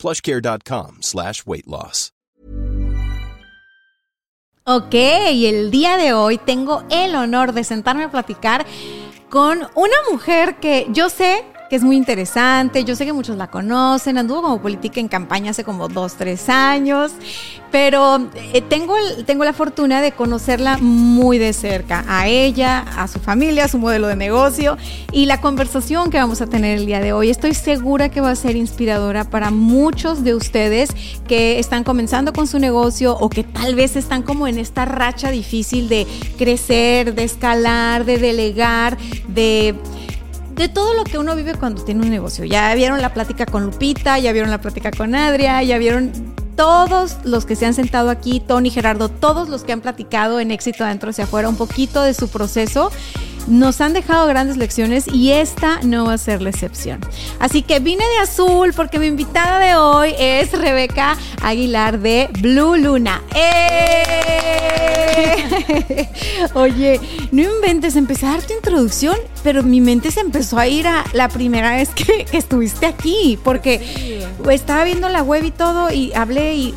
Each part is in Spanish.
plushcare.com slash weight loss. Ok, el día de hoy tengo el honor de sentarme a platicar con una mujer que yo sé que es muy interesante. Yo sé que muchos la conocen, anduvo como política en campaña hace como dos, tres años, pero eh, tengo, tengo la fortuna de conocerla muy de cerca, a ella, a su familia, a su modelo de negocio y la conversación que vamos a tener el día de hoy. Estoy segura que va a ser inspiradora para muchos de ustedes que están comenzando con su negocio o que tal vez están como en esta racha difícil de crecer, de escalar, de delegar, de de todo lo que uno vive cuando tiene un negocio. Ya vieron la plática con Lupita, ya vieron la plática con Adria, ya vieron todos los que se han sentado aquí, Tony, Gerardo, todos los que han platicado en éxito adentro hacia afuera, un poquito de su proceso nos han dejado grandes lecciones y esta no va a ser la excepción. Así que vine de azul porque mi invitada de hoy es Rebeca Aguilar de Blue Luna. ¡Eh! Oye, no inventes, empecé a dar tu introducción, pero mi mente se empezó a ir a la primera vez que, que estuviste aquí, porque estaba viendo la web y todo y hablé y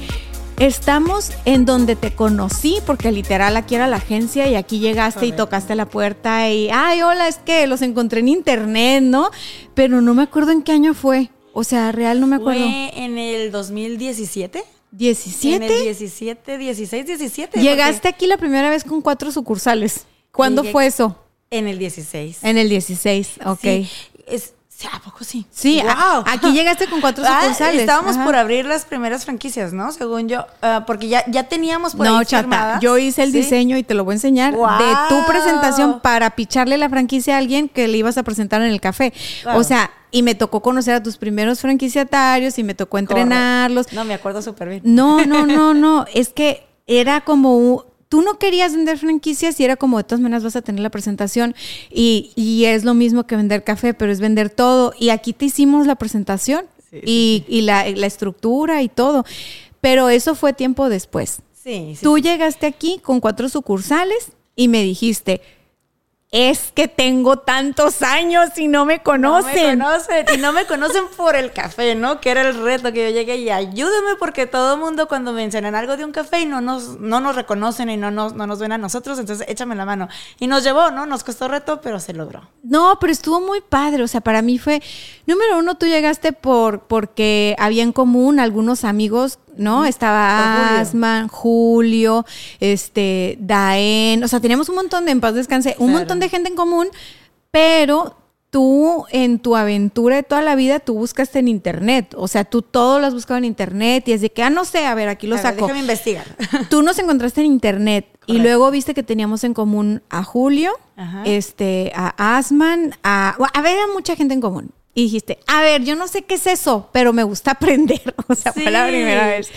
Estamos en donde te conocí, porque literal aquí era la agencia y aquí llegaste y tocaste la puerta y, ay, hola, es que los encontré en internet, ¿no? Pero no me acuerdo en qué año fue. O sea, real no me acuerdo. Fue en el 2017. ¿17? En el 17, 16, 17. Llegaste aquí la primera vez con cuatro sucursales. ¿Cuándo fue eso? En el 16. En el 16, ok. Sí. Es, ¿A poco sí? Sí, wow. aquí llegaste con cuatro ah, sucursales. estábamos por abrir las primeras franquicias, ¿no? Según yo, uh, porque ya, ya teníamos por no, chata, yo hice el diseño y te lo voy a enseñar de tu presentación para picharle la franquicia a alguien que le ibas a presentar en el café. O sea, y me tocó conocer a tus primeros franquiciatarios y me tocó entrenarlos. No, me acuerdo súper bien. No, no, no, no, es que era como un tú no querías vender franquicias y era como de todas maneras vas a tener la presentación y, es lo mismo que vender café, pero es vender todo. Y aquí te hicimos la presentación y, la, la, estructura y todo. Pero eso fue tiempo después. Sí, Tú llegaste aquí con cuatro sucursales y me dijiste, es que tengo tantos años y no me conocen. No me conocen y no me conocen por el café, ¿no? Que era el reto que yo llegué y ayúdame porque todo el mundo cuando mencionan algo de un café y no nos, no nos reconocen y no nos, no nos ven a nosotros, entonces échame la mano. Y nos llevó, ¿no? Nos costó reto, pero se logró. No, pero estuvo muy padre. O sea, para mí fue, número uno, tú llegaste por, porque había en común algunos amigos ¿no? Estaba Asman, Julio, este, Daen, o sea, teníamos un montón de, en paz descanse, un montón de gente en común, pero tú en tu aventura de toda la vida, tú buscaste en internet, o sea, tú todo lo has buscado en internet y es de que, ah, no sé, a ver, aquí lo saco. déjame investigar. Tú nos encontraste en internet y luego viste que teníamos en común a Julio, este, a Asman, a, a ver, a mucha gente en común y dijiste, a ver, yo no sé qué es eso, pero me gusta aprender. O sea, fue la primera vez.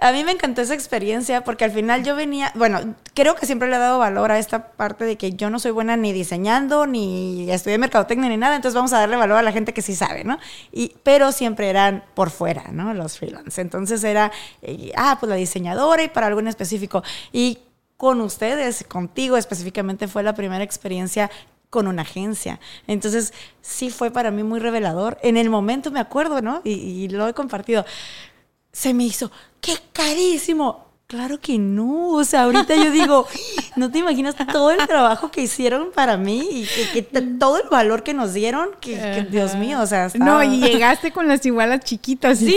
A mí me encantó esa experiencia porque al final yo venía, bueno, creo que siempre le he dado valor a esta parte de que yo no soy buena ni diseñando, ni estudié mercadotecnia, ni nada, entonces vamos a darle valor a la gente que sí sabe, ¿no? Y, pero siempre eran por fuera, ¿no? Los freelance. Entonces era, eh, ah, pues la diseñadora y para algo en específico. Y con ustedes, contigo específicamente, fue la primera experiencia con una agencia. Entonces, sí fue para mí muy revelador. En el momento me acuerdo, ¿no? Y, lo he compartido. Se me hizo, qué carísimo. Claro que no, o sea, ahorita yo digo, no te imaginas todo el trabajo que hicieron para mí y que, todo el valor que nos dieron, que, Dios mío, o sea, no, y llegaste con las igualas chiquitas, sí,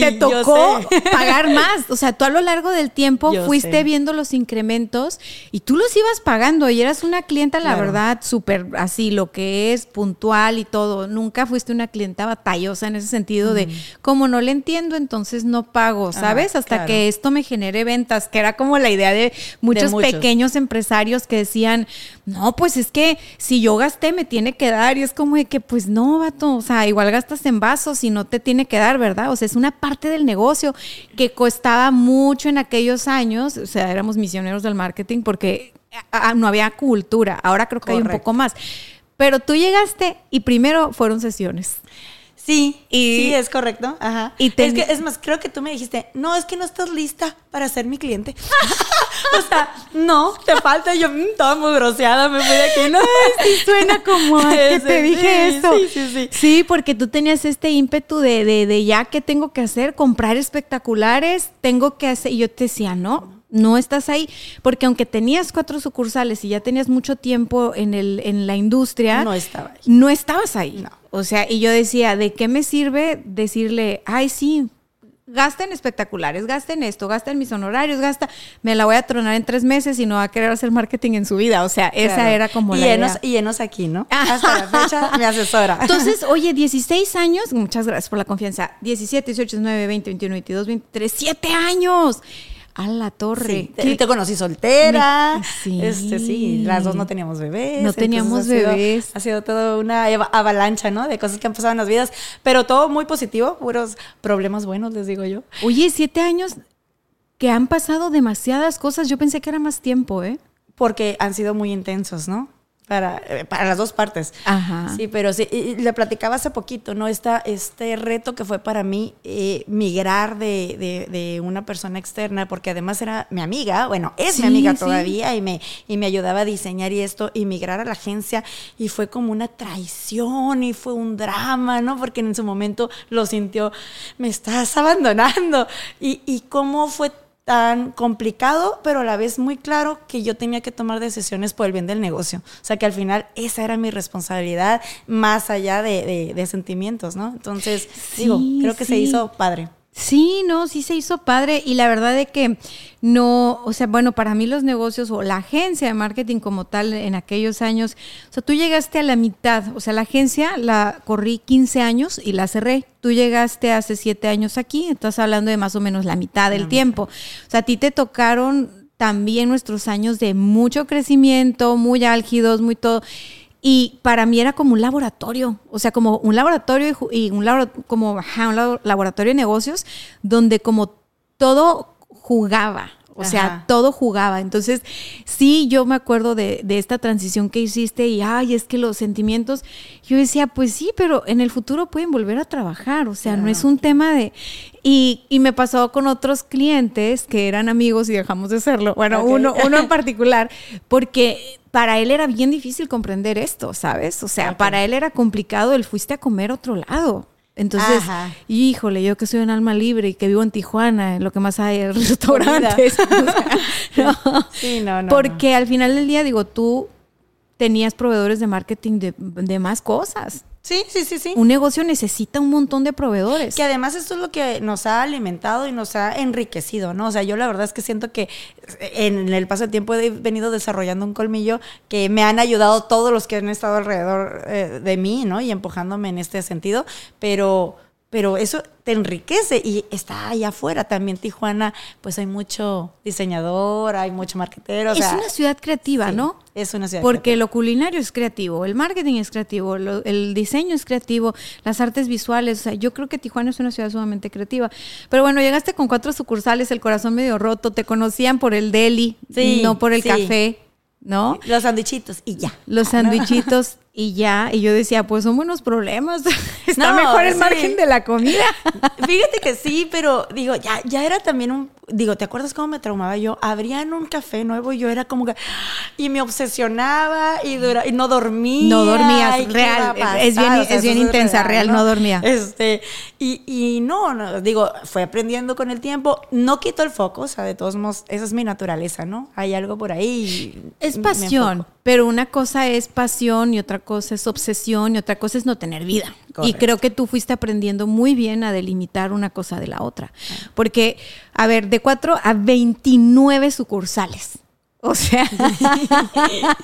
te tocó pagar más, o sea, tú a lo largo del tiempo fuiste viendo los incrementos y tú los ibas pagando y eras una clienta, la verdad, súper así, lo que es puntual y todo, nunca fuiste una clienta batallosa en ese sentido de, como no le entiendo, entonces no pago, ¿sabes? Hasta que esto me genere ventas, que era como la idea de muchos, muchos. pequeños empresarios que decían, no, pues es que si yo gasté me tiene que dar. Y es como de que, pues no, vato, o sea, igual gastas en vasos y no te tiene que dar, ¿verdad? O sea, es una parte del negocio que costaba mucho en aquellos años, o sea, éramos misioneros del marketing porque no había cultura. Ahora creo que hay un poco más. Pero tú llegaste y primero fueron sesiones. Sí, Y- sí, es correcto. Ajá. y te- es, que, es más, creo que tú me dijiste, no, es que no estás lista para ser mi cliente. o sea, no, te falta. Yo mm, toda muy groseada me fui de aquí, ¿no? Sí, suena como a que te dije sí, eso. sí, sí, sí. Sí, porque tú tenías este ímpetu de, de, de ya qué tengo que hacer, comprar espectaculares, tengo que hacer. Y yo te decía, no, no estás ahí. Porque aunque tenías cuatro sucursales y ya tenías mucho tiempo en, el, en la industria, No estaba ahí. no estabas ahí. No. O sea, y yo decía, ¿de qué me sirve decirle, ay, sí, gasta en espectaculares, gasta en esto, gasta en mis honorarios, gasta, me la voy a tronar en tres meses y no va a querer hacer marketing en su vida? O sea, esa era como y la enos, idea. Y enos aquí, ¿no? Hasta la fecha, mi asesora. Entonces, oye, 16 años, muchas gracias por la confianza. 17, 18, 19, 20, 21, 22, 23, 7 años. A la torre. Sí, te, ¿Qué? te conocí soltera. Me- sí. Este, sí, las dos no teníamos bebés. No teníamos ha sido- bebés. ha sido toda una avalancha, ¿no? De cosas que han pasado en las vidas. Pero todo muy positivo, puros problemas buenos, les digo yo. Oye, 7 años que han pasado demasiadas cosas. Yo pensé que era más tiempo, ¿eh? Porque han sido muy intensos, ¿no? Para, eh, para las dos partes. Ajá. Sí, pero sí, y- le platicaba hace poquito, ¿no? Esta, este reto que fue para mí eh, migrar de, de- de una persona externa, porque además era mi amiga, bueno, es Sí, mi amiga sí. todavía y me, y me ayudaba a diseñar y esto, y migrar a la agencia, y fue como una traición y fue un drama, ¿no? Porque en su momento lo sintió, me estás abandonando. Y, y cómo fue tan complicado, pero a la vez muy claro que yo tenía que tomar decisiones por el bien del negocio. O sea, que al final esa era mi responsabilidad, más allá de, de- de sentimientos, ¿no? Entonces, Sí, digo, creo que se hizo padre. Sí, no, sí se hizo padre y la verdad de que no, o sea, bueno, para mí los negocios o la agencia de marketing como tal en aquellos años, o sea, tú llegaste a la mitad, o sea, la agencia la corrí 15 años y la cerré. Tú llegaste hace 7 años aquí, estás hablando de más o menos la mitad del tiempo. O sea, a ti te tocaron también nuestros años de mucho crecimiento, muy álgidos, muy todo. Y para mí era como un laboratorio, o sea, como un laboratorio y, un, labora- como, ajá, un labo- laboratorio de negocios donde como todo jugaba, o sea, Ajá. todo jugaba. Entonces, sí, yo me acuerdo de, de esta transición que hiciste y, ay, es que los sentimientos, yo decía, pues sí, pero en el futuro pueden volver a trabajar, o sea, no es un tema de... Y, y me pasó con otros clientes que eran amigos y dejamos de serlo. Bueno, uno, uno en particular, porque para él era bien difícil comprender esto, ¿sabes? O sea, para él era complicado el fuiste a comer otro lado. Entonces, Ajá. híjole, yo que soy un alma libre y que vivo en Tijuana, lo que más hay es restaurantes. o sea, no. Sí, no, no, Porque al final del día, digo, tú tenías proveedores de marketing de, de más cosas. Sí, sí, sí, sí. Un negocio necesita un montón de proveedores. Que además esto es lo que nos ha alimentado y nos ha enriquecido, ¿no? O sea, yo la verdad es que siento que en el paso del tiempo he venido desarrollando un colmillo que me han ayudado todos los que han estado alrededor eh, de mí, ¿no? Y empujándome en este sentido, pero, pero eso te enriquece y está allá afuera también Tijuana, pues hay mucho diseñador, hay mucho marquetero, o es sea, una ciudad creativa, sí, ¿no? Es una ciudad Porque creativa. lo culinario es creativo, el marketing es creativo, lo- el diseño es creativo, las artes visuales. O sea, yo creo que Tijuana es una ciudad sumamente creativa. Pero bueno, llegaste con cuatro sucursales, el corazón medio roto, te conocían por el deli, Sí, no por el sí. café, ¿no? Los sandwichitos y ya. Los sandwichitos y ya. Y yo decía, pues son buenos problemas. Está No, mejor el sí. margen de la comida. Fíjate que sí, pero digo, ya, ya era también un. Digo, ¿te acuerdas cómo me traumaba yo? Abrían un café nuevo y yo era como que. Y me obsesionaba y, dura- y no dormía. No dormías, y real, es bien- o sea, es bien intensa, real, no dormía. Este, y, y no, no, digo, fue aprendiendo con el tiempo. No quito el foco, o sea, de todos modos, esa es mi naturaleza, ¿no? Hay algo por ahí. Es pasión. Pero una cosa es pasión y otra cosa es obsesión y otra cosa es no tener vida. Y creo que tú fuiste aprendiendo muy bien a delimitar una cosa de la otra. Porque, a ver, de 4 a 29 sucursales. O sea,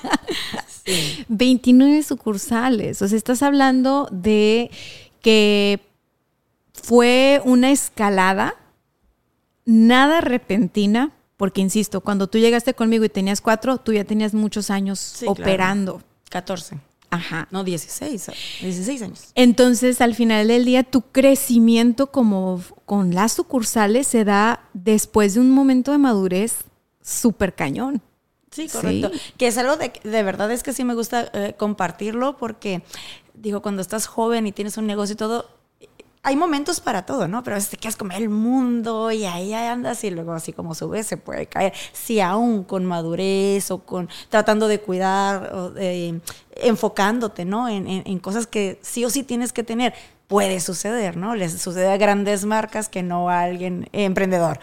29 sucursales. O sea, estás hablando de que fue una escalada nada repentina, Porque, insisto, cuando tú llegaste conmigo y tenías cuatro, tú ya tenías muchos años Sí, claro. operando. 14. Ajá. No, 16. 16 años. Entonces, al final del día, tu crecimiento como con las sucursales se da después de un momento de madurez súper cañón. Sí, correcto. Sí. Que es algo de, de verdad es que sí me gusta eh, compartirlo porque, digo, cuando estás joven y tienes un negocio y todo, hay momentos para todo, ¿no? Pero a veces te quedas como el mundo y ahí andas y luego así como subes se puede caer. Si aún con madurez o con tratando de cuidar o de- enfocándote, ¿no? En, en- en cosas que sí o sí tienes que tener. Puede suceder, ¿no? Les sucede a grandes marcas que no a alguien emprendedor.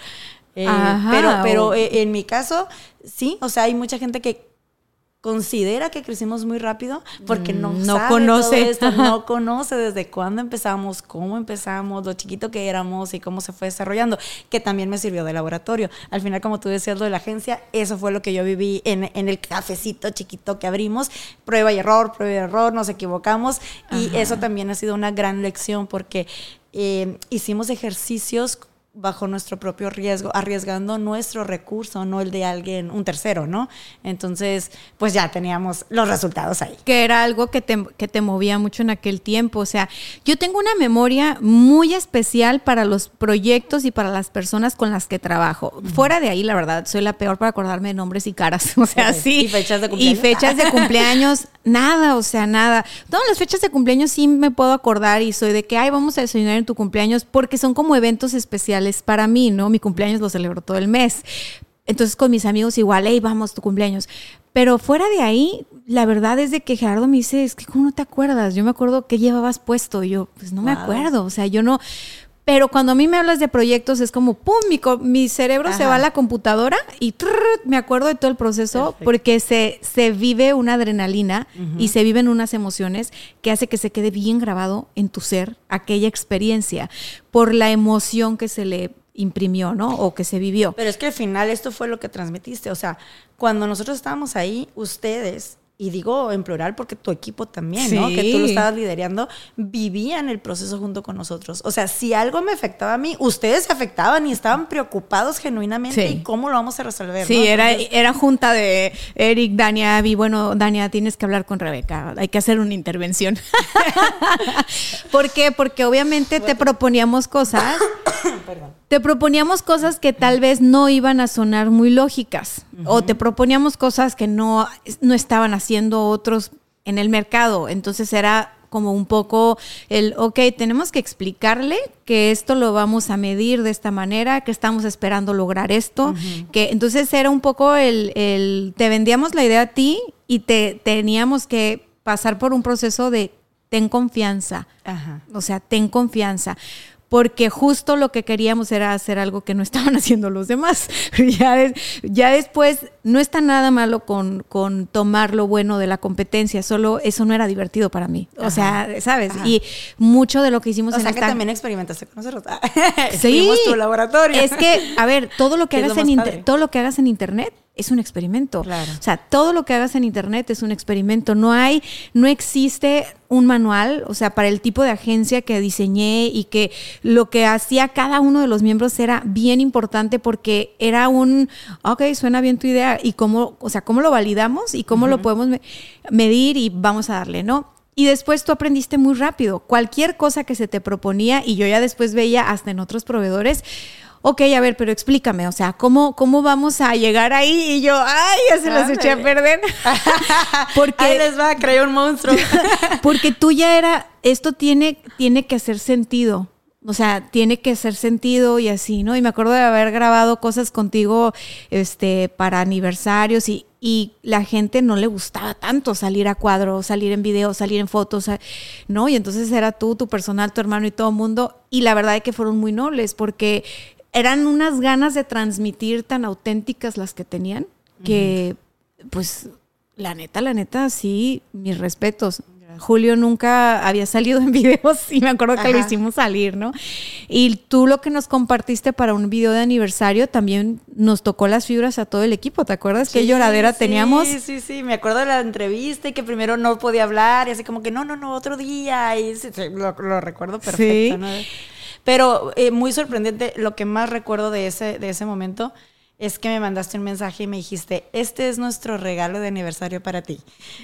Eh, Ajá, pero pero o- eh, en mi caso, sí, o sea, hay mucha gente que considera que crecimos muy rápido porque no, Mm, no sabe conoce. todo esto, no conoce desde cuándo empezamos, cómo empezamos, lo chiquito que éramos y cómo se fue desarrollando, que también me sirvió de laboratorio. Al final, como tú decías, lo de la agencia, eso fue lo que yo viví en, en el cafecito chiquito que abrimos, prueba y error, prueba y error, nos equivocamos y Ajá. eso también ha sido una gran lección porque eh, hicimos ejercicios bajo nuestro propio riesgo, arriesgando nuestro recurso, no el de alguien, un tercero, ¿no? Entonces, pues ya teníamos los resultados ahí. que era algo que te, que te movía mucho en aquel tiempo. O sea, yo tengo una memoria muy especial para los proyectos y para las personas con las que trabajo. Fuera de ahí, la verdad, soy la peor para acordarme de nombres y caras. O sea, sí. ¿Y fechas de Y cumpleaños? fechas de cumpleaños, nada, o sea, nada. Todas las fechas de cumpleaños sí me puedo acordar y soy de que, ay, vamos a desayunar en tu cumpleaños, porque son como eventos especiales para mí, ¿no? Mi cumpleaños lo celebro todo el mes. Entonces con mis amigos igual, hey, vamos, tu cumpleaños. Pero fuera de ahí, la verdad es de que Gerardo me dice, es que ¿cómo no te acuerdas? Yo me acuerdo qué llevabas puesto. Y yo, pues no me acuerdo. O sea, yo no... Pero cuando a mí me hablas de proyectos es como, ¡pum! Mi, mi cerebro se va a la computadora y trrr, me acuerdo de todo el proceso Perfecto. porque se, se vive una adrenalina y se viven unas emociones que hace que se quede bien grabado en tu ser aquella experiencia por la emoción que se le imprimió, ¿no? O que se vivió. Pero es que al final esto fue lo que transmitiste. O sea, cuando nosotros estábamos ahí, ustedes, y digo en plural porque tu equipo también, ¿no? Que tú lo estabas liderando, vivían el proceso junto con nosotros. O sea, si algo me afectaba a mí, ustedes se afectaban y estaban preocupados genuinamente Sí. y cómo lo vamos a resolver. Sí, ¿no? era, Entonces, era junta de Eric, Dania, Abby. Bueno, Dania, tienes que hablar con Rebeca. Hay que hacer una intervención. ¿Por qué? Porque obviamente te proponíamos cosas. Te proponíamos cosas que tal vez no iban a sonar muy lógicas. O te proponíamos cosas que no, no estaban haciendo otros en el mercado. Entonces era como un poco el, ok, tenemos que explicarle que esto lo vamos a medir de esta manera, que estamos esperando lograr esto, que entonces era un poco el, el, te vendíamos la idea a ti y te teníamos que pasar por un proceso de ten confianza, Ajá. o sea, ten confianza. Porque justo lo que queríamos era hacer algo que no estaban haciendo los demás. ya, des- ya después no está nada malo con, con tomar lo bueno de la competencia, solo eso no era divertido para mí. O sea, ¿sabes? Ajá. Y mucho de lo que hicimos O en sea que esta- también experimentaste con nosotros. Sí, tu laboratorio. Es que, a ver, todo lo que hagas en inter- todo lo que hagas en internet es un experimento. Claro. O sea, todo lo que hagas en internet es un experimento. No hay, no existe un manual, o sea, para el tipo de agencia que diseñé y que lo que hacía cada uno de los miembros era bien importante porque era un, ok, suena bien tu idea y cómo, o sea, cómo lo validamos y cómo lo podemos me- medir y vamos a darle, ¿no? Y después tú aprendiste muy rápido. Cualquier cosa que se te proponía, y yo ya después veía hasta en otros proveedores, ok, a ver, pero explícame, o sea, ¿cómo, cómo vamos a llegar ahí? Y yo, ay, ya se las eché a perder. Porque Ahí les va a creer un monstruo. porque tú ya era, esto tiene, tiene que hacer sentido. O sea, tiene que hacer sentido y así, ¿no? Y me acuerdo de haber grabado cosas contigo este, para aniversarios y, y la gente no le gustaba tanto salir a cuadro, salir en video, salir en fotos, ¿no? Y entonces era tú, tu personal, tu hermano y todo el mundo. Y la verdad es que fueron muy nobles porque eran unas ganas de transmitir tan auténticas las que tenían que, pues, la neta, la neta, sí, mis respetos. Julio nunca había salido en videos y me acuerdo que lo hicimos salir, ¿no? Y tú lo que nos compartiste para un video de aniversario también nos tocó las fibras a todo el equipo. ¿Te acuerdas qué lloradera sí, teníamos? Sí, sí, sí. Me acuerdo de la entrevista y que primero no podía hablar y así como que no, no, no, otro día. Y sí, lo, lo recuerdo perfecto. Sí. ¿no? Pero eh, muy sorprendente, lo que más recuerdo de ese, de ese momento es que me mandaste un mensaje y me dijiste, este es nuestro regalo de aniversario para ti.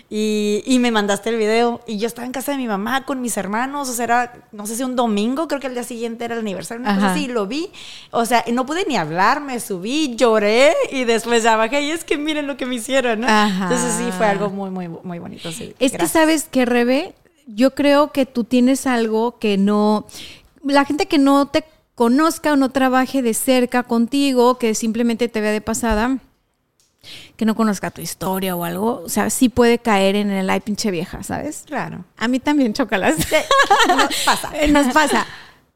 Y, y, me mandaste el video y yo estaba en casa de mi mamá con mis hermanos, o sea, era, no sé si un domingo, creo que el día siguiente era el aniversario, una cosa así, y lo vi, o sea, no pude ni hablar, me subí, lloré y después ya bajé y es que miren lo que me hicieron, ¿no? Entonces sí, fue algo muy, muy, muy bonito, sí. Es que sabes que, Rebe, yo creo que tú tienes algo que no, la gente que no te conozca o no trabaje de cerca contigo, que simplemente te vea de pasada, que no conozca tu historia o algo, o sea, sí puede caer en el ay pinche vieja, ¿sabes? Claro. A mí también chocalas. Nos pasa. Nos pasa.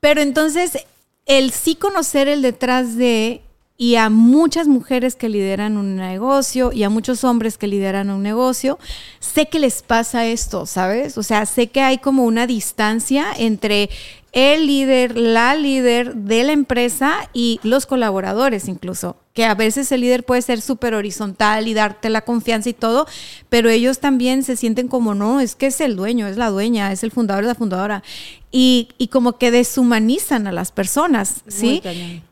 Pero entonces, el sí conocer el detrás de y a muchas mujeres que lideran un negocio y a muchos hombres que lideran un negocio, sé que les pasa esto, ¿sabes? O sea, sé que hay como una distancia entre el líder, la líder de la empresa y los colaboradores incluso que a veces el líder puede ser súper horizontal y darte la confianza y todo, pero ellos también se sienten como, no, es que es el dueño, es la dueña, es el fundador, es la fundadora. Y, y como que deshumanizan a las personas, ¿sí?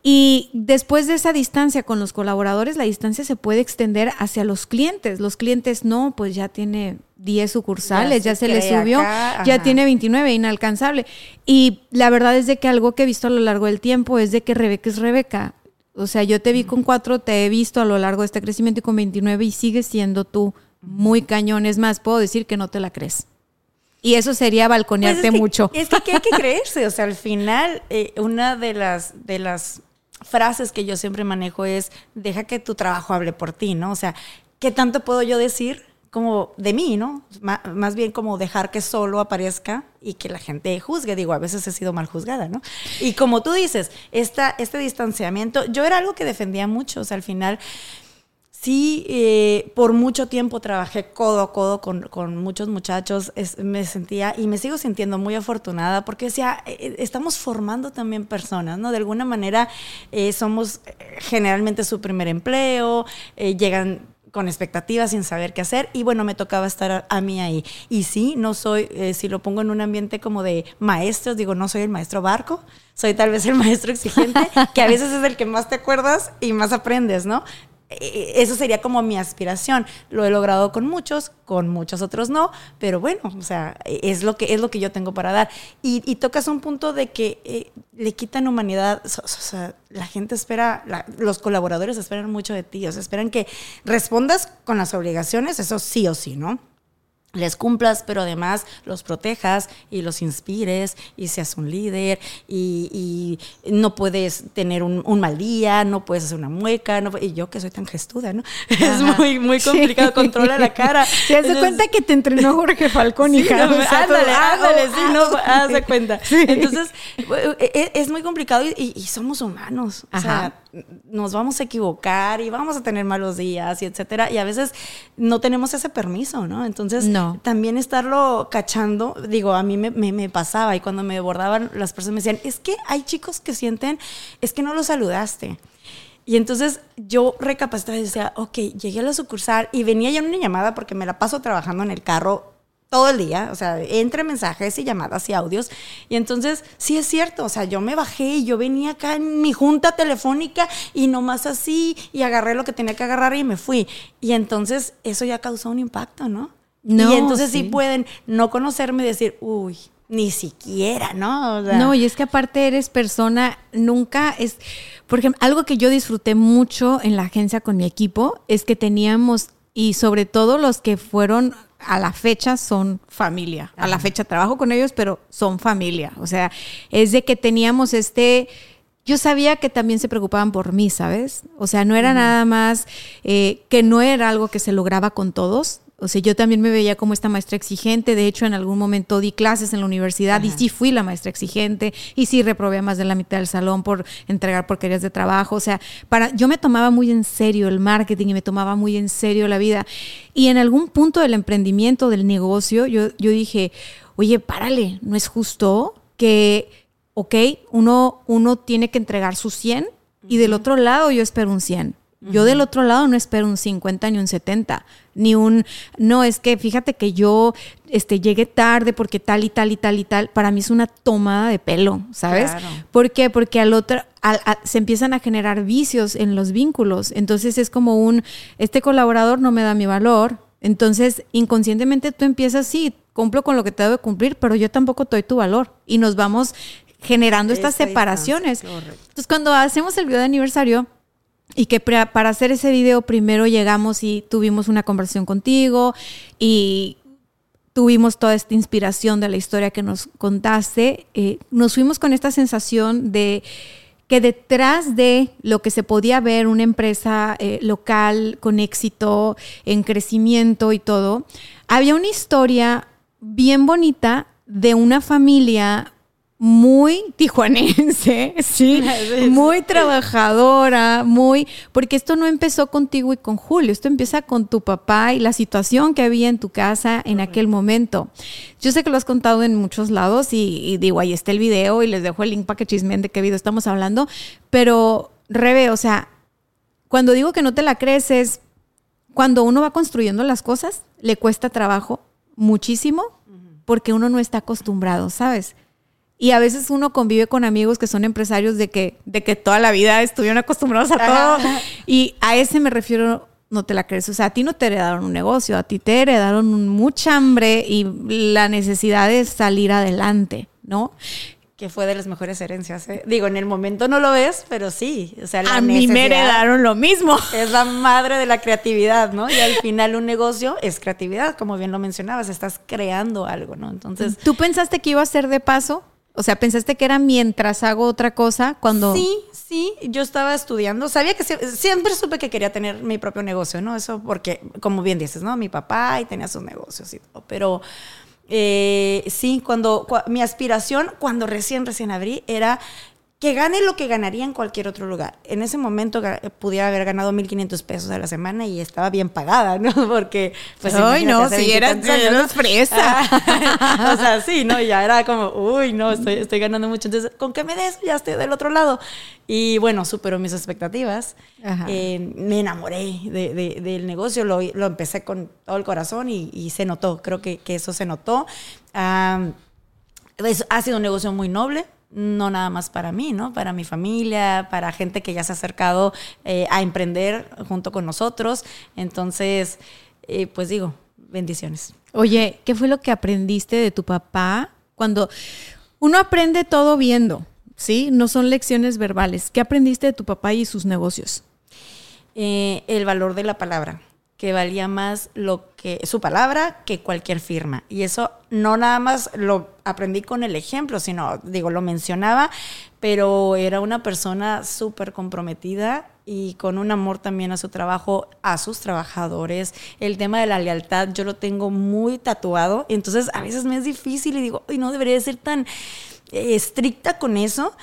Y después de esa distancia con los colaboradores, la distancia se puede extender hacia los clientes. Los clientes, no, pues ya tiene 10 sucursales, ya, se, le subió, ya tiene 29, inalcanzable. Y la verdad es de que algo que he visto a lo largo del tiempo es de que Rebeca es Rebeca. O sea, yo te vi con cuatro, te he visto a lo largo de este crecimiento y con 29 y sigues siendo tú muy cañón. Es más, puedo decir que no te la crees. Y eso sería balconearte pues mucho. Es que hay que creerse. O sea, al final, eh, una de las, de las frases que yo siempre manejo es, deja que tu trabajo hable por ti, ¿no? O sea, ¿qué tanto puedo yo decir como de mí, ¿no? más bien como dejar que solo aparezca y que la gente juzgue. Digo, a veces he sido mal juzgada, ¿no? Y como tú dices, esta, este distanciamiento, yo era algo que defendía mucho, o sea, al final sí, eh, por mucho tiempo trabajé codo a codo con, con muchos muchachos, me sentía y me sigo sintiendo muy afortunada porque decía, eh, eh, estamos formando también personas, ¿no? De alguna manera somos generalmente su primer empleo, llegan con expectativas sin saber qué hacer y bueno, me tocaba estar a, mí ahí. Y sí, no soy, eh, si lo pongo en un ambiente como de maestros, digo, no soy el maestro barco, soy tal vez el maestro exigente, que a veces es el que más te acuerdas y más aprendes, ¿no? Eh, eso sería como mi aspiración. Lo he logrado con muchos, con muchos otros no, pero bueno, o sea, es lo que, es lo que yo tengo para dar. Y, tocas un punto de que eh, le quitan humanidad, o sea, la gente espera, los colaboradores esperan mucho de ti, o sea, esperan que respondas con las obligaciones, eso sí o sí, ¿no? Les cumplas, pero además los protejas y los inspires y seas un líder y, no puedes tener un, mal día, no puedes hacer una mueca, no, y yo que soy tan gestuda, ¿no? Es muy, muy complicado, controlar la cara. ¿Te das cuenta que te entrenó Jorge Falcón, hija? ándale, ándale, sí, no, haz de cuenta. Entonces, e, e, es, muy complicado y, somos humanos, o sea, nos vamos a equivocar y vamos a tener malos días y etcétera, y a veces no tenemos ese permiso, ¿no? Entonces, no también estarlo cachando, digo, a mí me, pasaba y cuando me abordaban las personas me decían, es que hay chicos que sienten, es que no los saludaste. Y entonces yo recapacitaba y decía, ok, llegué a la sucursal y venía ya una llamada porque me la paso trabajando en el carro todo el día, o sea, entre mensajes y llamadas y audios. Y entonces, sí es cierto, o sea, yo me bajé y yo venía acá en mi junta telefónica y nomás así y agarré lo que tenía que agarrar y me fui. Y entonces eso ya causó un impacto, ¿no? Y entonces sí. pueden no conocerme y decir, uy, ni siquiera, ¿no? no, y es que aparte eres persona, nunca es, por ejemplo, algo que yo disfruté mucho en la agencia con mi equipo es que teníamos, y sobre todo los que fueron a la fecha son familia. A la fecha trabajo con ellos, pero son familia. O sea, es de que teníamos este... Yo sabía que también se preocupaban por mí, ¿sabes? O sea, no era nada más eh, que no era algo que se lograba con todos, o sea, yo también me veía como esta maestra exigente. De hecho, en algún momento di clases en la universidad y sí fui la maestra exigente y sí reprobé a más de la mitad del salón por entregar porquerías de trabajo. O sea, para, yo me tomaba muy en serio el marketing y me tomaba muy en serio la vida. Y en algún punto del emprendimiento, del negocio, yo, yo dije, oye, párale, no es justo que, ok, uno, uno tiene que entregar su 100 y del otro lado yo espero un 100 Yo del otro lado no espero un 50 ni un 70, ni un, no, es que fíjate que yo este, llegué tarde porque tal y tal y tal y tal. Para mí es una tomada de pelo, ¿sabes? Claro. ¿Por qué? Porque al otro, al- a- se empiezan a generar vicios en los vínculos. Entonces es como un, este colaborador no me da mi valor. Entonces inconscientemente tú empiezas, sí, cumplo con lo que te debo de cumplir, pero yo tampoco te doy tu valor. Y nos vamos generando estas Esta separaciones. Entonces cuando hacemos el video de aniversario, y que para hacer ese video primero llegamos y tuvimos una conversación contigo y tuvimos toda esta inspiración de la historia que nos contaste, eh, nos fuimos con esta sensación de que detrás de lo que se podía ver una empresa eh, local con éxito, en crecimiento y todo, había una historia bien bonita de una familia muy tijuanense, sí, muy trabajadora, muy, porque esto no empezó contigo y con Julio, esto empieza con tu papá y la situación que había en tu casa en aquel momento. Yo sé que lo has contado en muchos lados y, y digo, ahí está el video y les dejo el link para que chismen de qué video estamos hablando, pero Rebe, o sea, cuando digo que no te la crees es cuando uno va construyendo las cosas, le cuesta trabajo muchísimo porque uno no está acostumbrado, ¿sabes? Y a veces uno convive con amigos que son empresarios de que, de que toda la vida estuvieron acostumbrados a todo. Ajá. Y a ese me refiero, no te la crees. O sea, a ti no te heredaron un negocio, a ti te heredaron mucha hambre y la necesidad de salir adelante, ¿no? Que fue de las mejores herencias. ¿eh? Digo, en el momento no lo ves, pero sí. O sea, la a mí me heredaron lo mismo. Es la madre de la creatividad, ¿no? Y al final un negocio es creatividad, como bien lo mencionabas, estás creando algo, ¿no? Entonces, ¿Tú pensaste que iba a ser de paso? O sea, ¿pensaste que era mientras hago otra cosa cuando... Sí, sí, yo estaba estudiando, sabía que sie- siempre supe que quería tener mi propio negocio, ¿no? Eso porque, como bien dices, ¿no? Mi papá y tenía sus negocios y todo, pero eh, sí, cuando, cua- mi aspiración cuando recién, recién abrí era que gane lo que ganaría en cualquier otro lugar. En ese momento ga- pudiera haber ganado 1.500 pesos a la semana y estaba bien pagada, ¿no? Porque, pues, Ay, no, si eras- eras fresa. Ah, o sea, sí, ¿no? Ya era como, uy, no, estoy, estoy ganando mucho. Entonces, con que me des, ya estoy del otro lado. Y bueno, superó mis expectativas. Eh, me enamoré de- de- del negocio, lo, lo empecé con todo el corazón y, y se notó, creo que, que eso se notó. Ah, es- ha sido un negocio muy noble, no nada más para mí, ¿no? Para mi familia, para gente que ya se ha acercado eh, a emprender junto con nosotros. Entonces, eh, pues digo, bendiciones. Oye, ¿qué fue lo que aprendiste de tu papá cuando uno aprende todo viendo? ¿Sí? No son lecciones verbales. ¿Qué aprendiste de tu papá y sus negocios? Eh, el valor de la palabra, que valía más lo que su palabra que cualquier firma. Y eso no nada más lo aprendí con el ejemplo, sino, digo, lo mencionaba, pero era una persona súper comprometida y con un amor también a su trabajo, a sus trabajadores. El tema de la lealtad yo lo tengo muy tatuado, y entonces a veces me es difícil y digo, ay, no debería ser tan eh, estricta con eso,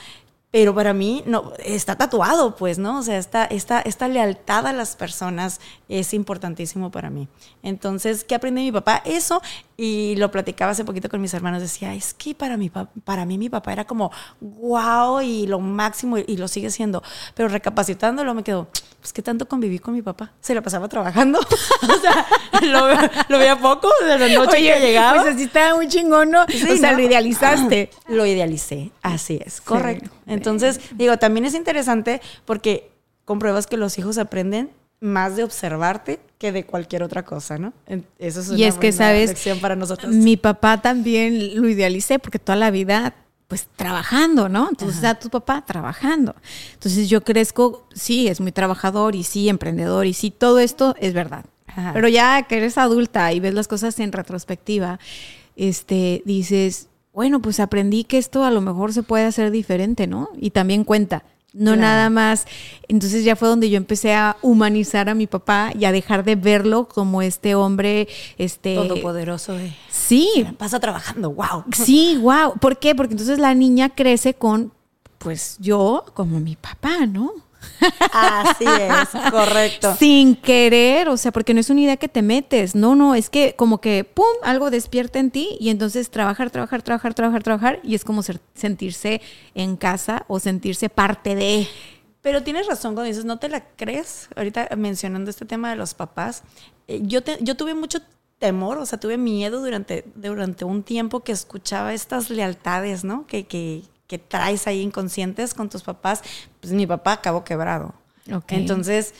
pero para mí no está tatuado, pues, ¿no? O sea, esta, esta, esta lealtad a las personas es importantísimo para mí. Entonces, ¿qué aprendí de mi papá? Eso, y lo platicaba hace poquito con mis hermanos, decía, es que para, mi pa- para mí mi papá era como, wow, y lo máximo, y, y lo sigue siendo. Pero recapacitándolo me quedo, pues, ¿qué tanto conviví con mi papá? Se la pasaba trabajando, o sea, lo, lo veía poco de la noche que llegaba. Pues así estaba muy chingón, ¿no? Sí, o sea, ¿no? lo idealizaste. Lo idealicé, así es, correcto. Entonces, digo, también es interesante porque compruebas que los hijos aprenden más de observarte que de cualquier otra cosa, ¿no? Eso es una y es que, ¿sabes? lección para nosotros. Mi papá también lo idealicé porque toda la vida, pues trabajando, ¿no? Entonces, está tu papá trabajando. Entonces, yo crezco, sí, es muy trabajador y sí, emprendedor y sí, todo esto es verdad. Ajá. Pero ya que eres adulta y ves las cosas en retrospectiva, este, dices, bueno, pues aprendí que esto a lo mejor se puede hacer diferente, ¿no? Y también cuenta. No Claro. nada más. Entonces ya fue donde yo empecé a humanizar a mi papá y a dejar de verlo como este hombre, este. Todopoderoso. de- Sí, Pasa trabajando, wow. sí, wow. ¿Por qué? Porque entonces la niña crece con, pues yo como mi papá, ¿no? Así es, correcto. Sin querer, o sea, porque no es una idea que te metes, no, no, es que como que, ¡pum!, algo despierta en ti y entonces trabajar, trabajar, trabajar, trabajar, trabajar y es como ser- sentirse en casa o sentirse parte de, Pero tienes razón cuando dices, no te la crees. Ahorita mencionando este tema de los papás, eh, yo, te, yo tuve mucho temor, o sea, tuve miedo durante, durante un tiempo que escuchaba estas lealtades, ¿no? Que, que, que traes ahí inconscientes con tus papás. Pues mi papá acabó quebrado. Entonces...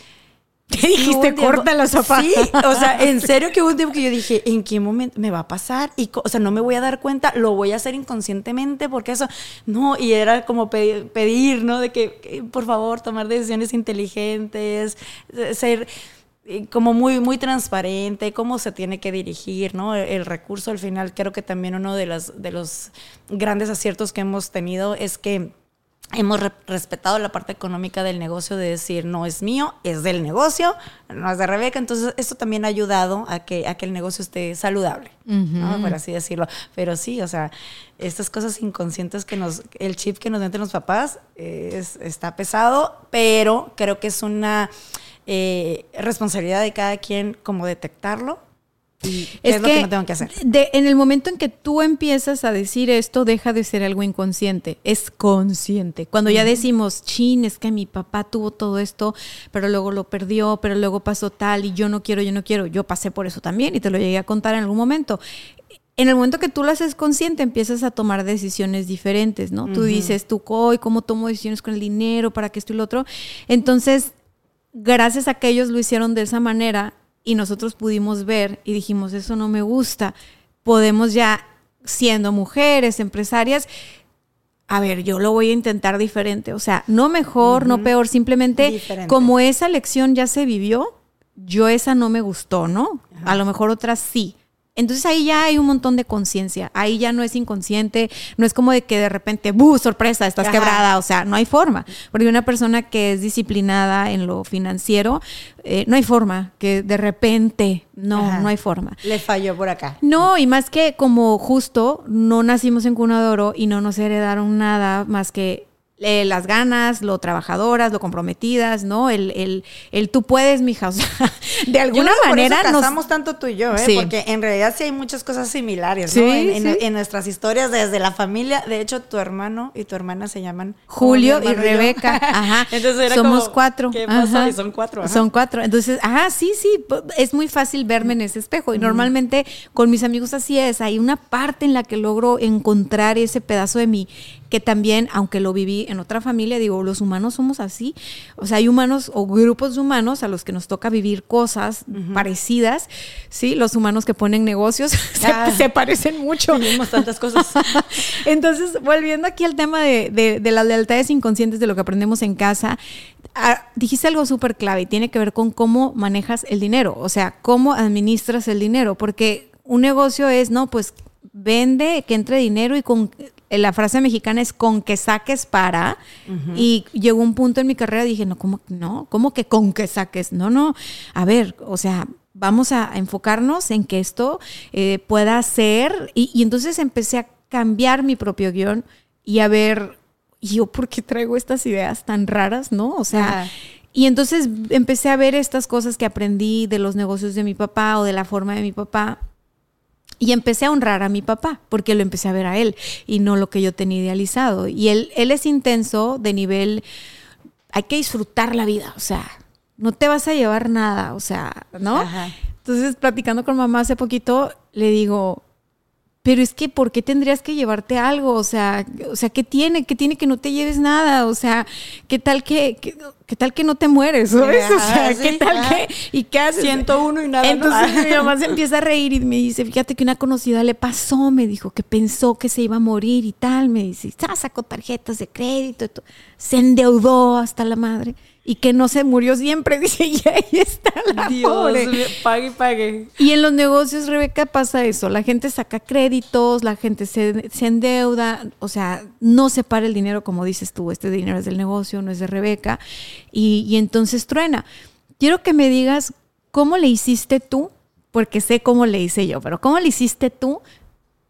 ¿Qué dijiste? Corta los papás. Sí, o sea, en serio que hubo un tiempo que yo dije, ¿en qué momento me va a pasar? Y, o sea, no me voy a dar cuenta, lo voy a hacer inconscientemente porque eso, no, y era como pedir, ¿no? De que, por favor, tomar decisiones inteligentes, ser como muy, muy transparente, cómo se tiene que dirigir, ¿no? El, recurso al final, creo que también uno de, las, de los grandes aciertos que hemos tenido es que hemos respetado la parte económica del negocio de decir, no es mío, es del negocio, no es de Rebeca. Entonces, esto también ha ayudado a que, a que el negocio esté saludable, ¿no? por así decirlo. Pero sí, o sea, estas cosas inconscientes que nos, el chip que nos meten los papás es, está pesado, pero creo que es una eh, responsabilidad de cada quien como detectarlo. Y es, lo que, no tengo que hacer. en el momento en que tú empiezas a decir esto, deja de ser algo inconsciente, es consciente. Cuando ya decimos, chin, es que mi papá tuvo todo esto, pero luego lo perdió, pero luego pasó tal y yo no quiero, yo no quiero, yo pasé por eso también y te lo llegué a contar en algún momento en el momento que tú lo haces consciente, empiezas a tomar decisiones diferentes, ¿no? Tú dices, tú, hoy, ¿cómo tomo decisiones con el dinero? ¿Para que esto y lo otro? Entonces, gracias a que ellos lo hicieron de esa manera y nosotros pudimos ver y dijimos, eso no me gusta, podemos ya, siendo mujeres, empresarias, a ver, yo lo voy a intentar diferente, o sea, no mejor, no peor, simplemente como esa lección ya se vivió, yo esa no me gustó, ¿no? A lo mejor otras sí. Entonces ahí ya hay un montón de conciencia, ahí ya no es inconsciente, no es como de que de repente, ¡buh! sorpresa, estás quebrada, o sea, no hay forma, porque una persona que es disciplinada en lo financiero, eh, no hay forma, que de repente, no, no hay forma. Le falló por acá. No, y más que como justo, no nacimos en cuna de oro y no nos heredaron nada más que eh, las ganas, lo trabajadoras, lo comprometidas, ¿no? El, el, el tú puedes, mija. O sea, de alguna manera. Por casamos tanto tú y yo, ¿eh? Porque en realidad sí hay muchas cosas similares, ¿no? En, nuestras historias, desde la familia. De hecho, tu hermano y tu hermana se llaman Julio y Rebeca. Ajá. Entonces Somos cuatro. ¿Qué pasó? Y son cuatro. Son cuatro. Entonces, ajá, sí, sí. Es muy fácil verme en ese espejo. Y normalmente con mis amigos así es. Hay una parte en la que logro encontrar ese pedazo de mí que también, aunque lo viví en otra familia, digo, los humanos somos así. O sea, hay humanos o grupos de humanos a los que nos toca vivir cosas parecidas, ¿sí? Los humanos que ponen negocios se, parecen mucho. Vivimos tantas cosas. Entonces, volviendo aquí al tema de, las lealtades inconscientes de lo que aprendemos en casa, ah, dijiste algo súper clave y tiene que ver con cómo manejas el dinero, o sea, cómo administras el dinero, porque un negocio es, no, pues vende, que entre dinero y con la frase mexicana es con que saques para. Y llegó un punto en mi carrera, dije, no, ¿cómo, no, ¿cómo que con que saques? No, no, a ver, o sea, vamos a enfocarnos en que esto eh, pueda ser. Y, entonces empecé a cambiar mi propio guion y a ver, yo, ¿por qué traigo estas ideas tan raras, no? O sea... Y entonces empecé a ver estas cosas que aprendí de los negocios de mi papá o de la forma de mi papá y empecé a honrar a mi papá, porque lo empecé a ver a él y no lo que yo tenía idealizado. Y él, él es intenso de nivel, hay que disfrutar la vida, o sea, no te vas a llevar nada, o sea, ¿no? Entonces, platicando con mamá hace poquito, le digo, pero es que ¿por qué tendrías que llevarte algo? O sea, o sea, ¿qué tiene? ¿Qué tiene que no te lleves nada? O sea, ¿qué tal que, qué, tal que no te mueres? ¿sabes? o sea, ¿qué tal que y qué haces? Siento uno y nada. Entonces mi mamá se empieza a reír y me dice, fíjate que una conocida le pasó, me dijo que pensó que se iba a morir y tal, me dice, sacó tarjetas de crédito, se endeudó hasta la madre y que no se murió siempre, dice, y ahí está la Dios, pague y pague. Y en los negocios, Rebeca, pasa eso, la gente saca créditos, la gente se, endeuda, o sea, no separa el dinero como dices tú, este dinero es del negocio, no es de Rebeca, y, y entonces truena. Quiero que me digas cómo le hiciste tú, porque sé cómo le hice yo, pero cómo le hiciste tú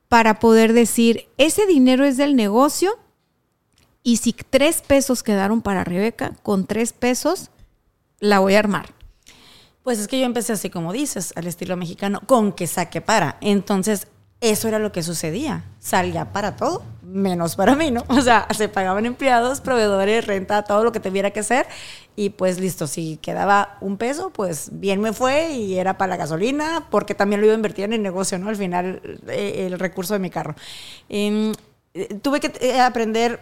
para poder decir, ese dinero es del negocio, y si tres pesos quedaron para Rebeca, con tres pesos la voy a armar. Pues es que yo empecé así como dices, al estilo mexicano, con que saque para. Entonces, eso era lo que sucedía. Salía para todo, menos para mí, ¿no? O sea, se pagaban empleados, proveedores, renta, todo lo que tuviera que hacer. Y pues listo, si quedaba un peso, pues bien me fue y era para la gasolina, porque también lo iba a invertir en el negocio, ¿no? Al final, eh, el recurso de mi carro. Em, eh, tuve que eh, aprender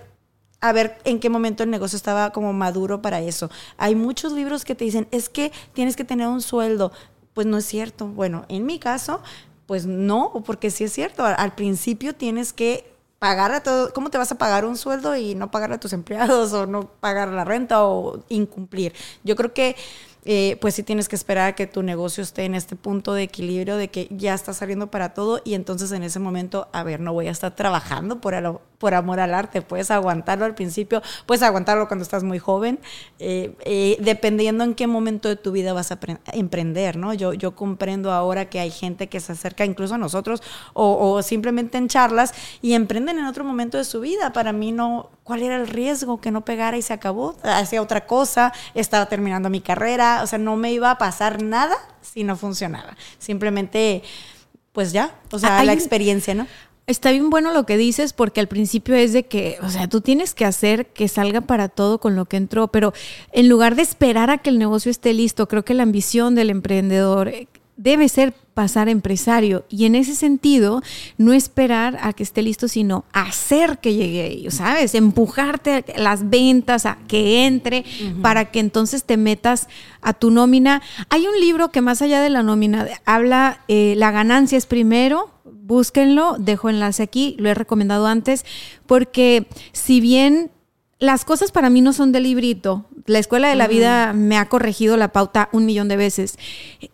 a ver en qué momento el negocio estaba como maduro para eso. Hay muchos libros que te dicen, es que tienes que tener un sueldo. Pues no es cierto. Bueno, en mi caso, pues no, porque sí es cierto. Al principio tienes que pagar a todo. ¿Cómo te vas a pagar un sueldo y no pagar a tus empleados o no pagar la renta o incumplir? Yo creo que eh, pues sí tienes que esperar a que tu negocio esté en este punto de equilibrio, de que ya está saliendo para todo y entonces en ese momento, a ver, no voy a estar trabajando por, por amor al arte, puedes aguantarlo al principio, puedes aguantarlo cuando estás muy joven, eh, eh, dependiendo en qué momento de tu vida vas a emprender, ¿no? Yo, yo comprendo ahora que hay gente que se acerca incluso a nosotros o, o simplemente en charlas y emprenden en otro momento de su vida. Para mí no, ¿cuál era el riesgo? Que no pegara y se acabó, hacía otra cosa, estaba terminando mi carrera o sea, no me iba a pasar nada si no funcionaba. Simplemente, pues ya, o sea, la experiencia, ¿no? Está bien bueno lo que dices porque al principio es de que, o sea, tú tienes que hacer que salga para todo con lo que entró, pero en lugar de esperar a que el negocio esté listo, creo que la ambición del emprendedor debe ser pasar empresario. Y en ese sentido, no esperar a que esté listo, sino hacer que llegue ahí, ¿sabes? Empujarte a las ventas, a que entre, para que entonces te metas a tu nómina. Hay un libro que más allá de la nómina habla, eh, la ganancia es primero, búsquenlo, dejo enlace aquí, lo he recomendado antes, porque si bien las cosas para mí no son de librito. La escuela de la vida me ha corregido la pauta un millón de veces.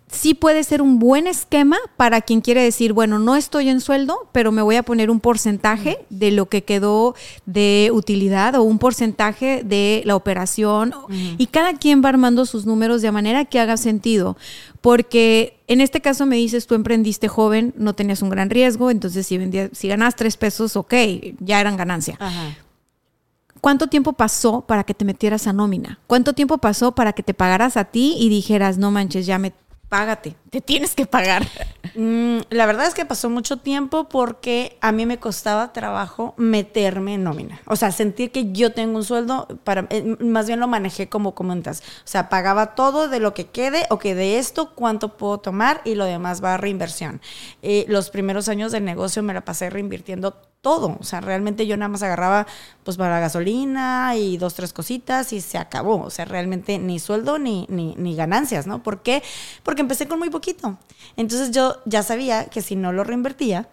Sí puede ser un buen esquema para quien quiere decir, bueno, no estoy en sueldo, pero me voy a poner un porcentaje de lo que quedó de utilidad o un porcentaje de la operación. Y cada quien va armando sus números de manera que haga sentido. Porque en este caso me dices, tú emprendiste joven, no tenías un gran riesgo, entonces si, vendías, si ganas tres pesos, ok, ya eran ganancia. Ajá. ¿Cuánto tiempo pasó para que te metieras a nómina? ¿Cuánto tiempo pasó para que te pagaras a ti y dijeras, no manches, ya me págate, te tienes que pagar? Mm, la verdad es que pasó mucho tiempo porque a mí me costaba trabajo meterme en nómina. O sea, sentir que yo tengo un sueldo, para, eh, más bien lo manejé como comentas. O sea, pagaba todo de lo que quede, o que de esto, cuánto puedo tomar y lo demás va a reinversión. Eh, los primeros años del negocio me la pasé reinvirtiendo todo. O sea, realmente yo nada más agarraba pues para la gasolina y dos, tres cositas y se acabó. O sea, realmente ni sueldo ni, ni, ni ganancias, ¿no? ¿Por qué? Porque empecé con muy poquito. Entonces yo ya sabía que si no lo reinvertía,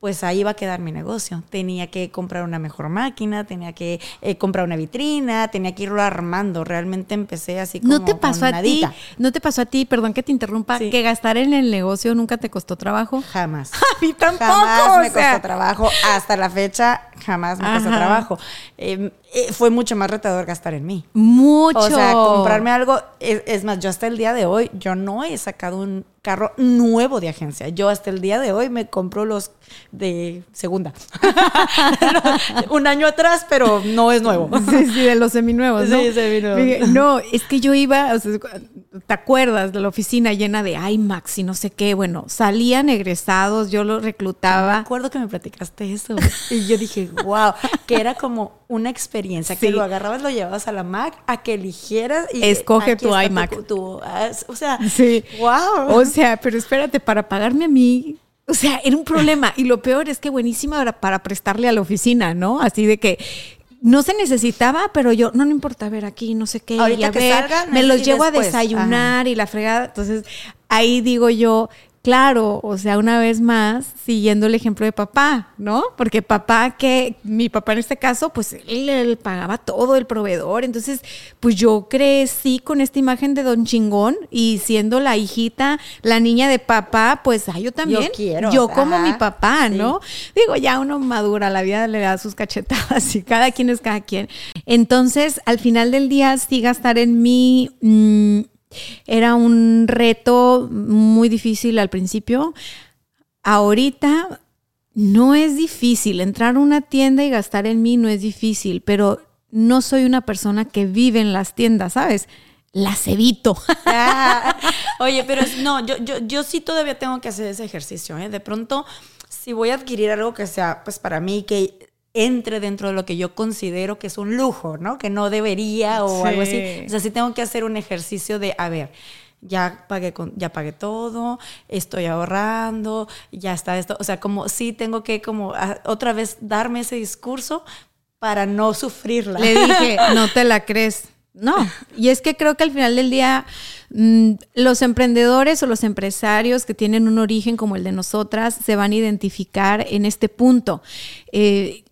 pues ahí iba a quedar mi negocio. Tenía que comprar una mejor máquina, tenía que eh, comprar una vitrina, tenía que irlo armando. Realmente empecé así como ¿No te pasó a ti? ¿No te pasó a ti, perdón que te interrumpa, que gastar en el negocio nunca te costó trabajo? Jamás. a mí tampoco. Jamás me costó trabajo. Hasta la fecha, jamás me costó trabajo. Em, eh, fue mucho más retador gastar en mí. Mucho. O sea, comprarme algo. es más, yo hasta el día de hoy, yo no he sacado un carro nuevo de agencia. Yo hasta el día de hoy me compro los de segunda. Un año atrás, pero no es nuevo. Sí, sí, de los seminuevos, ¿no? Sí, seminuevos. No, es que yo iba, ¿te acuerdas de la oficina llena de IMAX y no sé qué? Bueno, salían egresados, yo los reclutaba. Me acuerdo que me platicaste eso. Y yo dije, wow, que era como una experiencia, que lo agarrabas, lo llevabas a la Mac, a que eligieras y escoge tu iMac. Ah, o sea, sí. wow. O sea, pero espérate, para pagarme a mí, o sea, era un problema. Y lo peor es que buenísima era para prestarle a la oficina, ¿no? Así de que no se necesitaba, pero yo, no, no importa, a ver, aquí no sé qué. Ahorita que me los llevo a desayunar y la fregada. Entonces, ahí digo yo, Claro, o sea, una vez más, siguiendo el ejemplo de papá, ¿no? Porque papá, que mi papá en este caso, pues él, pagaba todo el proveedor. Entonces, pues yo crecí con esta imagen de don chingón y siendo la hijita, la niña de papá, pues ah, yo también. Yo quiero. Yo como mi papá, ¿no? Digo, ya uno madura, la vida le da sus cachetadas y cada quien es cada quien. Entonces, al final del día, sí gastar en mí. Era un reto muy difícil al principio. Ahorita no es difícil. Entrar a una tienda y gastar en mí no es difícil, pero no soy una persona que vive en las tiendas, ¿sabes? Las evito. oye, pero no, yo, yo, yo sí todavía tengo que hacer ese ejercicio. ¿eh? De pronto si voy a adquirir algo que sea, pues para mí, que entre dentro de lo que yo considero que es un lujo, ¿no? Que no debería o algo así. O sea, sí tengo que hacer un ejercicio de, a ver, ya pagué, con, ya pagué todo, estoy ahorrando, ya está esto. O sea, como sí tengo que como otra vez darme ese discurso para no sufrirla. Le dije, no te la crees. No, y es que creo que al final del día mm, los emprendedores o los empresarios que tienen un origen como el de nosotras se van a identificar en este punto. Eh,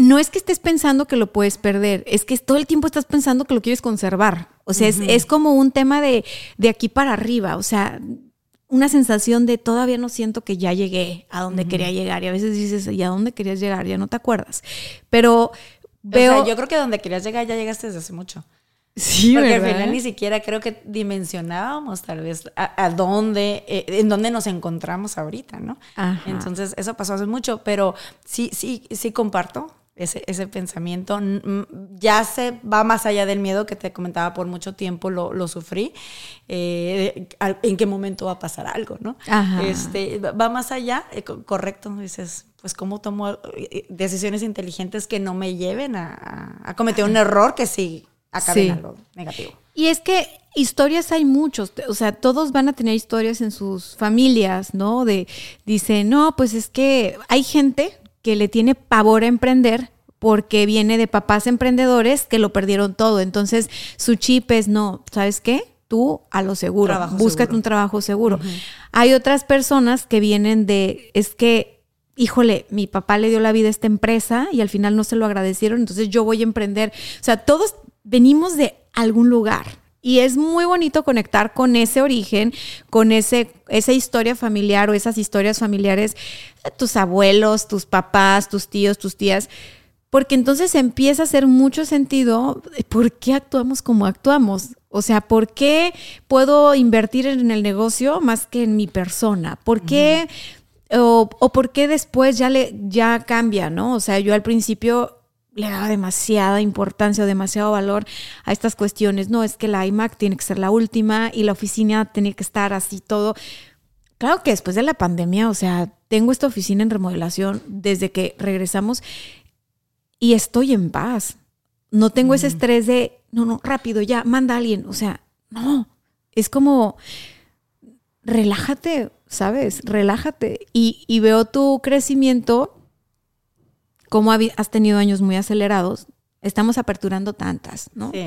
no es que estés pensando que lo puedes perder, es que todo el tiempo estás pensando que lo quieres conservar. O sea, es, como un tema de, de, aquí para arriba, o sea, una sensación de todavía no siento que ya llegué a donde quería llegar. Y a veces dices, ¿y a dónde querías llegar? Ya no te acuerdas. Pero veo... yo creo que a donde querías llegar ya llegaste desde hace mucho. Sí, Porque al final ni siquiera creo que dimensionábamos tal vez a, dónde, eh, en dónde nos encontramos ahorita, ¿no? Entonces, eso pasó hace mucho, pero sí, sí, sí comparto ese, ese, pensamiento. Ya se va más allá del miedo que te comentaba por mucho tiempo, lo, lo sufrí. Eh, en qué momento va a pasar algo, ¿no? Este, va más allá, eh, correcto, dices, pues cómo tomo eh, decisiones inteligentes que no me lleven a, a cometer un error que sí acabe en algo negativo. Y es que historias hay muchos, o sea, todos van a tener historias en sus familias, ¿no? De, dice, no, pues es que hay gente que le tiene pavor a emprender porque viene de papás emprendedores que lo perdieron todo. Entonces, su chip es, no, ¿sabes qué? Tú a lo seguro, búscate un trabajo seguro. Hay otras personas que vienen de, es que, híjole, mi papá le dio la vida a esta empresa y al final no se lo agradecieron, entonces yo voy a emprender. O sea, todos venimos de algún lugar. Y es muy bonito conectar con ese origen, con ese, esa historia familiar o esas historias familiares de tus abuelos, tus papás, tus tíos, tus tías, porque entonces empieza a hacer mucho sentido por qué actuamos como actuamos. O sea, ¿por qué puedo invertir en el negocio más que en mi persona? ¿Por qué? o, o, por qué después ya, le, ya cambia, ¿no? O sea, yo al principio le daba demasiada importancia o demasiado valor a estas cuestiones. No, es que la iMac tiene que ser la última y la oficina tiene que estar así todo. Claro que después de la pandemia, o sea, tengo esta oficina en remodelación desde que regresamos y estoy en paz. No tengo ese estrés de, no, no, rápido, ya, manda a alguien. O sea, no, es como, relájate, ¿sabes? Relájate. Y, y veo tu crecimiento como has tenido años muy acelerados, estamos aperturando tantas, ¿no? Sí.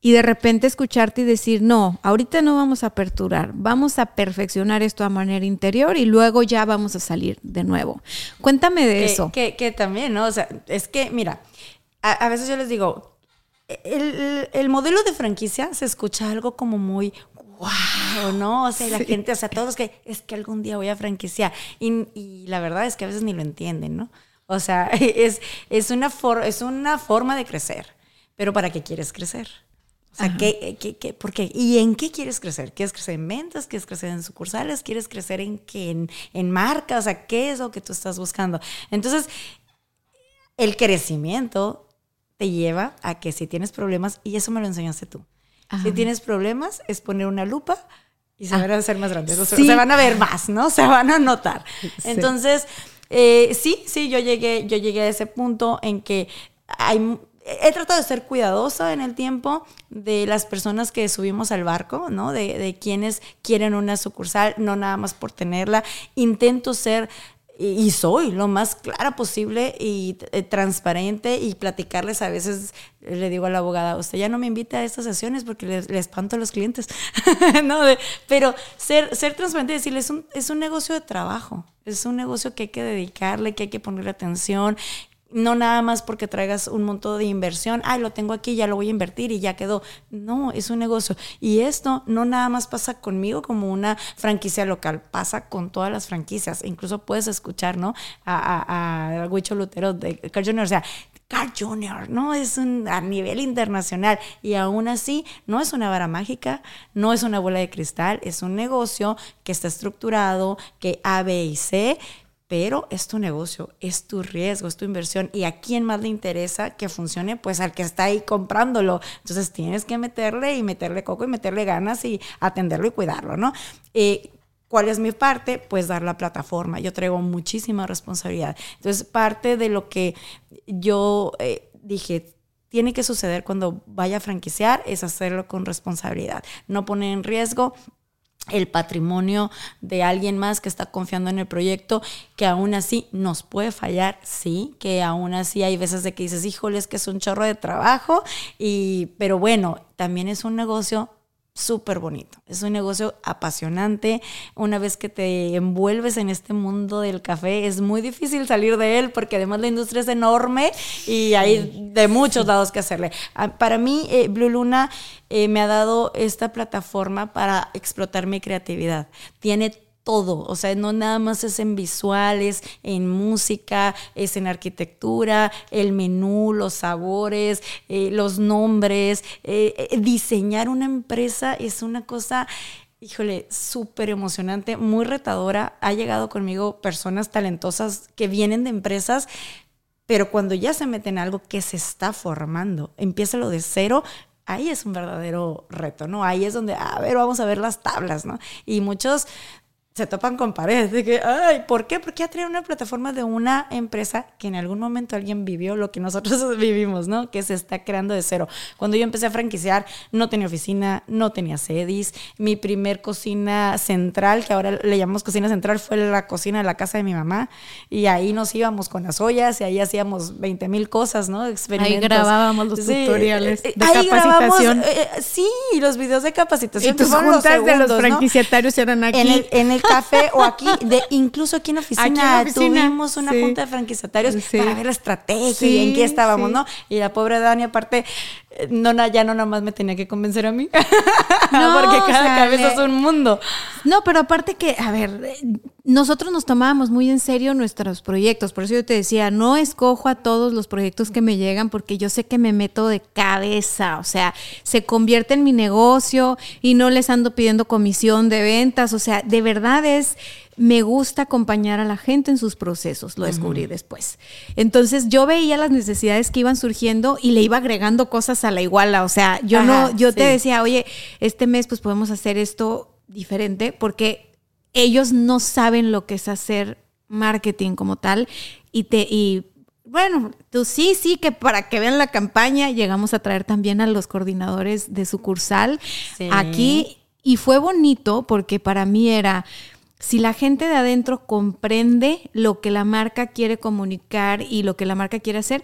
Y de repente escucharte y decir, no, ahorita no vamos a aperturar, vamos a perfeccionar esto a manera interior y luego ya vamos a salir de nuevo. Cuéntame de eso. Que, que, también, ¿no? O sea, es que, mira, a, veces yo les digo, el, el, modelo de franquicia se escucha algo como muy wow, ¿no? O sea, la gente, o sea, todos que es que algún día voy a franquiciar. Y, y, la verdad es que a veces ni lo entienden, ¿no? O sea, es, es, una, es una forma de crecer. Pero ¿para qué quieres crecer? O sea, ¿qué, qué, qué, por qué? ¿Y en qué quieres crecer? ¿Quieres crecer en ventas? ¿Quieres crecer en sucursales? ¿Quieres crecer en qué? En, en marca? O sea, ¿qué es lo que tú estás buscando? Entonces, el crecimiento te lleva a que si tienes problemas, y eso me lo enseñaste tú, si tienes problemas es poner una lupa y se van a hacer más grandes, o se van a ver más, ¿no? Se van a notar. Entonces, eh, sí, sí, yo llegué, yo llegué a ese punto en que hay he tratado de ser cuidadosa en el tiempo de las personas que subimos al barco, ¿no? De, de, quienes quieren una sucursal, no nada más por tenerla. Intento ser y soy lo más clara posible y eh, transparente y platicarles a veces le digo a la abogada usted ya no me invita a estas sesiones porque le, espanto a los clientes no pero ser ser transparente y decirles es un, es un negocio de trabajo es un negocio que hay que dedicarle que hay que ponerle atención no nada más porque traigas un montón de inversión, ay, lo tengo aquí, ya lo voy a invertir y ya quedó. No, es un negocio. Y esto no nada más pasa conmigo como una franquicia local, pasa con todas las franquicias. Incluso puedes escuchar, ¿no? A, a, Huicho Lutero de Carl Jr., o sea, Carl Jr., ¿no? Es un, a nivel internacional y aún así no es una vara mágica, no es una bola de cristal, es un negocio que está estructurado, que A, B y C pero es tu negocio, es tu riesgo, es tu inversión. ¿Y a quién más le interesa que funcione? Pues al que está ahí comprándolo. Entonces tienes que meterle y meterle coco y meterle ganas y atenderlo y cuidarlo, ¿no? Eh, ¿Cuál es mi parte? Pues dar la plataforma. Yo traigo muchísima responsabilidad. Entonces, parte de lo que yo eh, dije, tiene que suceder cuando vaya a franquiciar es hacerlo con responsabilidad, no poner en riesgo el patrimonio de alguien más que está confiando en el proyecto, que aún así nos puede fallar, sí, que aún así hay veces de que dices, híjole, es que es un chorro de trabajo, y, pero bueno, también es un negocio súper bonito. Es un negocio apasionante. Una vez que te envuelves en este mundo del café, es muy difícil salir de él porque además la industria es enorme y hay de muchos lados que hacerle. Ah, para mí, eh, Blue Luna eh, me ha dado esta plataforma para explotar mi creatividad. Tiene todo, o sea, no nada más es en visuales, en música, es en arquitectura, el menú, los sabores, eh, los nombres, eh, eh, diseñar una empresa es una cosa híjole, súper emocionante, muy retadora. Ha llegado conmigo personas talentosas que vienen de empresas, pero cuando ya se meten en algo que se está formando, empieza lo de cero, ahí es un verdadero reto, ¿no? Ahí es donde, a ver, vamos a ver las tablas, ¿no? Y muchos se topan con paredes de que, ay, ¿por qué? Porque ya traen una plataforma de una empresa que en algún momento alguien vivió lo que nosotros vivimos, ¿no? Que se está creando de cero. Cuando yo empecé a franquiciar, no tenía oficina, no tenía sedis. Mi primer cocina central, que ahora le llamamos cocina central, fue la cocina de la casa de mi mamá. Y ahí nos íbamos con las ollas y ahí hacíamos 20 mil cosas, ¿no? Experimentos. Ahí grabábamos los tutoriales eh, de ahí capacitación. Eh, sí, los videos de capacitación. Y tus juntas de los franquiciatarios eran aquí. En el, en el café o aquí, de, incluso aquí en oficina, tuvimos una junta de franquiciatarios para ver la estrategia y en qué estábamos, ¿no? Y la pobre Dani, aparte, no, ya no nada más me tenía que convencer a mí. No, porque cada cabeza es un mundo. No, pero aparte que, a ver, nosotros nos tomábamos muy en serio nuestros proyectos. Por eso yo te decía, no escojo a todos los proyectos que me llegan porque yo sé que me meto de cabeza. O sea, se convierte en mi negocio y no les ando pidiendo comisión de ventas. O sea, de verdad es me gusta acompañar a la gente en sus procesos, lo descubrí después. Entonces yo veía las necesidades que iban surgiendo y le iba agregando cosas a la iguala, o sea, yo no, yo te decía, oye, este mes pues podemos hacer esto diferente porque ellos no saben lo que es hacer marketing como tal y te y bueno, tú sí, sí, que para que vean la campaña llegamos a traer también a los coordinadores de sucursal aquí. Y fue bonito porque para mí era si la gente de adentro comprende lo que la marca quiere comunicar y lo que la marca quiere hacer,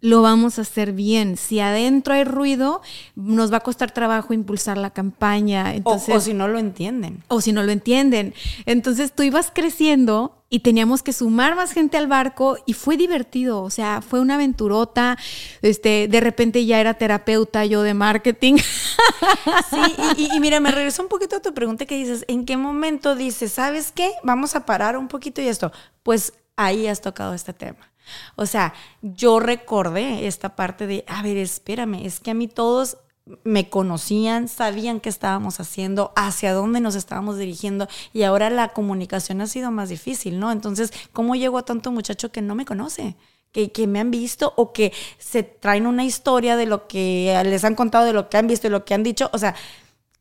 lo vamos a hacer bien. Si adentro hay ruido, nos va a costar trabajo impulsar la campaña. Entonces, o, si no lo entienden. O si no lo entienden. Entonces tú ibas creciendo y teníamos que sumar más gente al barco y fue divertido, o sea, fue una aventurota, este, de repente ya era terapeuta yo de marketing. Sí, y, mira, me regreso un poquito a tu pregunta que dices, ¿en qué momento dices, sabes qué? Vamos a parar un poquito y esto. Pues ahí has tocado este tema. O sea, yo recordé esta parte de, a ver, espérame, es que a mí todos me conocían, sabían qué estábamos haciendo, hacia dónde nos estábamos dirigiendo y ahora la comunicación ha sido más difícil, ¿no? Entonces, ¿cómo llego a tanto muchacho que no me conoce? Que, que, me han visto o que se traen una historia de lo que les han contado, de lo que han visto y lo que han dicho. O sea,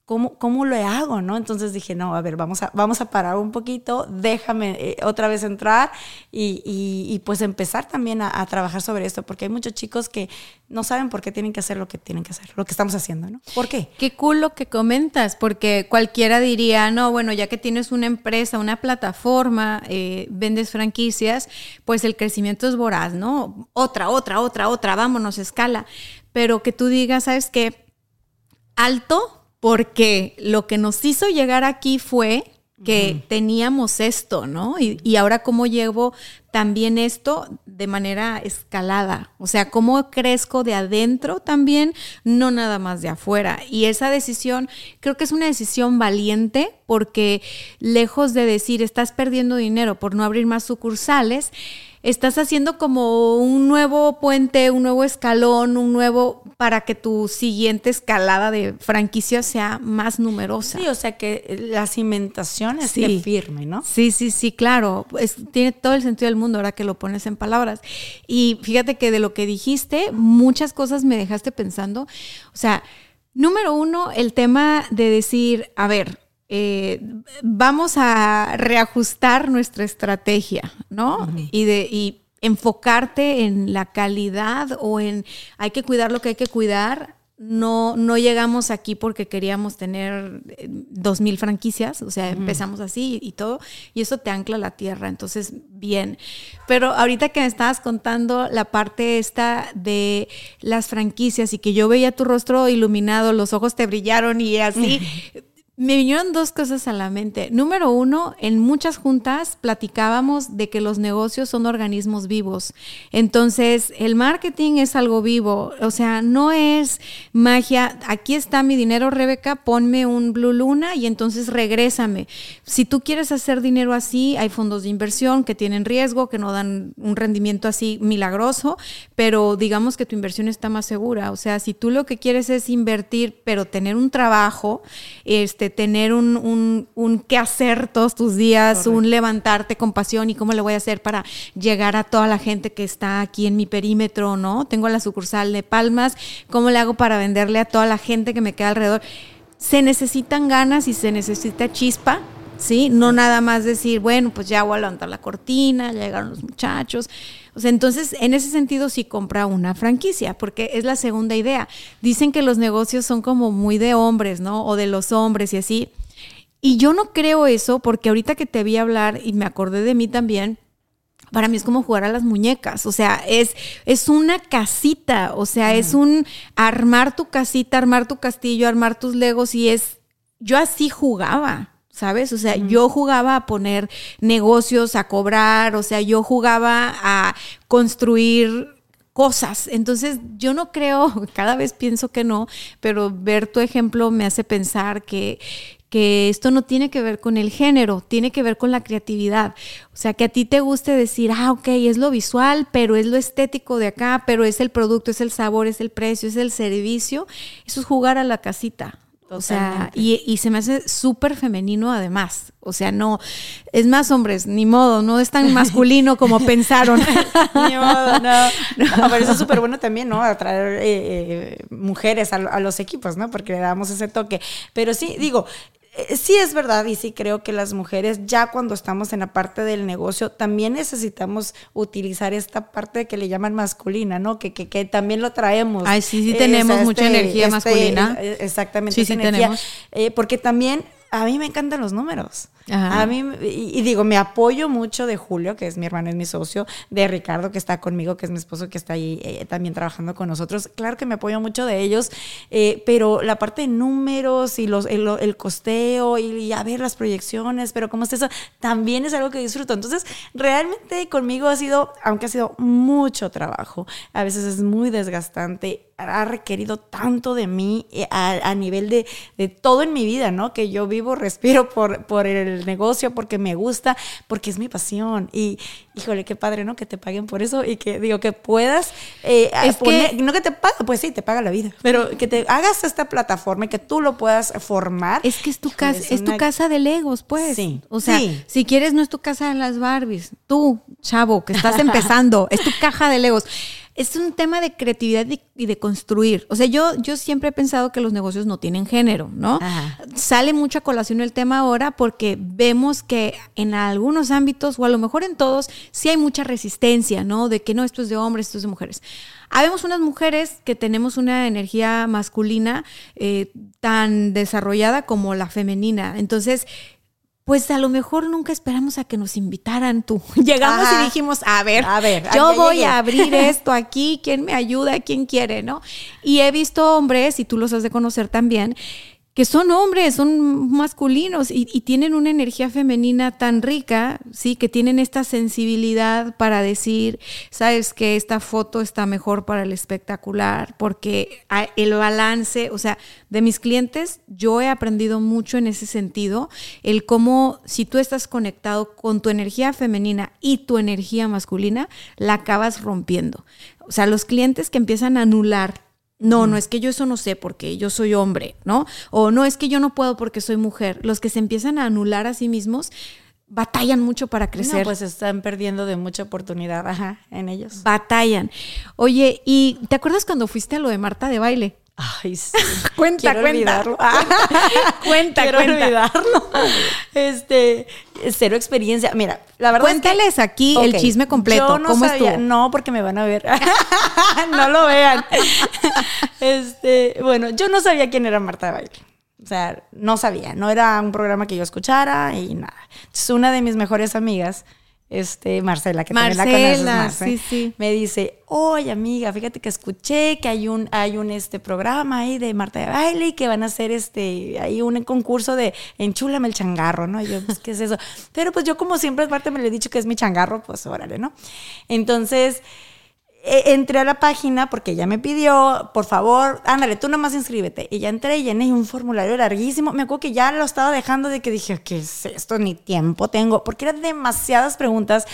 ¿cómo, ¿cómo lo hago? ¿no? Entonces dije, no, a ver, vamos a, vamos a parar un poquito, déjame eh, otra vez entrar y, y, pues empezar también a, trabajar sobre esto, porque hay muchos chicos que no saben por qué tienen que hacer lo que tienen que hacer, lo que estamos haciendo, ¿no? ¿Por qué? Qué cool lo que comentas, porque cualquiera diría, no, bueno, ya que tienes una empresa, una plataforma, eh, vendes franquicias, pues el crecimiento es voraz, ¿no? Otra, otra, otra, otra, vámonos, escala. Pero que tú digas, ¿sabes qué? Alto, porque lo que nos hizo llegar aquí fue que teníamos esto, ¿no? Y, ahora cómo llevo también esto de manera escalada, o sea, cómo crezco de adentro también, no nada más de afuera. Y esa decisión creo que es una decisión valiente porque lejos de decir estás perdiendo dinero por no abrir más sucursales, estás haciendo como un nuevo puente, un nuevo escalón, un nuevo para que tu siguiente escalada de franquicia sea más numerosa. Sí, o sea que la cimentación esté firme, ¿no? Sí, sí, sí, claro. tiene todo el sentido del mundo ahora que lo pones en palabras. Y fíjate que de lo que dijiste, muchas cosas me dejaste pensando. O sea, número uno, el tema de decir, a ver, eh, vamos a reajustar nuestra estrategia, ¿no? Y de y enfocarte en la calidad o en hay que cuidar lo que hay que cuidar no, no llegamos aquí porque queríamos tener eh, dos mil franquicias, o sea, empezamos así y, todo, y eso te ancla a la tierra, entonces, bien. Pero ahorita que me estabas contando la parte esta de las franquicias y que yo veía tu rostro iluminado, los ojos te brillaron y así, Me vinieron dos cosas a la mente. Número uno, en muchas juntas platicábamos de que los negocios son organismos vivos. Entonces, el marketing es algo vivo. O sea, no es magia. Aquí está mi dinero, Rebeca, ponme un Blue Luna y entonces regrésame. Si tú quieres hacer dinero así, hay fondos de inversión que tienen riesgo, que no dan un rendimiento así milagroso, pero digamos que tu inversión está más segura. O sea, si tú lo que quieres es invertir, pero tener un trabajo, este, tener un, un, qué hacer todos tus días, un levantarte con pasión y cómo le voy a hacer para llegar a toda la gente que está aquí en mi perímetro, ¿no? Tengo la sucursal de Palmas, ¿cómo le hago para venderle a toda la gente que me queda alrededor? Se necesitan ganas y se necesita chispa, ¿sí? No nada más decir, bueno, pues ya voy a levantar la cortina, ya llegaron los muchachos. O sea, entonces, en ese sentido sí compra una franquicia, porque es la segunda idea. Dicen que los negocios son como muy de hombres, ¿no? O de los hombres y así. Y yo no creo eso, porque ahorita que te vi hablar y me acordé de mí también, para mí es como jugar a las muñecas, o sea, es, es una casita, o sea, es un armar tu casita, armar tu castillo, armar tus legos y es, yo así jugaba. ¿Sabes? O sea, yo jugaba a poner negocios, a cobrar, o sea, yo jugaba a construir cosas. Entonces, yo no creo, cada vez pienso que no, pero ver tu ejemplo me hace pensar que, que esto no tiene que ver con el género, tiene que ver con la creatividad. O sea, que a ti te guste decir, ah, ok, es lo visual, pero es lo estético de acá, pero es el producto, es el sabor, es el precio, es el servicio. Eso es jugar a la casita. O sea, y, se me hace súper femenino además. O sea, no, es más hombres, ni modo, no es tan masculino como pensaron. ni modo, no. no. Pero eso es súper bueno también, ¿no? Atraer eh, eh, mujeres a, a, los equipos, ¿no? Porque le damos ese toque. Pero sí, digo, sí es verdad y sí creo que las mujeres ya cuando estamos en la parte del negocio también necesitamos utilizar esta parte que le llaman masculina, ¿no? Que, que, que también lo traemos. Ay, sí, sí tenemos mucha este, energía este, masculina. Eh, exactamente. Sí, sí tenemos. Eh, porque también a mí me encantan los números. A mí, y, digo, me apoyo mucho de Julio, que es mi hermano, es mi socio, de Ricardo, que está conmigo, que es mi esposo, que está ahí eh, también trabajando con nosotros. Claro que me apoyo mucho de ellos, eh, pero la parte de números y los, el, costeo y, a ver las proyecciones, pero cómo es eso, también es algo que disfruto. Entonces, realmente conmigo ha sido, aunque ha sido mucho trabajo, a veces es muy desgastante, ha requerido tanto de mí eh, a, nivel de, de, todo en mi vida, ¿no? Que yo vivo, respiro por, por el negocio, porque me gusta, porque es mi pasión. Y híjole, qué padre, ¿no? Que te paguen por eso y que digo que puedas eh, es que, no que te paga, pues sí, te paga la vida, pero que te hagas esta plataforma y que tú lo puedas formar. Es que es tu casa, es, tu casa de Legos, pues. Sí. O sea, si quieres no es tu casa de las Barbies. Tú, chavo, que estás empezando, es tu caja de Legos es un tema de creatividad y de construir. O sea, yo, yo siempre he pensado que los negocios no tienen género, ¿no? Sale mucha colación el tema ahora porque vemos que en algunos ámbitos, o a lo mejor en todos, sí hay mucha resistencia, ¿no? De que no, esto es de hombres, esto es de mujeres. Habemos unas mujeres que tenemos una energía masculina eh, tan desarrollada como la femenina. Entonces, pues a lo mejor nunca esperamos a que nos invitaran tú. Llegamos y dijimos, a ver, a ver yo voy a abrir esto aquí, ¿quién me ayuda? ¿Quién quiere? ¿No? Y he visto hombres, y tú los has de conocer también, que son hombres, son masculinos y, tienen una energía femenina tan rica, sí, que tienen esta sensibilidad para decir, sabes que esta foto está mejor para el espectacular, porque el balance, o sea, de mis clientes, yo he aprendido mucho en ese sentido, el cómo si tú estás conectado con tu energía femenina y tu energía masculina, la acabas rompiendo. O sea, los clientes que empiezan a anular no, no es que yo eso no sé porque yo soy hombre, ¿no? O no es que yo no puedo porque soy mujer. Los que se empiezan a anular a sí mismos batallan mucho para crecer. No, pues están perdiendo de mucha oportunidad, ajá, en ellos. Batallan. Oye, ¿y te acuerdas cuando fuiste a lo de Marta de baile? Ay, sí. Cuenta, Quiero cuenta. Cuenta, Quiero cuenta. olvidarlo. Este, cero experiencia. Mira, la verdad Cuéntales es que, aquí el chisme completo. Yo no ¿Cómo sabía, estuvo? no, porque me van a ver. no lo vean. Este, bueno, yo no sabía quién era Marta de Baile. O sea, no sabía, no era un programa que yo escuchara y nada. Entonces, una de mis mejores amigas, este, Marcela, que también la conoces, Marcela, Marce, sí, sí. me dice, oye amiga, fíjate que escuché que hay un, hay un este programa ahí de Marta de Baile y que van a hacer este, hay un concurso de enchúlame el changarro, ¿no? Y yo, pues, ¿qué es eso? Pero pues yo como siempre aparte me le he dicho que es mi changarro, pues órale, ¿no? Entonces, entré a la página porque ella me pidió, por favor, ándale, tú nomás inscríbete. Y ya entré y llené un formulario larguísimo. Me acuerdo que ya lo estaba dejando de que dije, ¿qué es esto? Ni tiempo tengo, porque eran demasiadas preguntas.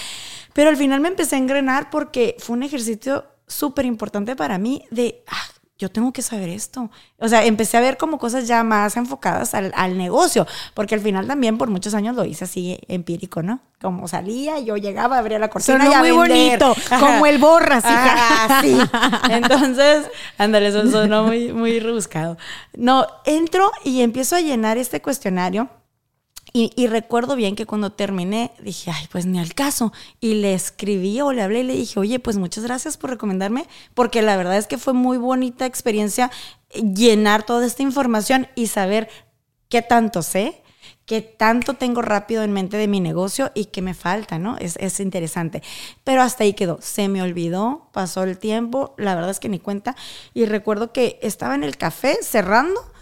Pero al final me empecé a engrenar porque fue un ejercicio súper importante para mí de, ah, yo tengo que saber esto. O sea, empecé a ver como cosas ya más enfocadas al, al negocio, porque al final también por muchos años lo hice así empírico, ¿no? Como salía, yo llegaba, abría la cortina Sonó y a muy vender. bonito, como el borras, hija. Ah, sí. Entonces, ándale, eso sonó muy, muy rebuscado. No, entro y empiezo a llenar este cuestionario. Y, recuerdo bien que cuando terminé dije, ay, pues ni al caso. Y le escribí o le hablé y le dije, oye, pues muchas gracias por recomendarme, porque la verdad es que fue muy bonita experiencia llenar toda esta información y saber qué tanto sé, qué tanto tengo rápido en mente de mi negocio y qué me falta, ¿no? Es, es interesante. Pero hasta ahí quedó. Se me olvidó, pasó el tiempo, la verdad es que ni cuenta. Y recuerdo que estaba en el café cerrando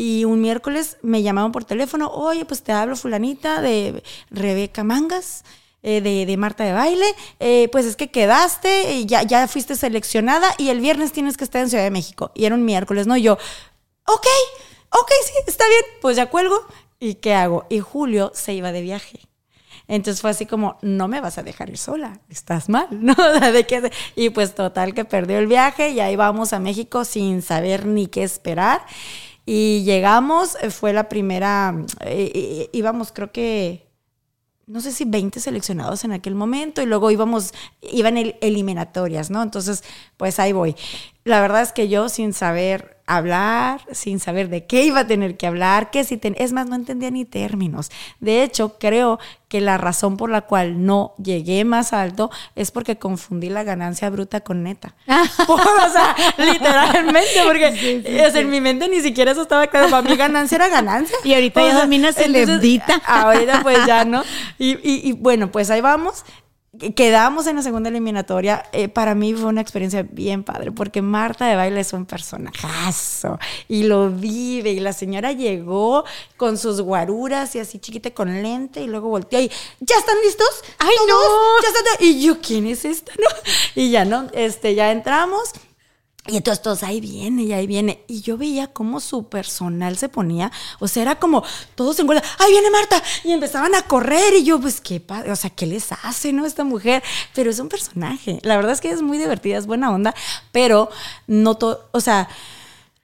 y un miércoles me llamaron por teléfono, oye, pues te hablo fulanita de Rebeca Mangas. eh, de, de Marta de Baile, eh, pues es que quedaste, y ya, ya fuiste seleccionada y el viernes tienes que estar en Ciudad de México. Y era un miércoles, ¿no? Y yo, ok, ok, sí, está bien, pues ya cuelgo. ¿Y qué hago? Y Julio se iba de viaje. Entonces fue así como, no me vas a dejar ir sola, estás mal, ¿no? ¿de qué? Y pues total que perdió el viaje y ahí vamos a México sin saber ni qué esperar. Y llegamos, eh, fue la primera, eh, eh, íbamos creo que, no sé si 20 seleccionados en aquel momento y luego íbamos, iban el- eliminatorias, ¿no? Entonces, pues ahí voy. La verdad es que yo sin saber hablar, sin saber de qué iba a tener que hablar, qué si ten- es más, no entendía ni términos. De hecho, creo que la razón por la cual no llegué más alto es porque confundí la ganancia bruta con neta. o sea, literalmente, porque o sea, en mi mente ni siquiera eso estaba claro. Para mí ganancia era ganancia. Y ahorita O ya dominas hebdita. Ahorita pues ya, ¿no? Y, y- y bueno, pues ahí vamos. Quedamos en la segunda eliminatoria. Eh, para mí fue una experiencia bien padre porque Marta de Baile es un personajazo y lo vive. Y la señora llegó con sus guaruras y así chiquita con lente y luego volteó y ¿ya están listos? ¡Ay, ¿Todos? no! ¿Ya están? Y yo, ¿quién es esta? ¿No? Y ya, ¿no? Este, ya entramos. Y entonces todos, ahí viene, y ahí viene. Y yo veía cómo su personal se ponía. O sea, era como, todos en huelga, ahí viene Marta. Y empezaban a correr. Y yo, pues, ¿qué pasa? O sea, ¿qué les hace, no? Esta mujer. Pero es un personaje. La verdad es que es muy divertida, es buena onda. Pero no todo, o sea...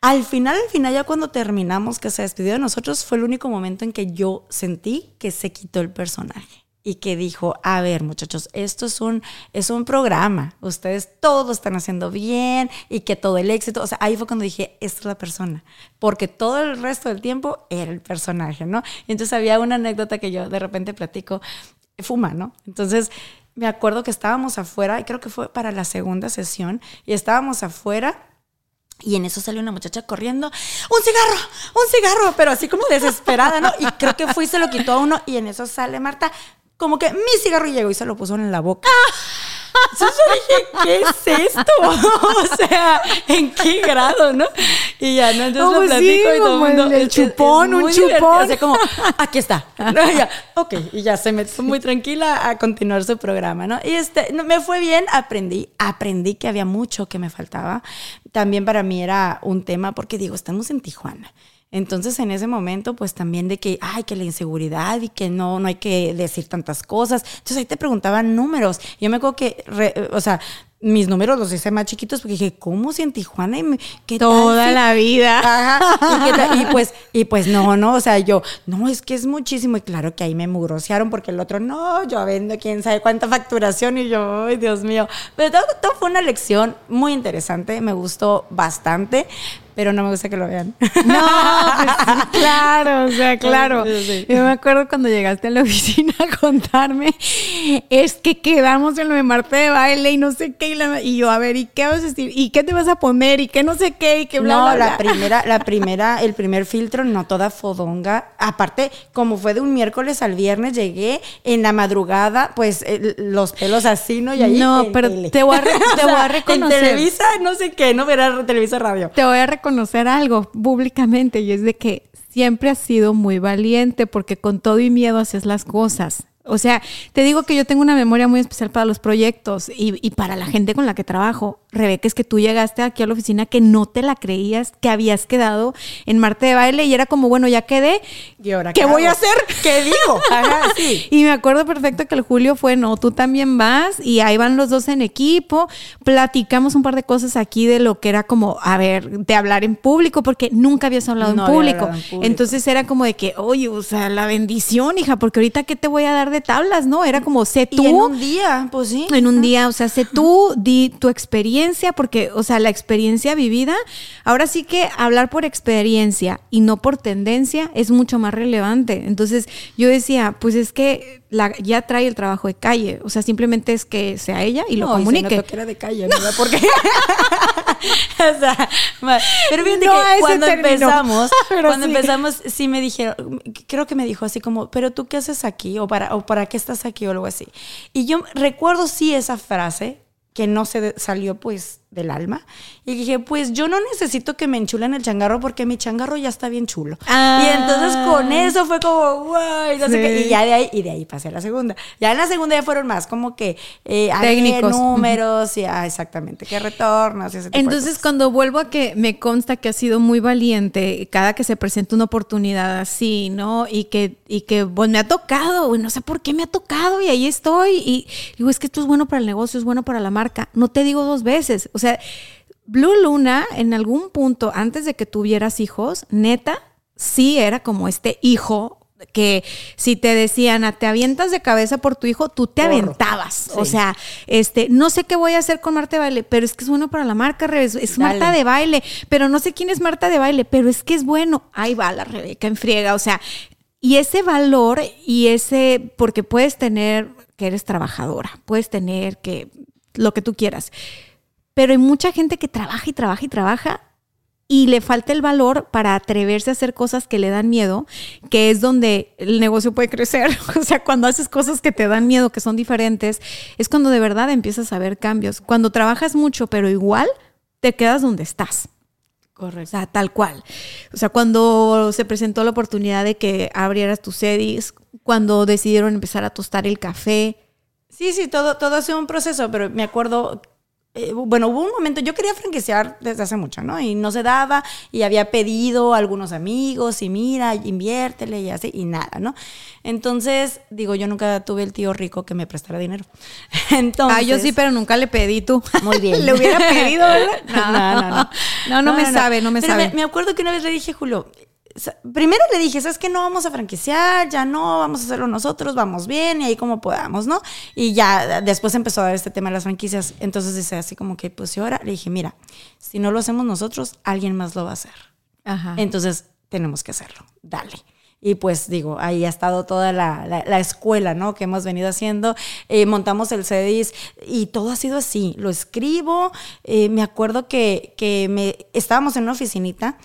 Al final, al final, ya cuando terminamos, que se despidió de nosotros, fue el único momento en que yo sentí que se quitó el personaje y que dijo, a ver muchachos, esto es un, es un programa, ustedes todos están haciendo bien y que todo el éxito, o sea, ahí fue cuando dije, esta es la persona, porque todo el resto del tiempo era el personaje, ¿no? Entonces había una anécdota que yo de repente platico, fuma, ¿no? Entonces me acuerdo que estábamos afuera, y creo que fue para la segunda sesión, y estábamos afuera. Y en eso salió una muchacha corriendo, un cigarro, un cigarro, pero así como desesperada, ¿no? Y creo que fue y se lo quitó a uno y en eso sale Marta, como que mi cigarro llegó y se lo puso en la boca. Entonces yo dije, ¿qué es esto? o sea, ¿en qué grado, no? Y ya, ¿no? Entonces lo platico sí, y todo el mundo. el- el chupón, un divertido, chupón. O sea, como, aquí está. ¿no? Y ya, ok, y ya se metió muy tranquila a continuar su programa, ¿no? Y este, no, me fue bien, aprendí, aprendí que había mucho que me faltaba. También para mí era un tema, porque digo, estamos en Tijuana. Entonces en ese momento pues también de que, ay, que la inseguridad y que no, no hay que decir tantas cosas. Entonces ahí te preguntaban números. Yo me acuerdo que, re- o sea, mis números los hice más chiquitos porque dije, ¿cómo si en Tijuana? y me- ¿Qué Toda la vida. Ajá. ¿Y, qué tal? Y pues, y pues no, no, o sea, yo, no, es que es muchísimo. Y claro que ahí me mugrosearon porque el otro, no, yo vendo quién sabe cuánta facturación. Y yo, ay, Dios mío. Pero todo, todo fue una lección muy interesante, me gustó bastante. Pero no me gusta que lo vean. No, pues sí, claro, o sea, claro. Sí. Yo me acuerdo cuando llegaste a la oficina a contarme, es que quedamos en lo de Marte de baile y no sé qué, y, la- y yo, a ver, ¿y qué vas a decir? ¿Y qué te vas a poner? ¿Y qué no sé qué? ¿Y qué bla, no, bla, la primera, la primera, el primer filtro, no toda fodonga. Aparte, como fue de un miércoles al viernes, llegué en la madrugada, pues el- los pelos así, ¿no? Y ahí No, pero tele. te voy a te voy a reconocer. En Televisa, no sé qué, no verá Televisa Radio. Te voy a reconocer algo públicamente y es de que siempre has sido muy valiente porque con todo y miedo haces las cosas. O sea, te digo que yo tengo una memoria muy especial para los proyectos y, y para la gente con la que trabajo. Rebeca, es que tú llegaste aquí a la oficina que no te la creías, que habías quedado en Marte de baile y era como, bueno, ya quedé. ¿Y ahora ¿Qué voy a hacer? ¿Qué digo? Ajá, sí. Y me acuerdo perfecto que el Julio fue, no, tú también vas y ahí van los dos en equipo, platicamos un par de cosas aquí de lo que era como, a ver, de hablar en público, porque nunca habías hablado No en, había público. hablado en público. Entonces era como de que, oye, o sea, la bendición, hija, porque ahorita qué te voy a dar de tablas, ¿no? Era como, sé tú. Y en un día, pues sí. En un día, o sea, sé tú, di tu experiencia, porque, o sea, la experiencia vivida, ahora sí que hablar por experiencia y no por tendencia es mucho más relevante. Entonces, yo decía, pues es que la, ya trae el trabajo de calle, o sea, simplemente es que sea ella y lo No, y comunique. que era de calle, ¿no? Porque. o sea, pero fíjate No que cuando término. empezamos, cuando sí. empezamos, sí me dijeron, creo que me dijo así como, ¿pero tú qué haces aquí? O para, o para qué estás aquí o algo así. Y yo recuerdo sí esa frase que no se salió pues del alma. Y dije, pues yo no necesito que me enchulen el changarro porque mi changarro ya está bien chulo. Ah. Y entonces con eso fue como, guay, no sé Sí. qué. Y ya de ahí, y de ahí pasé a la segunda. Ya en la segunda ya fueron más como que eh, Técnicos. números y ah, exactamente, qué retornos y ese tipo de Entonces, cosas. cuando vuelvo a que me consta que has sido muy valiente cada que se presenta una oportunidad así, ¿no? Y que, y que pues, me ha tocado, no sé por qué me ha tocado y ahí estoy. Y digo, es que esto es bueno para el negocio, es bueno para la marca. No te digo dos veces. O sea, Blue Luna, en algún punto, antes de que tuvieras hijos, neta, sí era como este hijo que si te decían, "Ah, te avientas de cabeza por tu hijo, tú te Porro. aventabas. O sea, este, no sé qué voy a hacer con Marta de Baile, pero es que es bueno para la marca, es, es. Marta de Baile, pero no sé quién es Marta de Baile, pero es que es bueno. Ahí va la Rebeca en friega, o sea, y ese valor y ese, porque puedes tener que eres trabajadora, puedes tener que lo que tú quieras, pero hay mucha gente que trabaja y trabaja y trabaja y le falta el valor para atreverse a hacer cosas que le dan miedo, que es donde el negocio puede crecer. O sea, cuando haces cosas que te dan miedo, que son diferentes, es cuando de verdad empiezas a ver cambios. Cuando trabajas mucho, pero igual te quedas donde estás. O Correcto. sea, tal cual. O sea, cuando se presentó la oportunidad de que abrieras tus sedis, cuando decidieron empezar a tostar el café. Sí, sí, todo, todo ha sido un proceso, pero me acuerdo, eh, bueno, hubo un momento, yo quería franquiciar desde hace mucho, ¿no? Y no se daba, y había pedido a algunos amigos, y mira, inviértele, y así, y nada, ¿no? Entonces, digo, yo nunca tuve el tío rico que me prestara dinero. Entonces, ah, yo sí, pero nunca le pedí tú. Muy bien. le hubiera pedido, ¿verdad? No, no, no. No, no me sabe, no me Pero sabe. Me, me acuerdo que una vez le dije, Julio, primero le dije, ¿sabes qué? No vamos a franquiciar, ya no, vamos a hacerlo nosotros, vamos bien y ahí como podamos, ¿no? Y ya después empezó a dar este tema de las franquicias. Entonces dice así como que, pues y ahora le dije, mira, si no lo hacemos nosotros, alguien más lo va a hacer. Ajá. Entonces tenemos que hacerlo, dale. Y pues digo, ahí ha estado toda la, la- la escuela, ¿no? Que hemos venido haciendo. Eh, montamos el CEDIS y todo ha sido así. Lo escribo. eh, me acuerdo que, que me, estábamos en una oficinita,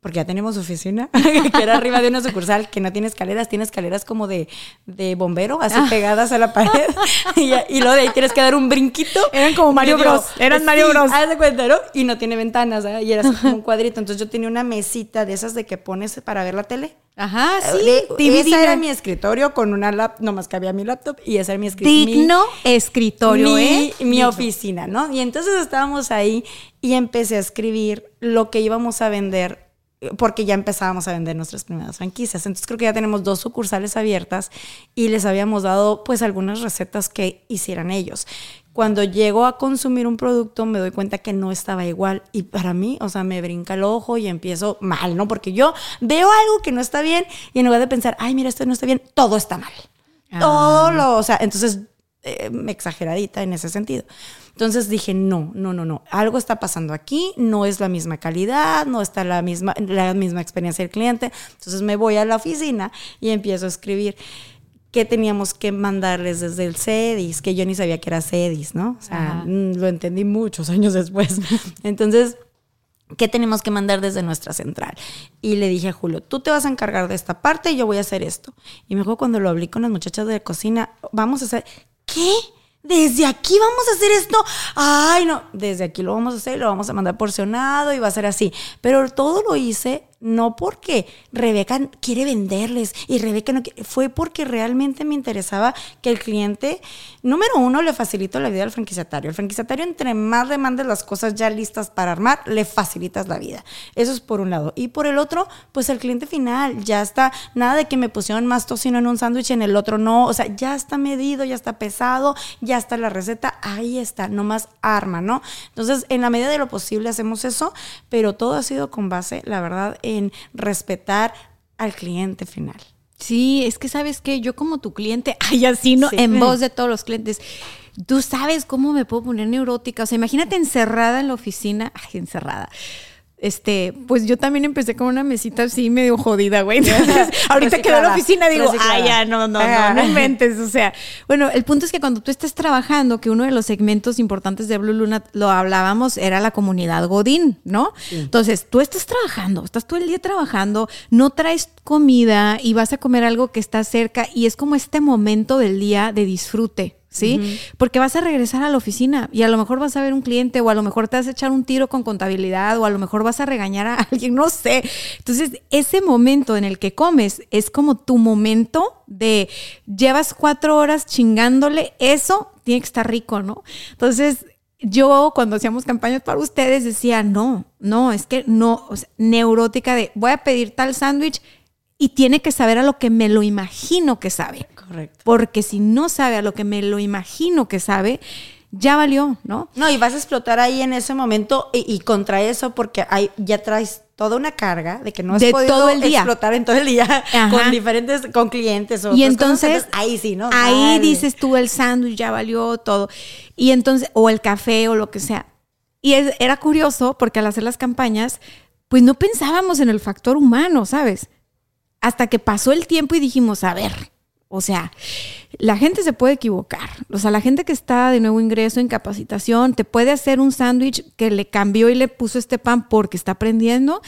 porque ya tenemos oficina, que era arriba de una sucursal que no tiene escaleras, tiene escaleras como de, de bombero, así pegadas a la pared. y, y luego de ahí tienes que dar un brinquito. Eran como Mario Bros, eran Mario Bros. haz de cuenta, ¿no? Y no tiene ventanas, ¿verdad? Y era así como un cuadrito. Entonces yo tenía una mesita de esas de que pones para ver la tele. Ajá, sí. De- esa era mi escritorio con una laptop, nomás que había mi laptop y esa era mi escritorio. Digno escritorio, mi, ¿eh? mi oficina, ¿no? Y entonces estábamos ahí y empecé a escribir lo que íbamos a vender eh, porque ya empezábamos a vender nuestras primeras franquicias. Entonces creo que ya tenemos dos sucursales abiertas y les habíamos dado pues algunas recetas que hicieran ellos. Cuando llego a consumir un producto me doy cuenta que no estaba igual y para mí, o sea, me brinca el ojo y empiezo mal, ¿no? Porque yo veo algo que no está bien y en lugar de pensar, ay, mira, esto no está bien, todo está mal. Ah. Todo lo, o sea, entonces eh, exageradita en ese sentido. Entonces dije, no, no, no, no, algo está pasando aquí, no es la misma calidad, no está la misma, la misma experiencia del cliente. Entonces me voy a la oficina y empiezo a escribir qué teníamos que mandarles desde el CEDIS, que yo ni sabía que era CEDIS, ¿no? O sea, mm, lo entendí muchos años después. Entonces, ¿qué tenemos que mandar desde nuestra central? Y le dije a Julio, tú te vas a encargar de esta parte y yo voy a hacer esto. Y me acuerdo cuando lo hablé con las muchachas de cocina, vamos a hacer, ¿qué? Desde aquí vamos a hacer esto. Ay, no, desde aquí lo vamos a hacer, lo vamos a mandar porcionado y va a ser así. Pero todo lo hice no porque Rebeca quiere venderles y Rebeca no quiere, fue porque realmente me interesaba que el cliente, número uno, le facilitó la vida al franquiciatario. El franquiciatario, entre más le mandes las cosas ya listas para armar, le facilitas la vida. Eso es por un lado. Y por el otro, pues el cliente final, ya está, nada de que me pusieron más tocino en un sándwich y en el otro no, o sea, ya está medido, ya está pesado, ya está la receta, ahí está, nomás arma, ¿no? Entonces, en la medida de lo posible hacemos eso, pero todo ha sido con base, la verdad, en respetar al cliente final. Sí, es que sabes que yo como tu cliente, ay, así, ¿no? En voz de todos los clientes, tú sabes cómo me puedo poner neurótica. O sea, imagínate encerrada en la oficina, ay, encerrada este, pues yo también empecé con una mesita así medio jodida, güey. ahorita que veo la oficina digo, ay, ya, no, no, no, no inventes. O sea, bueno, el punto es que cuando tú estás trabajando, que uno de los segmentos importantes de Blue Luna, lo hablábamos, era la comunidad Godín, ¿no? Entonces, tú estás trabajando, estás todo el día trabajando, no traes comida y vas a comer algo que está cerca y es como este momento del día de disfrute. ¿Sí? Porque vas a regresar a la oficina y a lo mejor vas a ver un cliente o a lo mejor te vas a echar un tiro con contabilidad o a lo mejor vas a regañar a alguien, no sé. Entonces, ese momento en el que comes es como tu momento de llevas cuatro horas chingándole, eso tiene que estar rico, ¿no? Entonces, yo cuando hacíamos campañas para ustedes decía, no, no, es que no, neurótica de voy a pedir tal sándwich y tiene que saber a lo que me lo imagino que sabe. Correcto. Porque si no sabe a lo que me lo imagino que sabe, ya valió, ¿no? No, y vas a explotar ahí en ese momento y, contra eso porque hay, ya traes toda una carga de que no has de podido todo el día. explotar en todo el día con diferentes, con clientes o Y entonces, ahí sí, ¿no? Ahí dices tú el sándwich ya valió todo. Y entonces, o el café o lo que sea. Y era curioso porque al hacer las campañas, pues no pensábamos en el factor humano, ¿sabes? Hasta que pasó el tiempo y dijimos, a ver, o sea, la gente se puede equivocar. O sea, la gente que está de nuevo ingreso en capacitación te puede hacer un sándwich que le cambió y le puso este pan porque está aprendiendo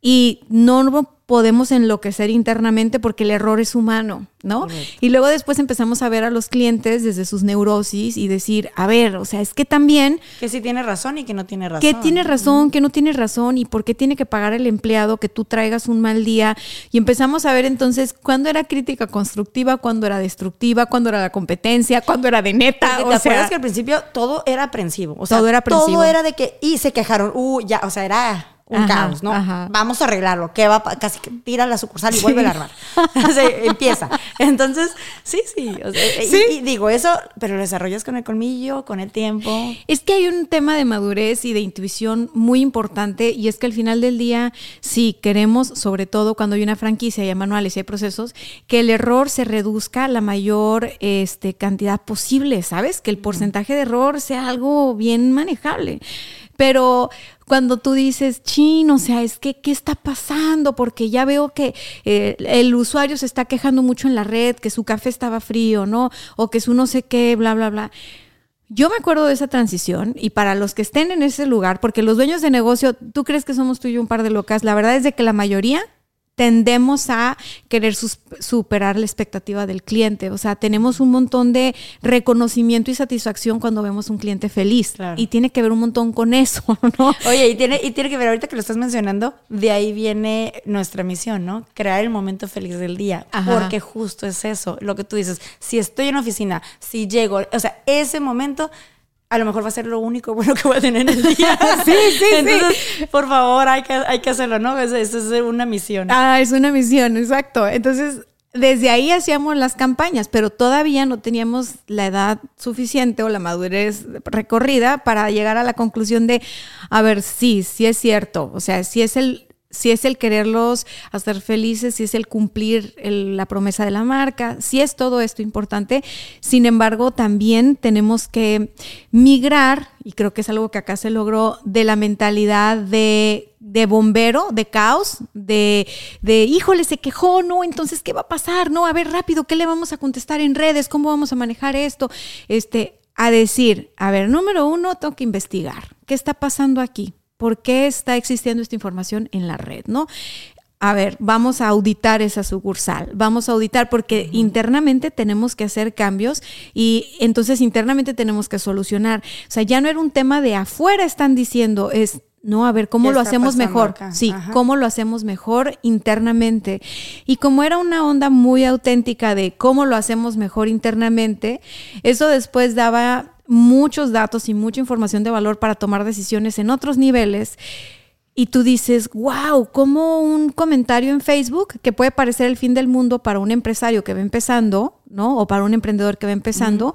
y no podemos enloquecer internamente porque el error es humano, ¿no? Y luego después empezamos a ver a los clientes desde sus neurosis y decir, a ver, o sea, es que también... Que sí tiene razón y que no tiene razón. Que tiene razón, que no tiene razón y por qué tiene que pagar el empleado que tú traigas un mal día. Y empezamos a ver entonces cuándo era crítica constructiva, cuándo era destructiva, cuándo era la competencia, cuándo era de neta. o ¿Te acuerdas que al principio todo era aprensivo? O sea, todo era aprensivo. Todo era de que, y se quejaron, uh, ya, o sea, era un caos, ¿no? Vamos a arreglarlo. ¿Qué va? Casi que tira la sucursal y vuelve a armar. empieza. Entonces, sí, sí, Y, digo eso, pero lo desarrollas con el colmillo, con el tiempo. Es que hay un tema de madurez y de intuición muy importante y es que al final del día, si queremos, sobre todo cuando hay una franquicia y hay manuales y hay procesos, que el error se reduzca a la mayor este, cantidad posible, ¿sabes? Que el porcentaje de error sea algo bien manejable. Pero cuando tú dices, chin, o sea, es que, ¿qué está pasando? Porque ya veo que eh, el usuario se está quejando mucho en la red, que su café estaba frío, ¿no? O que su no sé qué, bla, bla, bla. Yo me acuerdo de esa transición y para los que estén en ese lugar, porque los dueños de negocio, tú crees que somos tú y un par de locas, la verdad es de que la mayoría tendemos a querer superar la expectativa del cliente. O sea, tenemos un montón de reconocimiento y satisfacción cuando vemos un cliente feliz. Y tiene que ver un montón con eso, ¿no? Oye, y tiene, y tiene que ver, ahorita que lo estás mencionando, de ahí viene nuestra misión, ¿no? Crear el momento feliz del día. Porque justo es eso, lo que tú dices. Si estoy en oficina, si llego, o sea, ese momento a lo mejor va a ser lo único bueno que voy a tener en el día. sí, sí, Entonces, por favor, hay que, hay que hacerlo, ¿no? Eso, es una misión. Ah, es una misión, exacto. Entonces, desde ahí hacíamos las campañas, pero todavía no teníamos la edad suficiente o la madurez recorrida para llegar a la conclusión de, a ver, sí, sí es cierto. O sea, sí es el si es el quererlos hacer felices, si es el cumplir la promesa de la marca, si es todo esto importante. Sin embargo, también tenemos que migrar, y creo que es algo que acá se logró, de la mentalidad de, bombero, de caos, de, de, híjole, se quejó, no, entonces, ¿qué va a pasar? No, a ver, rápido, ¿qué le vamos a contestar en redes? ¿Cómo vamos a manejar esto? Este, a decir, a ver, número uno, tengo que investigar. ¿Qué está pasando aquí? ¿Por qué está existiendo esta información en la red? ¿no? A ver, vamos a auditar esa sucursal, vamos a auditar porque internamente tenemos que hacer cambios y entonces internamente tenemos que solucionar. O sea, ya no era un tema de afuera están diciendo, es no, a ver, ¿cómo lo hacemos mejor? Sí, ¿cómo lo hacemos mejor internamente? Y como era una onda muy auténtica de cómo lo hacemos mejor internamente, eso después daba muchos datos y mucha información de valor para tomar decisiones en otros niveles. Y tú dices, wow, como un comentario en Facebook que puede parecer el fin del mundo para un empresario que va empezando, ¿no? O para un emprendedor que va empezando,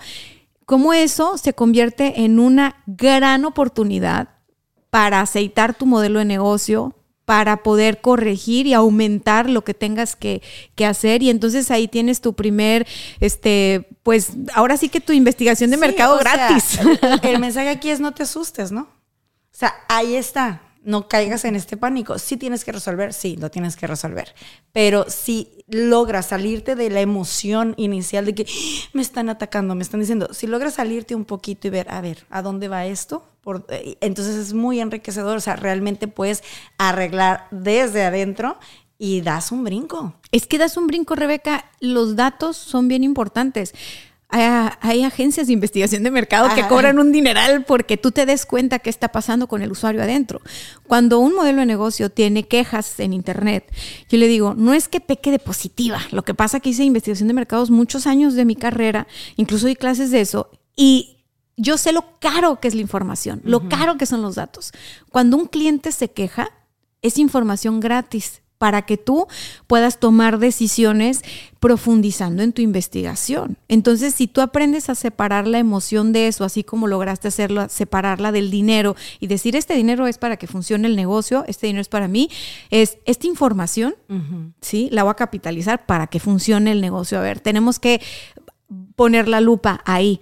cómo eso se convierte en una gran oportunidad para aceitar tu modelo de negocio, para poder corregir y aumentar lo que tengas que, hacer. Y entonces ahí tienes tu primer, este, pues ahora sí que tu investigación de mercado gratis. el, mensaje aquí es no te asustes, ¿no? O sea, ahí está. No caigas en este pánico. Si tienes que resolver, sí, lo tienes que resolver. Pero si logras salirte de la emoción inicial de que ¡Ah! me están atacando, me están diciendo, si logras salirte un poquito y ver, a ver, ¿a dónde va esto? Eh, entonces es muy enriquecedor, o sea, realmente puedes arreglar desde adentro y das un brinco. Es que das un brinco, Rebeca, los datos son bien importantes. Hay, agencias de investigación de mercado que cobran un dineral porque tú te des cuenta qué está pasando con el usuario adentro. Cuando un modelo de negocio tiene quejas en Internet, yo le digo, no es que peque de positiva. Lo que pasa que hice investigación de mercados muchos años de mi carrera, incluso di clases de eso, y yo sé lo caro que es la información, lo caro que son los datos. Cuando un cliente se queja, es información gratis para que tú puedas tomar decisiones profundizando en tu investigación. Entonces, si tú aprendes a separar la emoción de eso, así como lograste hacerlo, separarla del dinero y decir, este dinero es para que funcione el negocio, este dinero es para mí, es esta información, ¿sí? La voy a capitalizar para que funcione el negocio. A ver, tenemos que poner la lupa ahí.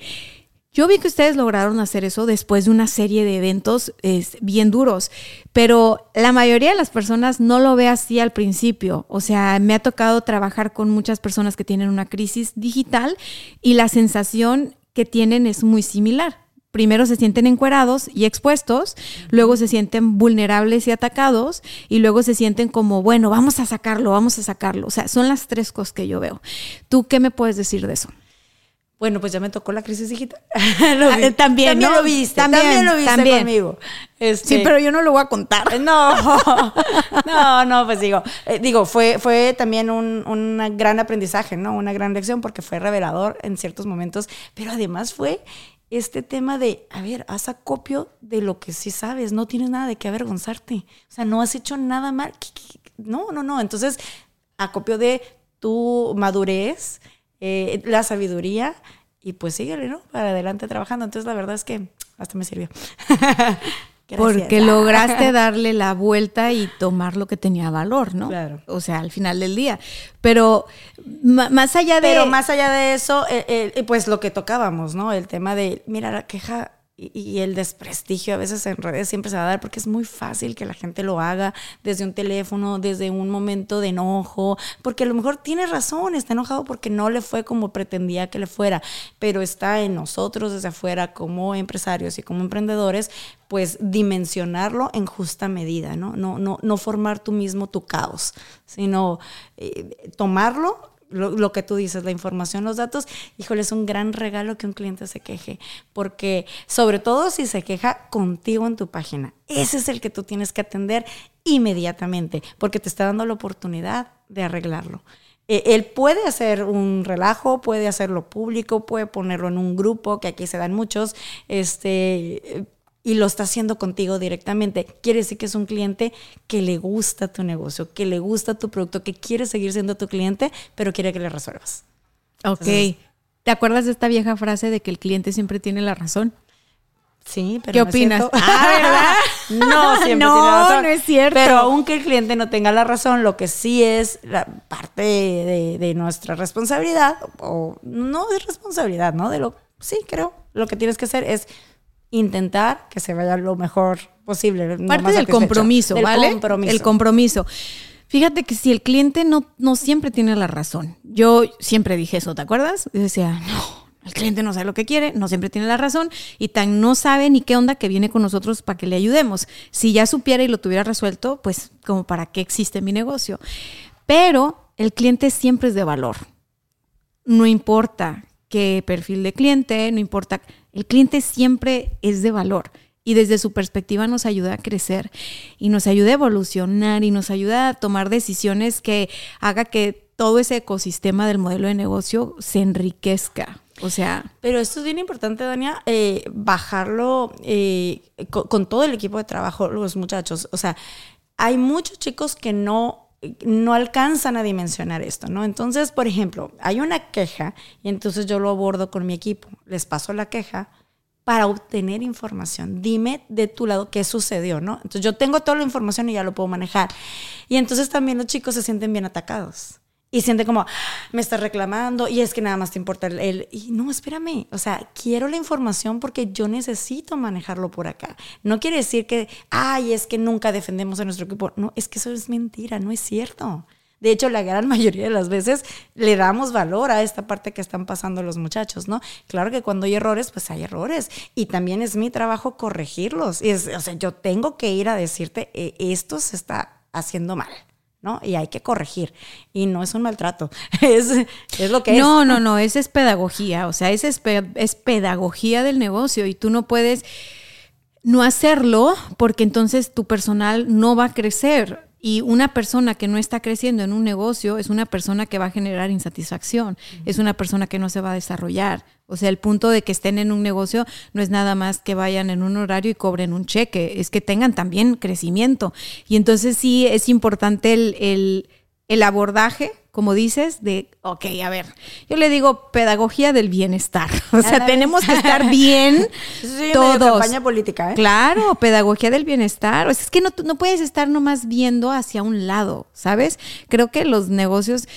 Yo vi que ustedes lograron hacer eso después de una serie de eventos bien duros, pero la mayoría de las personas no lo ve así al principio. O sea, me ha tocado trabajar con muchas personas que tienen una crisis digital y la sensación que tienen es muy similar. Primero se sienten encuerados y expuestos, luego se sienten vulnerables y atacados y luego se sienten como, bueno, vamos a sacarlo, vamos a sacarlo. O sea, son las tres cosas que yo veo. ¿Tú qué me puedes decir de eso? Bueno, pues ya me tocó la crisis digital. Ah, también, también lo viste, también, lo viste conmigo. Este, sí, pero yo no lo voy a contar. No, no, no, pues digo, eh, digo, fue, fue también un, un, gran aprendizaje, ¿no? Una gran lección porque fue revelador en ciertos momentos, pero además fue este tema de, a ver, haz acopio de lo que sí sabes, no tienes nada de qué avergonzarte, o sea, no has hecho nada mal. No, no, no, entonces acopio de tu madurez, eh, la sabiduría y pues síguele, ¿no? Para adelante trabajando. Entonces la verdad es que hasta me sirvió. Porque lograste darle la vuelta y tomar lo que tenía valor, ¿no? Claro. O sea, al final del día. Pero más allá de... Pero más allá de eso, eh, eh, pues lo que tocábamos, ¿no? El tema de, mira, la queja y, el desprestigio a veces en redes siempre se va a dar porque es muy fácil que la gente lo haga desde un teléfono, desde un momento de enojo, porque a lo mejor tiene razón, está enojado porque no le fue como pretendía que le fuera, pero está en nosotros desde afuera como empresarios y como emprendedores, pues dimensionarlo en justa medida, ¿no? No, no, no formar tú mismo tu caos, sino eh, tomarlo lo, que tú dices, la información, los datos, híjole, es un gran regalo que un cliente se queje, porque sobre todo si se queja contigo en tu página, ese es el que tú tienes que atender inmediatamente, porque te está dando la oportunidad de arreglarlo. E, él puede hacer un relajo, puede hacerlo público, puede ponerlo en un grupo, que aquí se dan muchos, este, y lo está haciendo contigo directamente. Quiere decir que es un cliente que le gusta tu negocio, que le gusta tu producto, que quiere seguir siendo tu cliente, pero quiere que le resuelvas. Ok. ¿Te acuerdas de esta vieja frase de que el cliente siempre tiene la razón? Sí, pero ¿Qué no opinas? Ah, ¿verdad? no, siempre No, tiene razón. no es cierto. Pero aunque el cliente no tenga la razón, lo que sí es la parte de, de nuestra responsabilidad, o no de responsabilidad, ¿no? De lo, sí, creo, lo que tienes que hacer es intentar que se vaya lo mejor posible. Parte del compromiso, Del ¿vale? compromiso. El compromiso. Fíjate que si el cliente no, no siempre tiene la razón. Yo siempre dije eso, ¿te acuerdas? Yo decía, no, el cliente no sabe lo que quiere, no siempre tiene la razón y tan no sabe ni qué onda que viene con nosotros para que le ayudemos. Si ya supiera y lo tuviera resuelto, pues como para qué existe mi negocio. Pero el cliente siempre es de valor. No importa qué perfil de cliente, no importa, el cliente siempre es de valor y desde su perspectiva nos ayuda a crecer y nos ayuda a evolucionar y nos ayuda a tomar decisiones que haga que todo ese ecosistema del modelo de negocio se enriquezca. O sea, Pero esto es bien importante, Dania, eh, bajarlo eh, con, con todo el equipo de trabajo, los muchachos. O sea, hay muchos chicos que no, no alcanzan a dimensionar esto, ¿no? Entonces, por ejemplo, hay una queja y entonces yo lo abordo con mi equipo. Les paso la queja para obtener información. Dime de tu lado qué sucedió, ¿no? Entonces yo tengo toda la información y ya lo puedo manejar. Y entonces también los chicos se sienten bien atacados. Y sienten como, "Ah, me estás reclamando y es que nada más te importa el, el- Y no, espérame, o sea, quiero la información porque yo necesito manejarlo por acá. No quiere decir que, ay, es que nunca defendemos a nuestro equipo. No, es que eso es mentira, no es cierto. De hecho, la gran mayoría de las veces le damos valor a esta parte que están pasando los muchachos, ¿no? Claro que cuando hay errores, pues hay errores. Y también es mi trabajo corregirlos. Y es, o sea, yo tengo que ir a decirte, "Eh, esto se está haciendo mal. ¿No? Y hay que corregir. Y no es un maltrato, es, es lo que no, es. no, no, esa es pedagogía, o sea, es, es pedagogía del negocio y tú no puedes no hacerlo porque entonces tu personal no va a crecer. Y una persona que no está creciendo en un negocio es una persona que va a generar insatisfacción, es una persona que no se va a desarrollar. O sea, el punto de que estén en un negocio no es nada más que vayan en un horario y cobren un cheque, es que tengan también crecimiento. Y entonces sí es importante el, el, el abordaje, como dices, de, ok, a ver, yo le digo pedagogía del bienestar. O sea, tenemos que estar bien Sí, todos. campaña política, ¿eh? Claro, pedagogía del bienestar. O sea, es que no, no puedes estar nomás viendo hacia un lado, ¿sabes? Creo que los negocios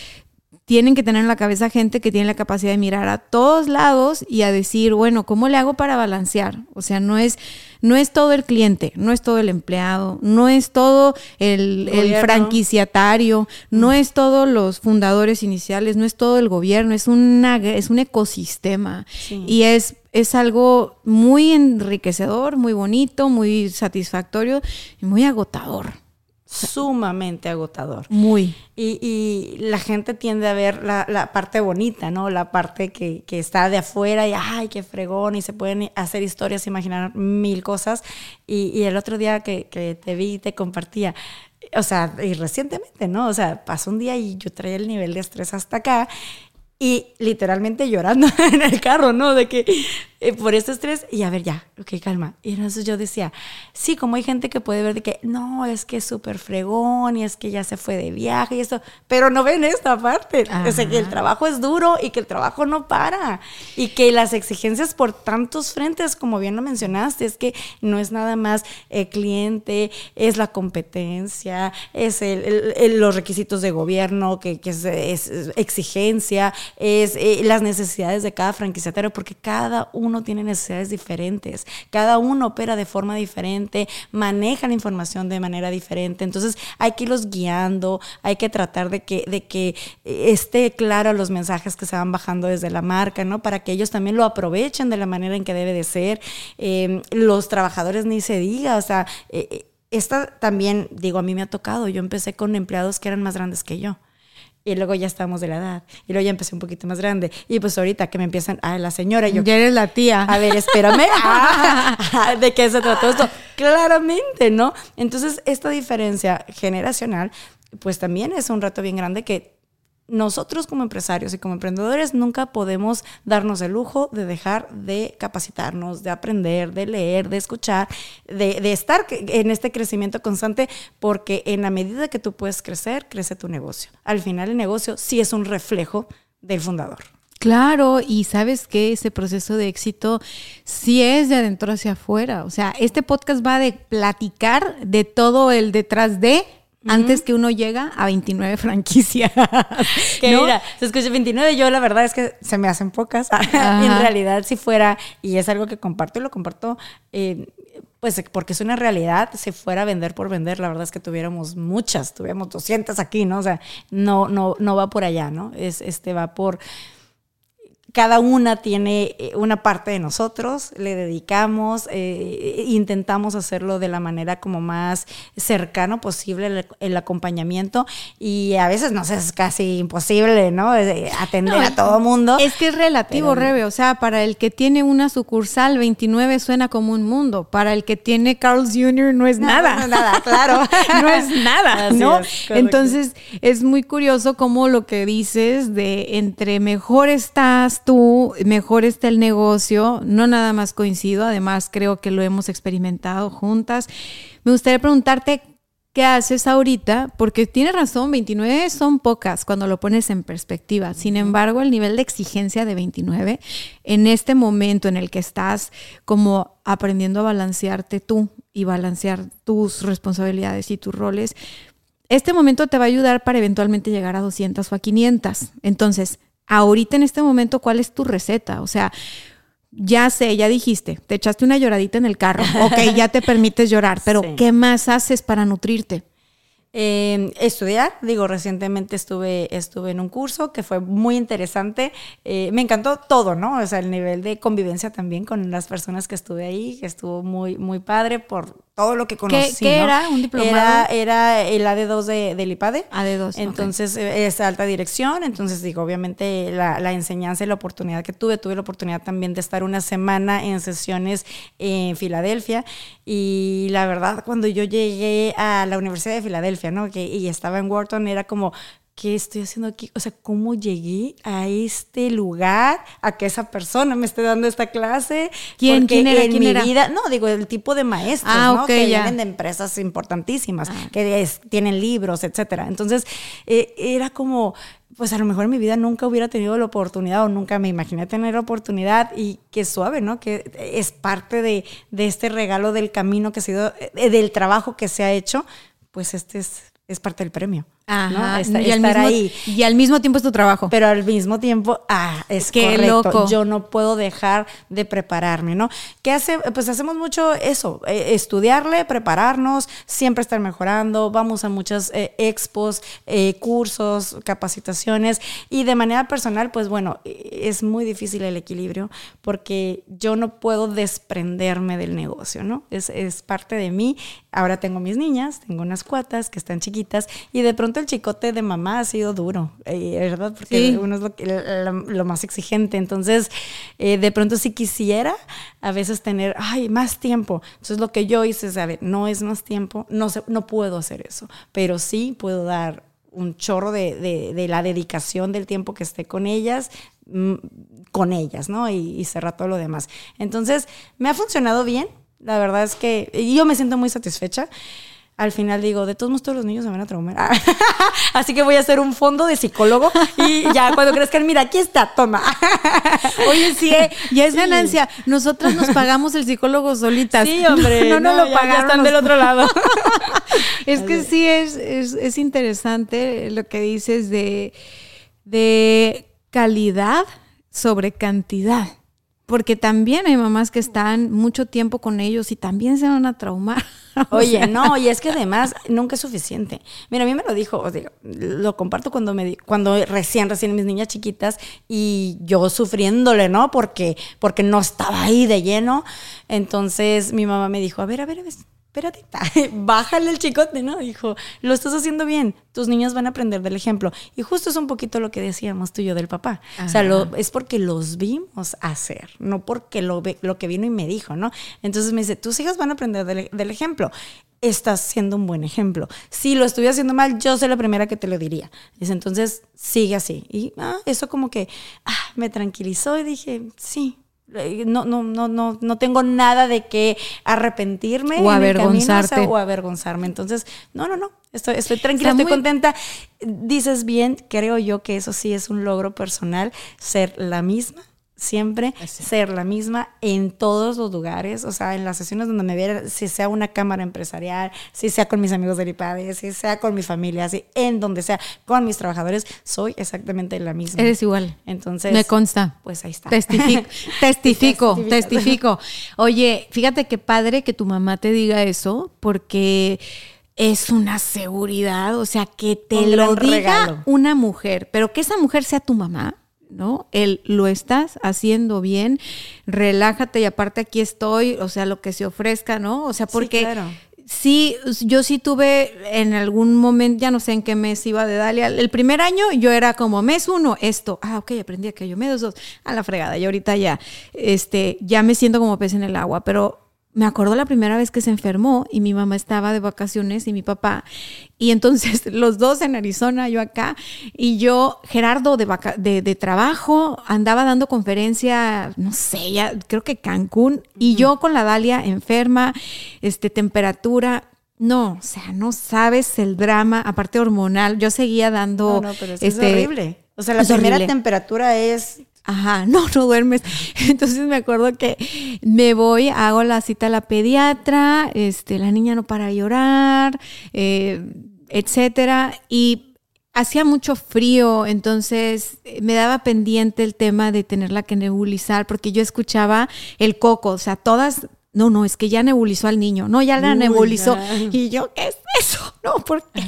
tienen que tener en la cabeza gente que tiene la capacidad de mirar a todos lados y a decir, bueno, ¿cómo le hago para balancear? O sea, no es, no es todo el cliente, no es todo el empleado, no es todo el, franquiciatario, no es todos los fundadores iniciales, no es todo el gobierno, es, una, es un ecosistema. Sí. Y es, es algo muy enriquecedor, muy bonito, muy satisfactorio y muy agotador. Sumamente agotador. Muy. Y, y la gente tiende a ver la, la parte bonita, ¿no? La parte que, que está de afuera y, ay, qué fregón, y se pueden hacer historias, imaginar mil cosas. Y, y el otro día que, que te vi, te compartía, o sea, y recientemente, ¿no? O sea, pasó un día y yo traía el nivel de estrés hasta acá. Y literalmente llorando en el carro, ¿no? De que eh, por este estrés, y a ver, ya, ok, calma. Y entonces yo decía, sí, como hay gente que puede ver de que no, es que es súper fregón y es que ya se fue de viaje y esto, pero no ven esta parte. O sea, que el trabajo es duro y que el trabajo no para. Y que las exigencias por tantos frentes, como bien lo mencionaste, es que no es nada más el cliente, es la competencia, es el- el- el- los requisitos de gobierno, que, que es, es exigencia, es eh, las necesidades de cada franquiciatario, porque cada uno tiene necesidades diferentes, cada uno opera de forma diferente, maneja la información de manera diferente, entonces hay que irlos guiando, hay que tratar de que, de que eh, esté claro los mensajes que se van bajando desde la marca, ¿no? Para que ellos también lo aprovechen de la manera en que debe de ser. Eh, los trabajadores ni se diga, o sea, eh, eh, esta también, digo, a mí me ha tocado, yo empecé con empleados que eran más grandes que yo. Y luego ya estamos de la edad. Y luego ya empecé un poquito más grande. Y pues ahorita que me empiezan, ah, la señora, yo, Ya eres la tía. a ver, espérame. Ah, ¿De qué se trató esto? Claramente, ¿no? Entonces, esta diferencia generacional, pues también es un reto bien grande que nosotros como empresarios y como emprendedores nunca podemos darnos el lujo de dejar de capacitarnos, de aprender, de leer, de escuchar, de, estar en este crecimiento constante, porque en la medida que tú puedes crecer, crece tu negocio. Al final el negocio sí es un reflejo del fundador. Claro, y sabes que ese proceso de éxito sí es de adentro hacia afuera. O sea, este podcast va de platicar de todo el detrás de antes que uno llega a 29 franquicias. Que mira, se escucha 29, yo la verdad es que se me hacen pocas. en realidad, si fuera, y es algo que comparto y lo comparto, eh, pues porque es una realidad, si fuera a vender por vender, la verdad es que tuviéramos muchas, tuviéramos 200 aquí, ¿no? O sea, no, no, no va por allá, ¿no? Es, este va por cada una tiene eh, una parte de nosotros, le dedicamos, eh, intentamos hacerlo de la manera como más cercano posible el, acompañamiento y a veces no sé, es casi imposible, ¿no? Atender a todo mundo. Es que es relativo, Rebe, o sea, para el que tiene una sucursal 29 suena como un mundo, para el que tiene Carl's Jr. no es nada. No, es nada, claro. no es nada, ¿no? Entonces, es muy curioso cómo lo que dices de entre mejor estás tú, mejor está el negocio. No nada más coincido, además creo que lo hemos experimentado juntas. Me gustaría preguntarte, ¿qué haces ahorita? Porque tiene razón, 29 son pocas cuando lo pones en perspectiva. Sin embargo, el nivel de exigencia de 29 en este momento en el que estás como aprendiendo a balancearte tú y balancear tus responsabilidades y tus roles, este momento te va a ayudar para eventualmente llegar a 200 o a 500. Entonces, ahorita en este momento, ¿cuál es tu receta? O sea, ya sé, ya dijiste, te echaste una lloradita en el carro, ok, ya te permites llorar, pero ¿qué más haces para nutrirte? Eh, estudiar, digo, recientemente estuve, estuve en un curso que fue muy interesante. Eh, me encantó todo, ¿no? O sea, el nivel de convivencia también con las personas que estuve ahí, que estuvo muy, muy padre por todo lo que conocí. ¿Qué, era? ¿Un diplomado? Era, el AD2 de, del IPADE. AD2. Entonces, eh, es alta dirección. Entonces, digo, obviamente la, la, enseñanza y la oportunidad que tuve, tuve la oportunidad también de estar una semana en sesiones en Filadelfia. Y la verdad, cuando yo llegué a la Universidad de Filadelfia, ¿no? Que, y estaba en Wharton, era como, ¿qué estoy haciendo aquí? O sea, ¿cómo llegué a este lugar, a que esa persona me esté dando esta clase? ¿Quién, ¿quién era? En ¿quién mi era? vida, no, digo, el tipo de maestros, ah, ¿no? Okay, que ya. vienen de empresas importantísimas, ah. que es, tienen libros, etcétera. Entonces, eh, era como pues a lo mejor en mi vida nunca hubiera tenido la oportunidad o nunca me imaginé tener la oportunidad y qué suave, ¿no? Que es parte de, de este regalo del camino que ha sido, eh, del trabajo que se ha hecho, pues este es, parte del premio. Ajá, ¿no? Y, al estar mismo, ahí. y al mismo tiempo es tu trabajo. Pero al mismo tiempo, ah, es Qué correcto. loco. Yo no puedo dejar de prepararme, ¿no? ¿Qué hace? Pues hacemos mucho eso, eh, estudiarle, prepararnos, siempre estar mejorando. Vamos a muchas eh, expos, eh, cursos, capacitaciones. Y de manera personal, pues bueno, es muy difícil el equilibrio porque yo no puedo desprenderme del negocio, ¿no? Es, es parte de mí. Ahora tengo mis niñas, tengo unas cuatas que están chiquitas y de pronto el chicote de mamá ha sido duro, eh, ¿verdad? Porque Sí. uno es lo, lo- lo más exigente. Entonces, eh, de pronto sí quisiera a veces tener, ay, más tiempo. Entonces, lo que yo hice es, a ver, no es más tiempo, no, se, no puedo hacer eso, pero sí puedo dar un chorro de, de- de la dedicación del tiempo que esté con ellas, mm, con ellas, ¿no? Y, y cerrar todo lo demás. Entonces, me ha funcionado bien. La verdad es que yo me siento muy satisfecha. Al final digo, de todos modos todos los niños se van a traumar. Así que voy a hacer un fondo de psicólogo y ya cuando crezcan, mira, aquí está, toma. Oye, sí, eh, ya es ganancia. Nosotras nos pagamos el psicólogo solitas. Sí, hombre. No, no, no, lo ya- ya pagaron. están del otro lado. Es que sí es, es, es interesante lo que dices de, de calidad sobre cantidad. Porque también hay mamás que están mucho tiempo con ellos y también se van a traumar. Oye, no, y es que además nunca es suficiente. Mira, a mí me lo dijo, os digo, lo comparto cuando me cuando recién, recién mis niñas chiquitas y yo sufriéndole, ¿no? Porque, porque no estaba ahí de lleno. Entonces mi mamá me dijo, a ver, a ver, a ver, espérate, bájale el chicote, ¿no? Dijo, lo estás haciendo bien, tus niñas van a aprender del ejemplo. Y justo es un poquito lo que decíamos tú y yo del papá. O sea, lo- es porque los vimos hacer, no porque lo, lo que vino y me dijo, ¿no? Entonces me dice, tus hijas van a aprender del, del ejemplo. Estás siendo un buen ejemplo. Si lo estuviera haciendo mal, yo soy la primera que te lo diría. Dice, entonces sigue así. Y ah, eso como que ah, me tranquilizó y dije, sí, No, no, no, no, no tengo nada de qué arrepentirme. O camino, avergonzarte. o, sea, o avergonzarme. Entonces, no, no, no. Estoy, estoy tranquila, Está estoy muy- contenta. Dices bien, creo yo que eso sí es un logro personal, ser la misma. Siempre ser la misma en todos los lugares, o sea, en las sesiones donde me viera, si sea una cámara empresarial, si sea con mis amigos del IPADE, si sea con mi familia, si en donde sea, con mis trabajadores, soy exactamente la misma. Eres igual. Entonces, Me consta. pues ahí está. Testifico, testifico, testifico. Oye, fíjate qué padre que tu mamá te diga eso, porque es una seguridad, o sea, que te Un lo diga regalo. una mujer, pero que esa mujer sea tu mamá, ¿no? El lo estás haciendo bien, relájate y aparte aquí estoy, o sea, lo que se ofrezca, ¿no? O sea, Sí, porque claro. Sí, yo sí tuve en algún momento, ya no sé en qué mes iba de Dalia. El primer año yo era como mes uno, esto. Ah, ok, aprendí aquello. Mes dos, a la fregada. Y ahorita ya, este, ya me siento como pez en el agua. Pero me acuerdo la primera vez que se enfermó y mi mamá estaba de vacaciones y mi papá. Y entonces los dos en Arizona, yo acá. Y yo, Gerardo de, vaca- de, de trabajo, andaba dando conferencia, no sé, ya creo que Cancún. Y yo con la Dalia enferma, este, temperatura. No, o sea, no sabes el drama, aparte hormonal. Yo seguía dando. No, no, pero eso este, es horrible. O sea, la primera horrible. temperatura es Ajá, no, no duermes. Entonces me acuerdo que me voy, hago la cita a la pediatra, este, la niña no para de llorar, eh, etcétera. Y hacía mucho frío, entonces eh, me daba pendiente el tema de tenerla que nebulizar, porque yo escuchaba el coco, o sea, todas. No, no, es que ya nebulizó al niño. No, ya la Uy, nebulizó. Y yo, ¿qué es eso? No, porque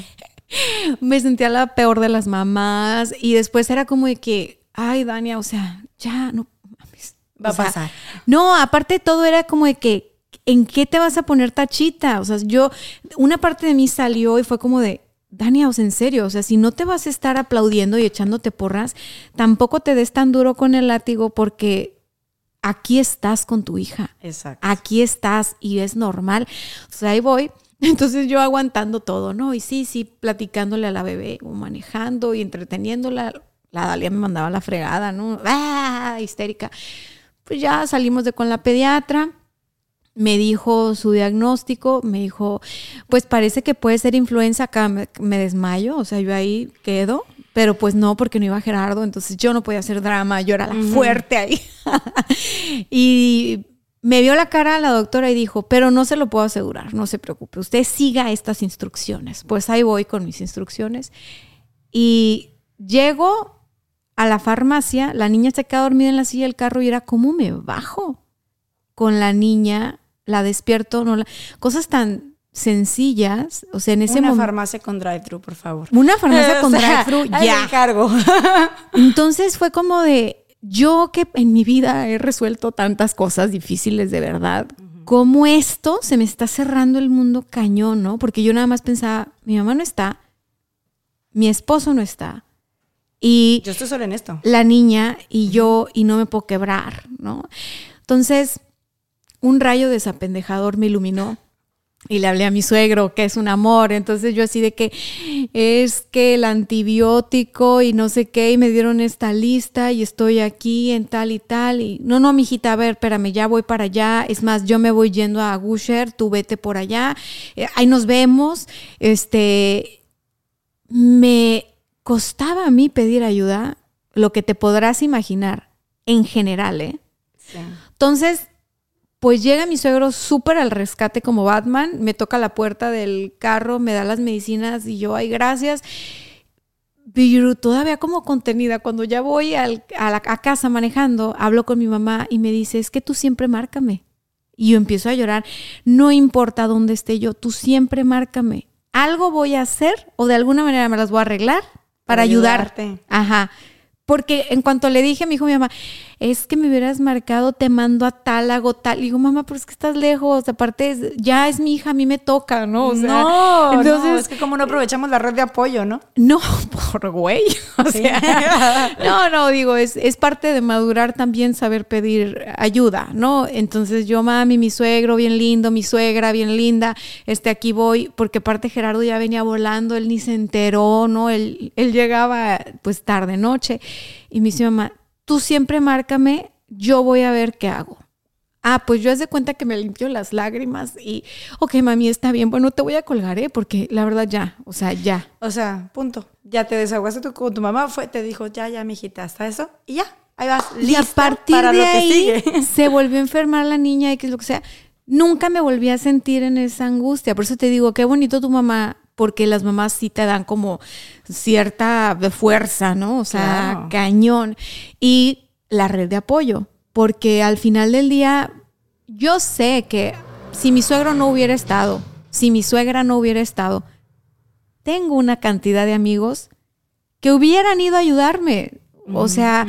me sentía la peor de las mamás. Y después era como de que, ay, Dania, o sea, ya no mames. Va O a sea, pasar. No, aparte todo era como de que, ¿en qué te vas a poner tachita? O sea, yo, una parte de mí salió y fue como de, Dania, o sea, en serio, o sea, si no te vas a estar aplaudiendo y echándote porras, tampoco te des tan duro con el látigo porque aquí estás con tu hija Exacto. aquí estás y es normal. O sea, ahí voy. Entonces yo aguantando todo, ¿no? Y sí, sí, platicándole a la bebé o manejando y entreteniéndola. La Dalia me mandaba la fregada, ¿no? ¡Ah! Histérica. Pues ya salimos de con la pediatra. Me dijo su diagnóstico, me dijo, pues parece que puede ser influenza, acá me, me desmayo, o sea, yo ahí quedo, pero pues no, porque no iba Gerardo, entonces yo no podía hacer drama, yo era la fuerte ahí. y me vio la cara la doctora y dijo, pero no se lo puedo asegurar, no se preocupe, usted siga estas instrucciones. Pues ahí voy con mis instrucciones. Y llego a la farmacia, la niña se queda dormida en la silla del carro y era, ¿cómo me bajo? Con la niña, la despierto, no la- cosas tan sencillas, o sea, en ese Una momento... farmacia con drive-thru, por favor. Una farmacia con drive-thru, ya. encargo. Entonces fue como de, yo que en mi vida he resuelto tantas cosas difíciles de verdad, como esto se me está cerrando el mundo cañón, ¿no? Porque yo nada más pensaba, mi mamá no está, mi esposo no está, y Yo estoy sola en esto. la niña y yo y no me puedo quebrar, ¿no? Entonces, un rayo desapendejador me iluminó y le hablé a mi suegro, que es un amor. Entonces yo así de que es que el antibiótico y no sé qué, y me dieron esta lista y estoy aquí en tal y tal. Y no, no, mijita, a ver, espérame, ya voy para allá. Es más, yo me voy yendo a Gusher, tú vete por allá. Eh, ahí nos vemos. Este, me costaba a mí pedir ayuda, lo que te podrás imaginar en general, ¿eh? Sí. Entonces, pues llega mi suegro súper al rescate como Batman, me toca la puerta del carro, me da las medicinas y yo, ay, gracias. Pero todavía como contenida, cuando ya voy al- a, la, a casa manejando, hablo con mi mamá y me dice, es que tú siempre márcame. Y yo empiezo a llorar, no importa dónde esté yo, tú siempre márcame. Algo voy a hacer o de alguna manera me las voy a arreglar para, ayudarte. ayudarte. Ajá. Porque en cuanto le dije, me dijo mi mamá, es que me hubieras marcado, te mando a tal, hago tal. Y digo, mamá, pero es que estás lejos, aparte es- ya es mi hija, a mí me toca, ¿no? O sea, no, entonces, no, es que como no aprovechamos la red de apoyo, ¿no? no, por güey. O sea, no, no, digo, es, es parte de madurar también saber pedir ayuda, ¿no? Entonces yo, mami, mi suegro, bien lindo, mi suegra, bien linda, este, aquí voy, porque aparte Gerardo ya venía volando, él ni se enteró, ¿no? Él, él llegaba pues tarde, noche, y me dice, mamá, tú siempre márcame yo voy a ver qué hago. Ah, pues yo haz de cuenta que me limpio las lágrimas y, ok, mami, está bien, bueno, te voy a colgar, ¿eh? Porque la verdad ya, o sea, ya. O sea, punto. Ya te desahogaste tú con tu mamá, fue, te dijo, ya, ya, mijita, hasta eso, y ya, ahí vas. Y a partir de ahí se volvió a enfermar la niña y que es lo que sea. Nunca me volví a sentir en esa angustia. Por eso te digo, qué bonito tu mamá, porque las mamás sí te dan como cierta fuerza, ¿no? O sea, cañón. Y la red de apoyo porque al final del día yo sé que si mi suegro no hubiera estado, si mi suegra no hubiera estado, tengo una cantidad de amigos que hubieran ido a ayudarme. O sea,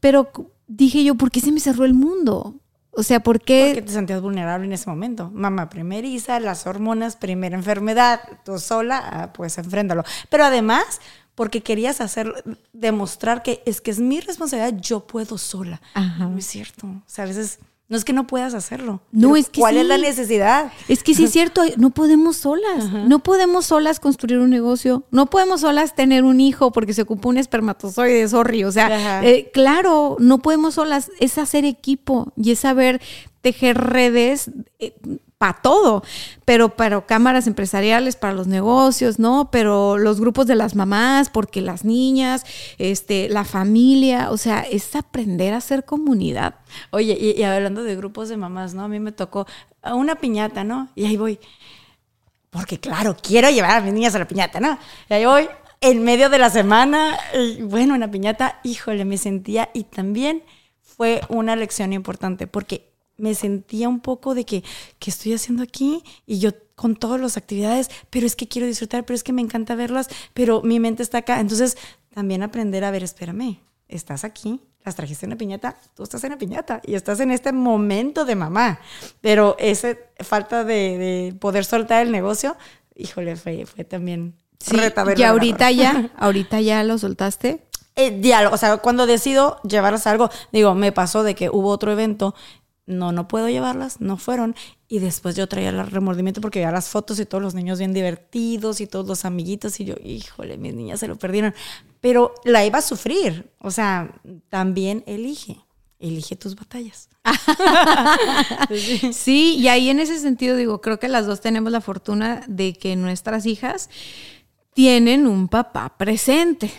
pero dije yo, ¿por qué se me cerró el mundo? O sea, ¿por qué? Porque te sentías vulnerable en ese momento. Mamá primeriza, las hormonas, primera enfermedad, tú sola, ah, pues enfréntalo. Pero además, porque querías hacer, demostrar que es que es mi responsabilidad, yo puedo sola. No es cierto. O sea, a veces no es que no puedas hacerlo. No, es que ¿Cuál es la necesidad? Es que sí es cierto, no podemos solas. No podemos solas construir un negocio. No podemos solas tener un hijo porque se ocupa un espermatozoide, sorry. O sea, eh, claro, no podemos solas. Es hacer equipo y es saber tejer redes eh, para todo, pero para cámaras empresariales, para los negocios, ¿no? Pero los grupos de las mamás, porque las niñas, este, la familia, o sea, es aprender a hacer comunidad. Oye, y, hablando de grupos de mamás, ¿no? A mí me tocó una piñata, ¿no? Y ahí voy, porque claro, quiero llevar a mis niñas a la piñata, ¿no? Y ahí voy, en medio de la semana, bueno, una piñata, híjole, me sentía, y también fue una lección importante, porque me sentía un poco de que, ¿qué estoy haciendo aquí? Y yo con todas las actividades, pero es que quiero disfrutar, pero es que me encanta verlas, pero mi mente está acá. Entonces, también aprender a ver, espérame, estás aquí, las trajiste en la piñata, tú estás en la piñata y estás en este momento de mamá. Pero esa falta de, poder soltar el negocio, híjole, fue, fue también sí, Y ahorita ya, ahorita ya lo soltaste. Eh, diálogo, o sea, cuando decido llevarlas a algo, digo, me pasó de que hubo otro evento no, no puedo llevarlas, no fueron. Y después yo traía el remordimiento porque veía las fotos y todos los niños bien divertidos y todos los amiguitos y yo, híjole, mis niñas se lo perdieron. Pero la iba a sufrir. O sea, también elige, elige tus batallas. sí, y ahí en ese sentido digo, creo que las dos tenemos la fortuna de que nuestras hijas tienen un papá presente.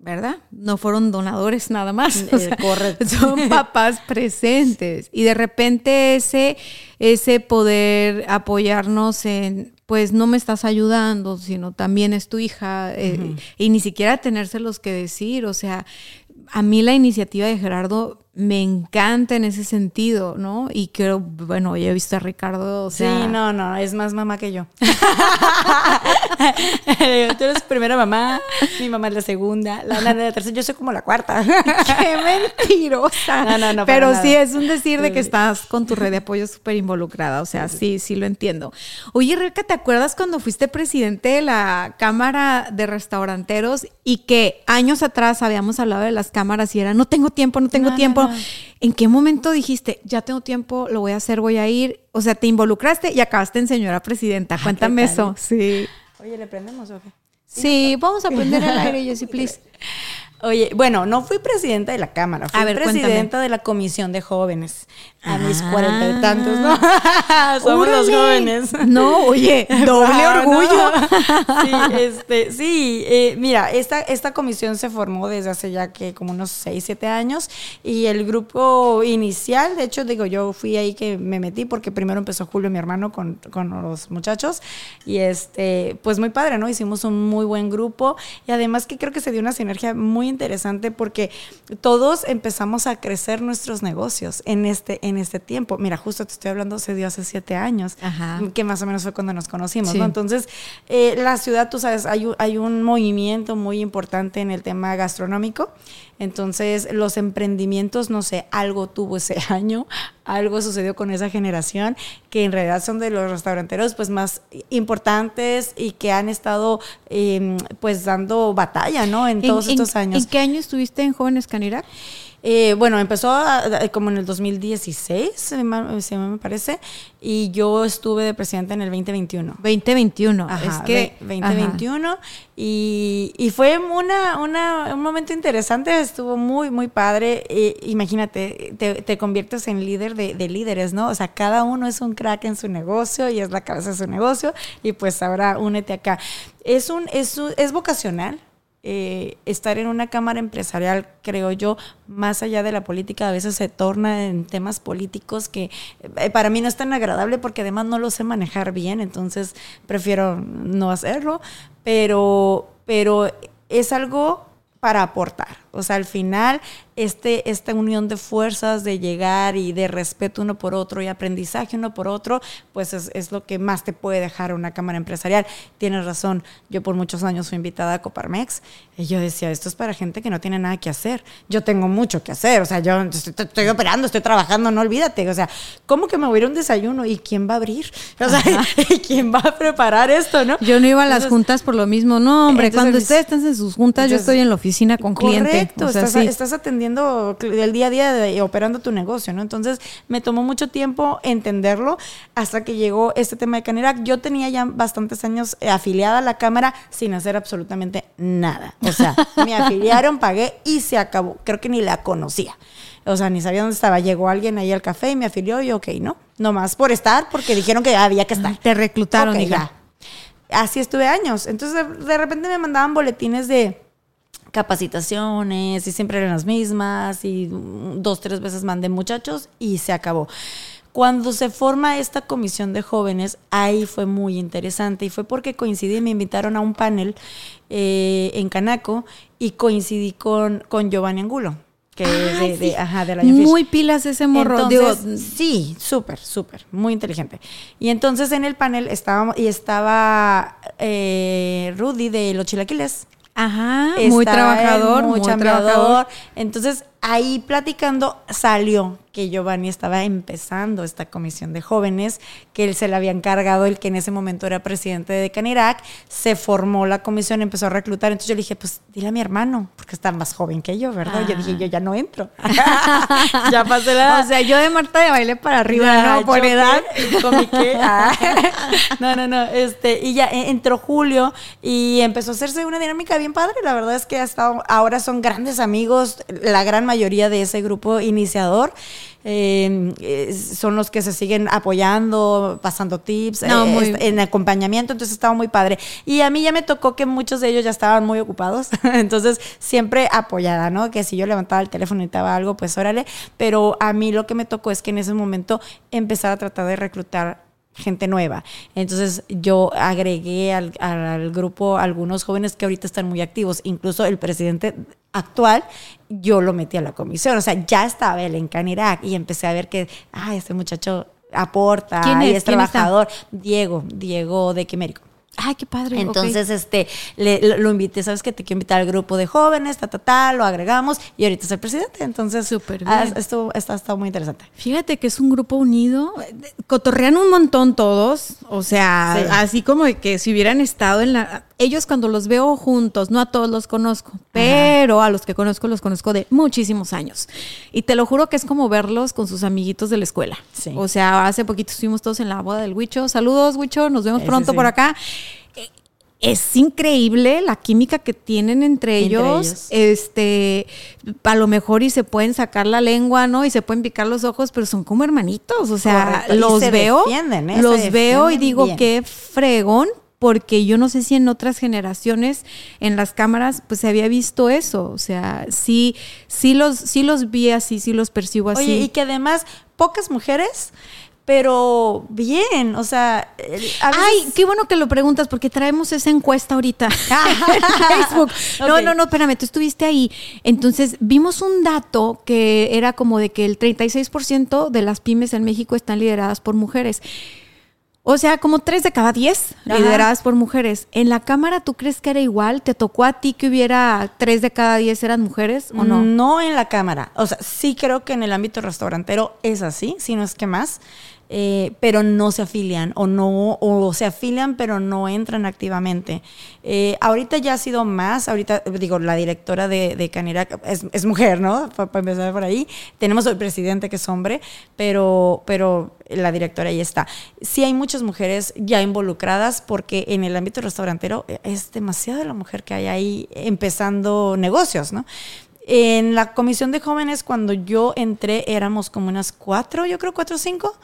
¿Verdad? No fueron donadores nada más. Eh, correcto. Son papás presentes. Y de repente ese, ese poder apoyarnos en, pues no me estás ayudando, sino también es tu hija, eh, y ni siquiera tenérselos que decir. O sea, a mí la iniciativa de Gerardo me encanta en ese sentido, ¿no? Y creo, bueno, ya he visto a Ricardo, o sea... Sí, no, no, es más mamá que yo. Tú eres primera mamá, mi mamá es la segunda, la, la, tercera, yo soy como la cuarta. ¡Qué mentirosa! No, no, no. Pero sí, es un decir de que estás con tu red de apoyo súper involucrada, o sea, sí, sí lo entiendo. Oye, Rebeca, ¿te acuerdas cuando fuiste presidente de la Cámara de Restauranteros y que años atrás habíamos hablado de las cámaras y era, no tengo tiempo, no tengo tiempo? ¿En qué momento dijiste, ya tengo tiempo, lo voy a hacer, voy a ir? O sea, te involucraste y acabaste en señora presidenta. Ah, Cuéntame eso. Sí. Oye, ¿le prendemos o Sí, vamos a prender el aire, Jessie, please. Oye, bueno, no fui presidenta de la Cámara, fui presidenta de la Comisión de Jóvenes a mis ah. cuarenta y tantos, ¿no? Somos los jóvenes. No, oye, doble orgullo. sí, este, sí, eh, mira, esta, esta comisión se formó desde hace ya que como unos seis, siete años y el grupo inicial, de hecho, digo, yo fui ahí que me metí porque primero empezó Julio, mi hermano, con, con los muchachos y este, pues muy padre, ¿no? Hicimos un muy buen grupo y además que creo que se dio una sinergia muy interesante porque todos empezamos a crecer nuestros negocios en este, en este tiempo. Mira, justo te estoy hablando, se dio hace siete años, que más o menos fue cuando nos conocimos, ¿no? Entonces, eh, la ciudad, tú sabes, hay, hay un movimiento muy importante en el tema gastronómico. Entonces, los emprendimientos, no sé, algo tuvo ese año, algo sucedió con esa generación, que en realidad son de los restauranteros pues más importantes y que han estado em, pues dando batalla, ¿no? En todos estos años. ¿En qué año estuviste en Jóvenes Canirac? Eh, bueno, empezó como en el 2016, se me, parece, y yo estuve de presidente en el 2021. 2021, es que... 2021, y, fue una, un momento interesante, estuvo muy, muy padre. Eh, imagínate, te, conviertes en líder de, de, líderes, ¿no? O sea, cada uno es un crack en su negocio y es la cabeza de su negocio, y pues ahora únete acá. Es, un, es, es vocacional, eh, estar en una cámara empresarial, creo yo, más allá de la política, a veces se torna en temas políticos que eh, para mí no es tan agradable porque además no lo sé manejar bien, entonces prefiero no hacerlo, pero, pero es algo para aportar. O sea, al final, este, esta unión de fuerzas, de llegar y de respeto uno por otro y aprendizaje uno por otro, pues es, lo que más te puede dejar una cámara empresarial. Tienes razón, yo por muchos años fui invitada a Coparmex y yo decía, esto es para gente que no tiene nada que hacer. Yo tengo mucho que hacer, o sea, yo estoy, operando, estoy trabajando, no olvídate. O sea, ¿cómo que me voy a ir a un desayuno? ¿Y quién va a abrir? O sea, ¿y quién va a preparar esto, no? Yo no iba a las juntas por lo mismo. No, hombre, cuando ustedes están en sus juntas, yo estoy en la oficina con clientes estás, atendiendo el día a día y operando tu negocio, ¿no? Entonces me tomó mucho tiempo entenderlo hasta que llegó este tema de Canirac. Yo tenía ya bastantes años eh, afiliada a la cámara sin hacer absolutamente nada. O sea, me afiliaron, pagué y se acabó. Creo que ni la conocía. O sea, ni sabía dónde estaba. Llegó alguien ahí al café y me afilió y ok, ¿no? Nomás por estar, porque dijeron que había que estar. Te reclutaron, hija. Así estuve años. Entonces, de repente me mandaban boletines de capacitaciones y siempre eran las mismas y dos, tres veces mandé muchachos y se acabó. Cuando se forma esta comisión de jóvenes, ahí fue muy interesante y fue porque coincidí, me invitaron a un panel eh, en Canaco y coincidí con, con Giovanni Angulo. Que de, de, ajá, Muy pilas ese morro. sí, súper, súper, muy inteligente. Y entonces en el panel estábamos, y estaba eh, Rudy de Los Chilaquiles. Ajá, muy trabajador, muy trabajador. Entonces, ahí platicando salió que Giovanni estaba empezando esta comisión de jóvenes, que él se le había encargado, el que en ese momento era presidente de Canirac, se formó la comisión, empezó a reclutar, entonces yo le dije, pues dile a mi hermano, porque está más joven que yo, ¿verdad? Yo dije, yo ya no entro. ya pasé la... O sea, yo de Marta de baile para arriba, ¿no? Por edad. Ah. no, no, no, este, y ya entró Julio y empezó a hacerse una dinámica bien padre, la verdad es que ha estado, ahora son grandes amigos, la gran mayoría de ese grupo iniciador. Eh, son los que se siguen apoyando, pasando tips, eh, en acompañamiento, entonces estaba muy padre. Y a mí ya me tocó que muchos de ellos ya estaban muy ocupados, entonces siempre apoyada, ¿no? Que si yo levantaba el teléfono y necesitaba algo, pues órale, pero a mí lo que me tocó es que en ese momento empezar a tratar de reclutar gente nueva. Entonces yo agregué al, al, grupo algunos jóvenes que ahorita están muy activos, incluso el presidente actual, yo lo metí a la comisión, o sea, ya estaba él en Canirac y empecé a ver que, ah, este muchacho aporta, ¿Quién es? y es trabajador, Diego, Diego de Quimérico. Ay, qué padre. Entonces, este, le, lo, invité, ¿sabes que Te quiero invitar al grupo de jóvenes, ta, ta, ta, lo agregamos y ahorita es el presidente. Entonces, súper bien. esto está, estado muy interesante. Fíjate que es un grupo unido. Cotorrean un montón todos. O sea, así como que si hubieran estado en la. Ellos, cuando los veo juntos, no a todos los conozco, pero a los que conozco, los conozco de muchísimos años. Y te lo juro que es como verlos con sus amiguitos de la escuela. O sea, hace poquito estuvimos todos en la boda del Huicho. Saludos, Huicho. Nos vemos pronto por acá es increíble la química que tienen entre, ellos. Este, a lo mejor y se pueden sacar la lengua, ¿no? Y se pueden picar los ojos, pero son como hermanitos. O sea, los veo, ¿eh? los veo y digo qué fregón, porque yo no sé si en otras generaciones en las cámaras pues se había visto eso, o sea, sí, sí los, sí los vi así, sí los percibo así. Oye, y que además pocas mujeres pero bien, o sea, ay, qué bueno que lo preguntas porque traemos esa encuesta ahorita en Facebook. No, no, no, espérame, tú estuviste ahí. Entonces, vimos un dato que era como de que el 36% de las pymes en México están lideradas por mujeres. O sea, como 3 de cada 10 lideradas por mujeres. ¿En la Cámara tú crees que era igual? ¿Te tocó a ti que hubiera 3 de cada 10 eran mujeres o no? No en la Cámara. O sea, sí creo que en el ámbito restaurantero es así, si no es que más. Eh, pero no se afilian o no o se afilian pero no entran activamente. Eh, ahorita ya ha sido más, ahorita digo, la directora de, de Canirac es, mujer, ¿no? Para empezar por ahí. Tenemos el presidente que es hombre, pero, pero la directora ahí está. Sí hay muchas mujeres ya involucradas porque en el ámbito restaurantero es demasiada la mujer que hay ahí empezando negocios, ¿no? En la comisión de jóvenes, cuando yo entré, éramos como unas cuatro, yo creo cuatro o cinco.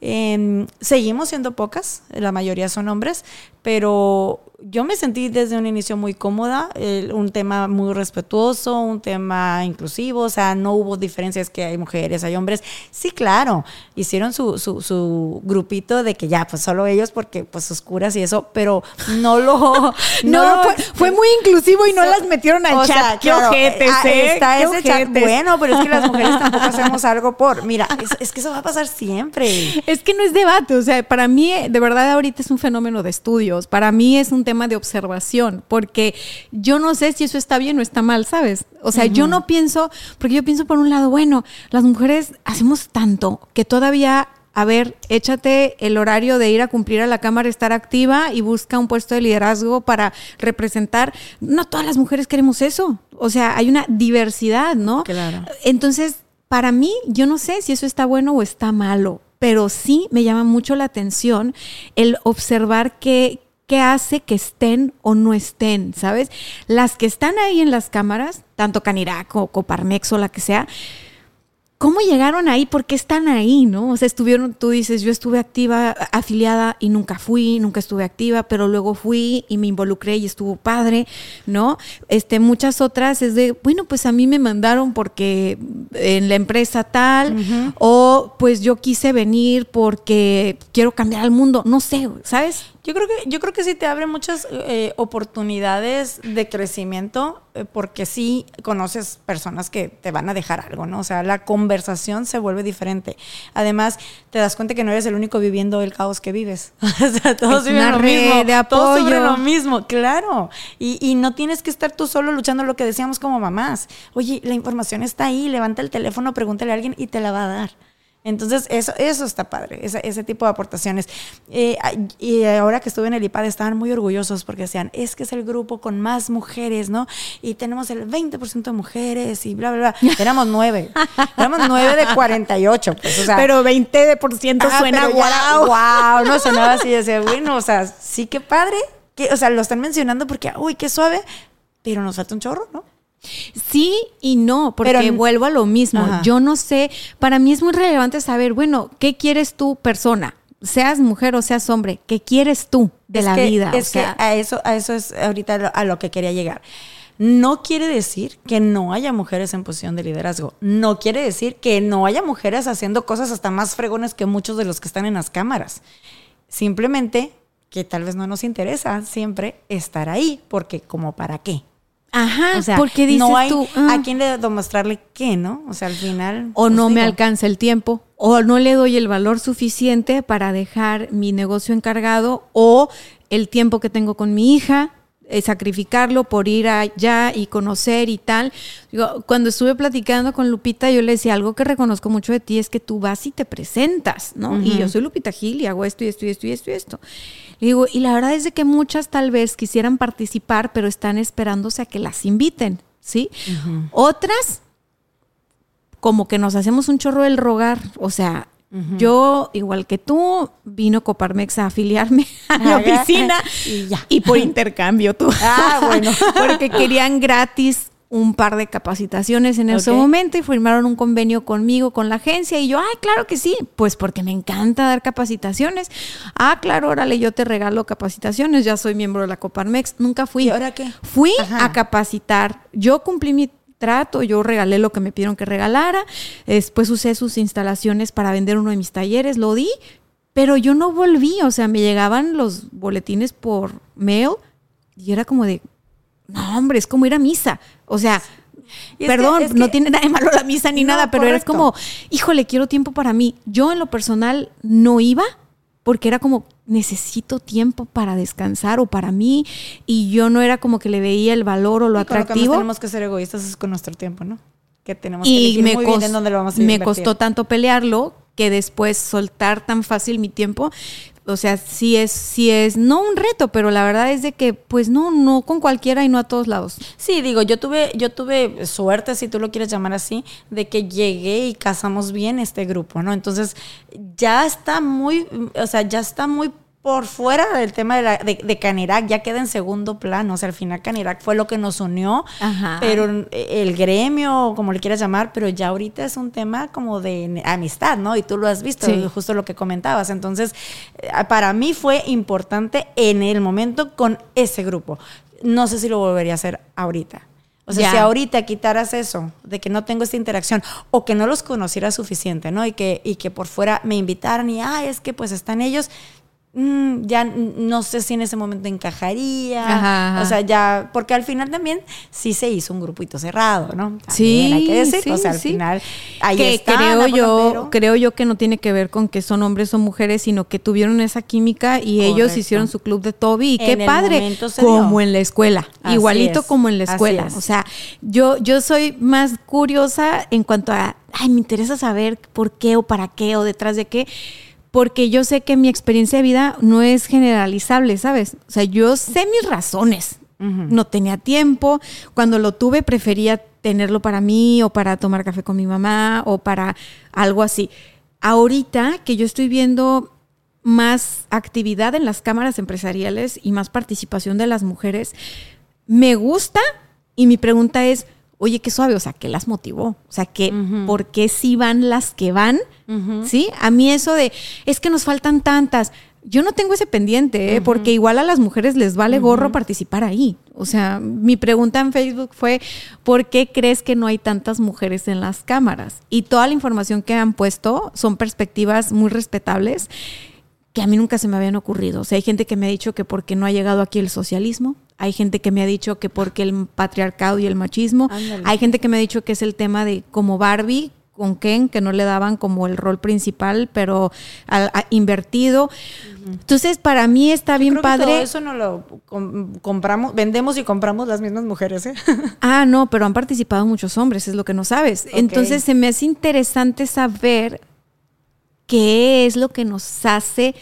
Em, seguimos siendo pocas, la mayoría son hombres, pero yo me sentí desde un inicio muy cómoda, un tema muy respetuoso, un tema inclusivo, o sea, no hubo diferencias que hay mujeres, hay hombres. Sí, claro, hicieron su, su, su grupito de que ya, pues solo ellos porque pues oscuras y eso, pero no lo... no, fue, muy inclusivo y no las metieron al chat. qué ojetes, ah, ¿eh? Está ese chat. Bueno, pero es que las mujeres tampoco hacemos algo por... Mira, es, es que eso va a pasar siempre. Es que no es debate, o sea, para mí de verdad ahorita es un fenómeno de estudios, para mí es un tema de observación, porque yo no sé si eso está bien o está mal, ¿sabes? O sea, yo no pienso, porque yo pienso por un lado, bueno, las mujeres hacemos tanto que todavía a ver, échate el horario de ir a cumplir a la cámara, estar activa y busca un puesto de liderazgo para representar. No todas las mujeres queremos eso. O sea, hay una diversidad, ¿no? Claro. Entonces, para mí, yo no sé si eso está bueno o está malo, pero sí me llama mucho la atención el observar que, qué hace que estén o no estén, ¿sabes? Las que están ahí en las cámaras, tanto Canirac o Coparmex o la que sea, ¿Cómo llegaron ahí? ¿Por qué están ahí? ¿No? O sea, estuvieron, tú dices, yo estuve activa, afiliada y nunca fui, nunca estuve activa, pero luego fui y me involucré y estuvo padre, ¿no? Este, muchas otras es de, bueno, pues a mí me mandaron porque en la empresa tal, o pues yo quise venir porque quiero cambiar al mundo, no sé, ¿sabes? Yo creo que, yo creo que sí te abre muchas eh, oportunidades de crecimiento eh, porque sí conoces personas que te van a dejar algo, ¿no? O sea, la conversación se vuelve diferente. Además, te das cuenta que no eres el único viviendo el caos que vives. o sea, todos viven lo mismo. De apoyo. Todos lo mismo, claro. Y, y no tienes que estar tú solo luchando lo que decíamos como mamás. Oye, la información está ahí, levanta el teléfono, pregúntale a alguien y te la va a dar. Entonces, eso, eso está padre, ese, ese tipo de aportaciones. Eh, y ahora que estuve en el IPAD estaban muy orgullosos porque decían, es que es el grupo con más mujeres, ¿no? Y tenemos el 20% de mujeres y bla, bla, bla. Éramos nueve. Éramos nueve de 48. Pues, o sea, pero 20% ah, suena wow. wow, no sonaba así. Decía, bueno, o sea, sí que padre. Que, o sea, lo están mencionando porque, uy, qué suave, pero nos falta un chorro, ¿no? Sí y no, porque vuelvo a lo mismo. Yo no sé, para mí es muy relevante saber, bueno, ¿qué quieres tú, persona? Seas mujer o seas hombre, ¿qué quieres tú de la vida? Es que a eso, a eso es ahorita a lo que quería llegar. No quiere decir que no haya mujeres en posición de liderazgo. No quiere decir que no haya mujeres haciendo cosas hasta más fregones que muchos de los que están en las cámaras. Simplemente que tal vez no nos interesa siempre estar ahí, porque como para qué. Ajá, o sea, porque dices no hay tú, a ah. quién le demostrarle qué, ¿no? O sea, al final. O pues no me alcanza el tiempo, o no le doy el valor suficiente para dejar mi negocio encargado, o el tiempo que tengo con mi hija, eh, sacrificarlo por ir allá y conocer y tal. cuando estuve platicando con Lupita, yo le decía algo que reconozco mucho de ti es que tú vas y te presentas, ¿no? Y yo soy Lupita Gil y hago esto y esto y esto y esto y esto. Digo, y la verdad es de que muchas tal vez quisieran participar, pero están esperándose a que las inviten, ¿sí? Otras, como que nos hacemos un chorro del rogar, o sea, yo, igual que tú, vino Coparmex a afiliarme a mi oficina y, por intercambio tú. Ah, bueno. Porque querían gratis un par de capacitaciones en ese momento y firmaron un convenio conmigo, con la agencia, y yo, ay, claro que sí, pues porque me encanta dar capacitaciones. Ah, claro, órale, yo te regalo capacitaciones, ya soy miembro de la Coparmex, nunca fui. ¿Y ahora qué? Fui a capacitar, yo cumplí mi trato, yo regalé lo que me pidieron que regalara, después usé sus instalaciones para vender uno de mis talleres, lo di, pero yo no volví, o sea, me llegaban los boletines por mail y era como de, no, hombre, es como ir a misa, o sea... Perdón, no tiene nada de malo la misa ni nada, pero era como, híjole, quiero tiempo para mí. Yo en lo personal no iba porque era como, necesito tiempo para descansar o para mí y yo no era como que le veía el valor o lo atractivo. Lo que tenemos que ser egoístas es con nuestro tiempo, ¿no? Que tenemos que elegir me muy bien en dónde lo vamos a Me costó tanto pelearlo que después soltar tan fácil mi tiempo. O sea, sí es, sí es, no un reto, pero la verdad es de que, pues no, no con cualquiera y no a todos lados. Sí, digo, yo tuve, yo tuve suerte, si tú lo quieres llamar así, de que llegué y casamos bien este grupo, ¿no? Entonces, ya está muy, o sea, ya está muy por fuera del tema de, la, de, Canirac, ya queda en segundo plano. O sea, al final Canirac fue lo que nos unió, pero el gremio, como le quieras llamar, pero ya ahorita es un tema como de amistad, ¿no? Y tú lo has visto, justo lo que comentabas. Entonces, eh, para mí fue importante en el momento con ese grupo. No sé si lo volvería a hacer ahorita. O sea, si ahorita quitaras eso, de que no tengo esta interacción, o que no los conociera suficiente, ¿no? Y que, y que por fuera me invitaran y, ah, es que pues están ellos, Mm, ya no sé si en ese momento encajaría. O sea, ya, porque al final también sí se hizo un grupito cerrado, ¿no? sí, hay que decir, o sea, al final ahí que creo yo, creo yo que no tiene que ver con que son hombres o mujeres, sino que tuvieron esa química y ellos hicieron su club de Toby y qué padre, como en la escuela, igualito como en la escuela. O sea, yo yo soy más curiosa en cuanto a, ay, me interesa saber por qué o para qué o detrás de qué porque yo sé que mi experiencia de vida no es generalizable, ¿sabes? O sea, yo sé mis razones. No tenía tiempo. Cuando lo tuve, prefería tenerlo para mí o para tomar café con mi mamá o para algo así. Ahorita que yo estoy viendo más actividad en las cámaras empresariales y más participación de las mujeres, me gusta y mi pregunta es, oye, qué suave, o sea, ¿qué las motivó? O sea, que, ¿por qué sí van las que van? ¿Sí? A mí eso de, es que nos faltan tantas. Yo no tengo ese pendiente, ¿eh? porque igual a las mujeres les vale gorro participar ahí. O sea, mi pregunta en Facebook fue, ¿por qué crees que no hay tantas mujeres en las cámaras? Y toda la información que han puesto son perspectivas muy respetables que a mí nunca se me habían ocurrido. O sea, hay gente que me ha dicho que porque no ha llegado aquí el socialismo, hay gente que me ha dicho que porque el patriarcado y el machismo, hay gente que me ha dicho que es el tema de como Barbie con Ken, que no le daban como el rol principal, pero invertido. Entonces, para mí está bien padre. todo eso no lo compramos, vendemos y compramos las mismas mujeres, ¿eh? Ah, no, pero han participado muchos hombres, es lo que no sabes. Entonces, se me hace interesante saber qué es lo que nos hace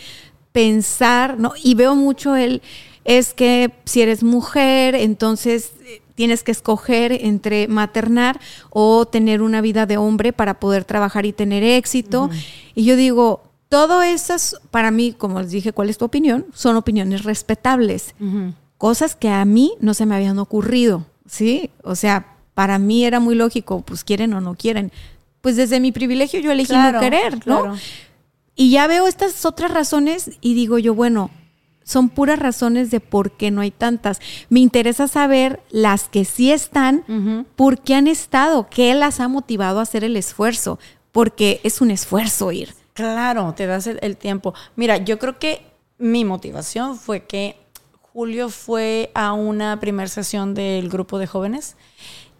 pensar, ¿no? Y veo mucho el, es que si eres mujer, entonces eh, tienes que escoger entre maternar o tener una vida de hombre para poder trabajar y tener éxito. Y yo digo, todo esas, para mí, como les dije, ¿cuál es tu opinión? Son opiniones respetables. Cosas que a mí no se me habían ocurrido, ¿sí? O sea, para mí era muy lógico, pues quieren o no quieren pues desde mi privilegio yo elegí no querer, ¿no? Y ya veo estas otras razones y digo yo, bueno, son puras razones de por qué no hay tantas. Me interesa saber las que sí están, por qué han estado, qué las ha motivado a hacer el esfuerzo, porque es un esfuerzo ir. Claro, te das el tiempo. Mira, yo creo que mi motivación fue que Julio fue a una primera sesión del grupo de jóvenes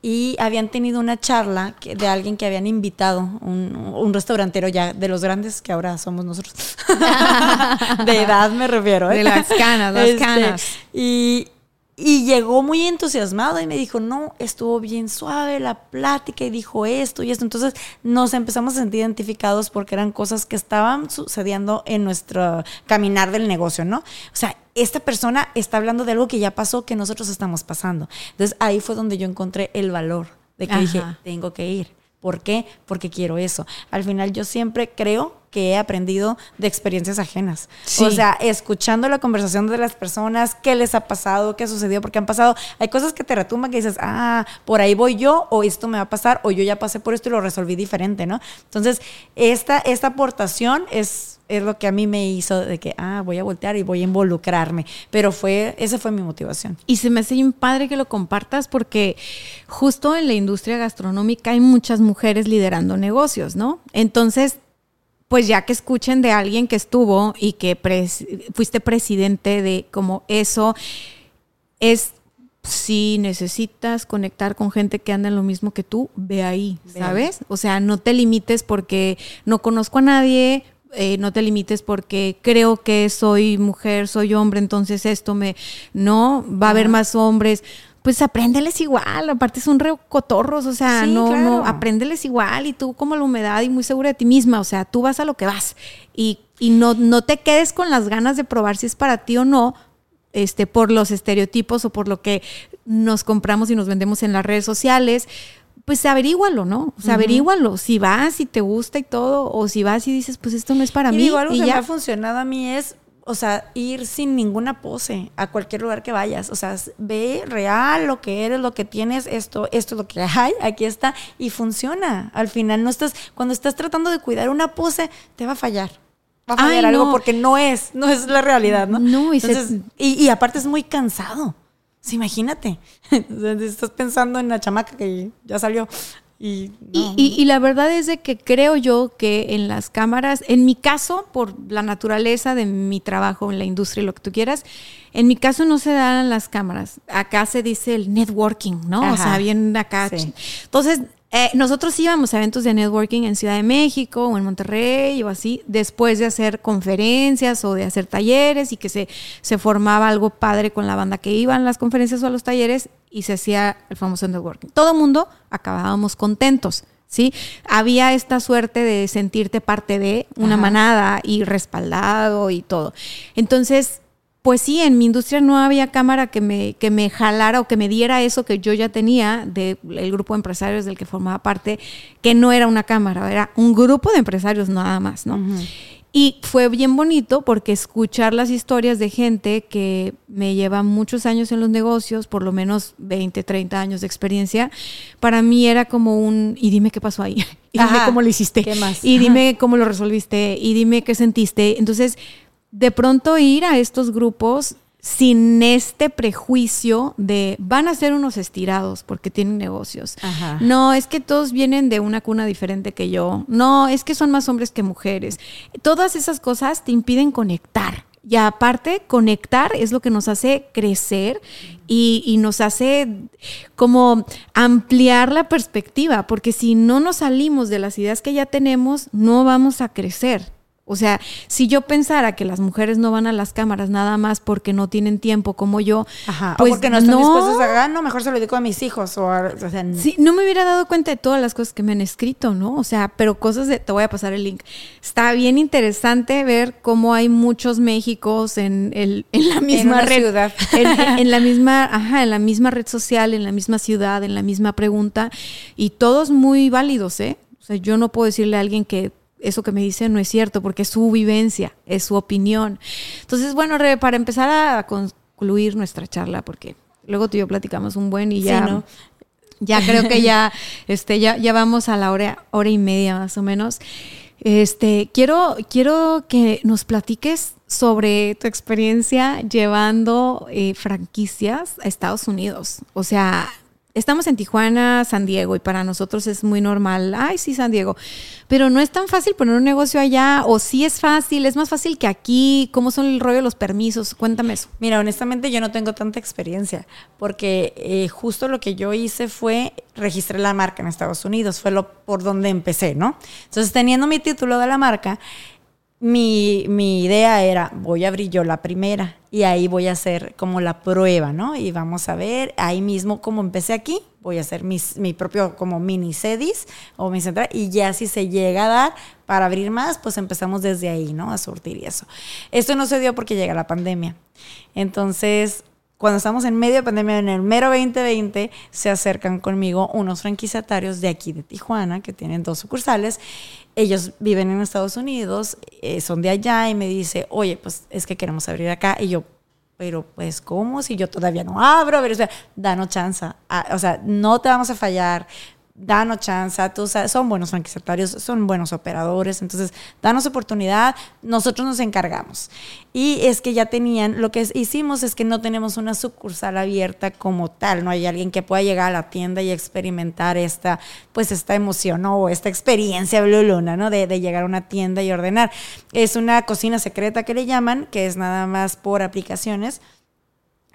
y habían tenido una charla de alguien que habían invitado, un, restaurantero ya de los grandes que ahora somos nosotros. de edad me refiero. ¿eh? De las canas, las este, canas. Y, y llegó muy entusiasmado y me dijo, no, estuvo bien suave la plática y dijo esto y esto. Entonces nos empezamos a sentir identificados porque eran cosas que estaban sucediendo en nuestro caminar del negocio, ¿no? O sea, esta persona está hablando de algo que ya pasó, que nosotros estamos pasando. Entonces ahí fue donde yo encontré el valor de que dije, tengo que ir. ¿Por qué? Porque quiero eso. Al final yo siempre creo que he aprendido de experiencias ajenas. O sea, escuchando la conversación de las personas, qué les ha pasado, qué ha sucedido, porque han pasado, hay cosas que te retumban que dices, ah, por ahí voy yo, o esto me va a pasar, o yo ya pasé por esto y lo resolví diferente, ¿no? Entonces, esta, esta aportación es, es lo que a mí me hizo de que, ah, voy a voltear y voy a involucrarme. Pero fue, esa fue mi motivación. Y se me hace un padre que lo compartas porque justo en la industria gastronómica hay muchas mujeres liderando negocios, ¿no? Entonces, pues ya que escuchen de alguien que estuvo y que fuiste presidente de como eso, es si necesitas conectar con gente que anda en lo mismo que tú, ve ahí, ¿sabes? O sea, no te limites porque no conozco a nadie, eh, no te limites porque creo que soy mujer, soy hombre, entonces esto me... No, va a haber más hombres. Pues apréndeles igual, aparte son re cotorros, o sea, Sí, no, no, apréndeles igual y tú como la humedad y muy segura de ti misma, o sea, tú vas a lo que vas y, y no, no te quedes con las ganas de probar si es para ti o no, este, por los estereotipos o por lo que nos compramos y nos vendemos en las redes sociales. Pues averígualo, ¿no? O sea, averígualo. Si vas, si te gusta y todo, o si vas y dices, pues esto no es para y mí. digo, algo y que me ya. ha funcionado a mí es, o sea, ir sin ninguna pose a cualquier lugar que vayas. O sea, ve real lo que eres, lo que tienes, esto, esto es lo que hay, aquí está, y funciona. Al final no estás, cuando estás tratando de cuidar una pose, te va a fallar. Va a fallar Ay, algo no. porque no es, no es la realidad, ¿no? No, y se- Entonces, y, y aparte es muy cansado. Imagínate. Estás pensando en la chamaca que ya salió. Y, Y, no. y- y la verdad es de que creo yo que en las cámaras, en mi caso, por la naturaleza de mi trabajo en la industria y lo que tú quieras, en mi caso no se dan las cámaras. Acá se dice el networking, ¿no? O sea, bien acá. Sí. Entonces, eh, nosotros íbamos a eventos de networking en Ciudad de México o en Monterrey o así, después de hacer conferencias o de hacer talleres y que se, se formaba algo padre con la banda que iba a las conferencias o a los talleres y se hacía el famoso networking. Todo mundo acabábamos contentos. ¿Sí? Había esta suerte de sentirte parte de una Ajá. manada y respaldado y todo. Entonces, pues sí, en mi industria no había cámara que me, que me jalara o que me diera eso que yo ya tenía del grupo de empresarios del que formaba parte, que no era una cámara, era un grupo de empresarios nada más, ¿no? Y fue bien bonito porque escuchar las historias de gente que me lleva muchos años en los negocios, por lo menos 20, 30 años de experiencia, para mí era como un, y dime qué pasó ahí, y dime Ajá. cómo lo hiciste, ¿Qué más? y Ajá. dime cómo lo resolviste, y dime qué sentiste. Entonces, de pronto ir a estos grupos sin este prejuicio de van a ser unos estirados porque tienen negocios. Ajá. No, es que todos vienen de una cuna diferente que yo. No, es que son más hombres que mujeres. Todas esas cosas te impiden conectar. Y aparte, conectar es lo que nos hace crecer y, y nos hace como ampliar la perspectiva, porque si no nos salimos de las ideas que ya tenemos, no vamos a crecer. O sea, si yo pensara que las mujeres no van a las cámaras nada más porque no tienen tiempo como yo, Ajá. pues o porque no están dispuestos a, ah, no, mejor se lo dedico a mis hijos. O, a- o sea, Sí, no me hubiera dado cuenta de todas las cosas que me han escrito, ¿no? O sea, pero cosas de, te voy a pasar el link. Está bien interesante ver cómo hay muchos Méxicos en, el, en la misma red. ciudad. En la misma, ajá, en la misma red social, en la misma ciudad, en la misma pregunta. Y todos muy válidos, ¿eh? O sea, yo no puedo decirle a alguien que eso que me dice no es cierto, porque es su vivencia, es su opinión. Entonces, bueno, Rebe, para empezar a concluir nuestra charla, porque luego tú y yo platicamos un buen y Sí, ya. ¿no? Ya creo que ya, este, ya, ya vamos a la hora, hora y media más o menos. Este, quiero, quiero que nos platiques sobre tu experiencia llevando eh, franquicias a Estados Unidos. O sea, estamos en Tijuana, San Diego, y para nosotros es muy normal. Ay, sí, San Diego. Pero no es tan fácil poner un negocio allá, o sí es fácil, es más fácil que aquí. ¿Cómo son el rollo de los permisos? Cuéntame eso. Mira, honestamente yo no tengo tanta experiencia, porque eh, justo lo que yo hice fue registrar la marca en Estados Unidos, fue lo por donde empecé, ¿no? Entonces, teniendo mi título de la marca, mi, mi idea era, voy a abrir yo la primera y ahí voy a hacer como la prueba, ¿no? Y vamos a ver, ahí mismo como empecé aquí, voy a hacer mis, mi propio como mini sedis o mi central y ya si se llega a dar para abrir más, pues empezamos desde ahí, ¿no? A surtir y eso. Esto no se dio porque llega la pandemia. Entonces, cuando estamos en medio de pandemia, en el mero 2020, se acercan conmigo unos franquiciatarios de aquí de Tijuana, que tienen dos sucursales. Ellos viven en Estados Unidos, eh, son de allá y me dice, oye, pues es que queremos abrir acá. Y yo, pero pues, ¿cómo? Si yo todavía no abro, ver, o sea, danos chance. Ah, o sea, no te vamos a fallar. Danos chance, tú sabes, son buenos franquiciatarios, son buenos operadores, entonces danos oportunidad, nosotros nos encargamos. Y es que ya tenían, lo que hicimos es que no tenemos una sucursal abierta como tal, no hay alguien que pueda llegar a la tienda y experimentar esta, pues esta emoción o esta experiencia Blue Luna, ¿no? De, de llegar a una tienda y ordenar. Es una cocina secreta que le llaman, que es nada más por aplicaciones.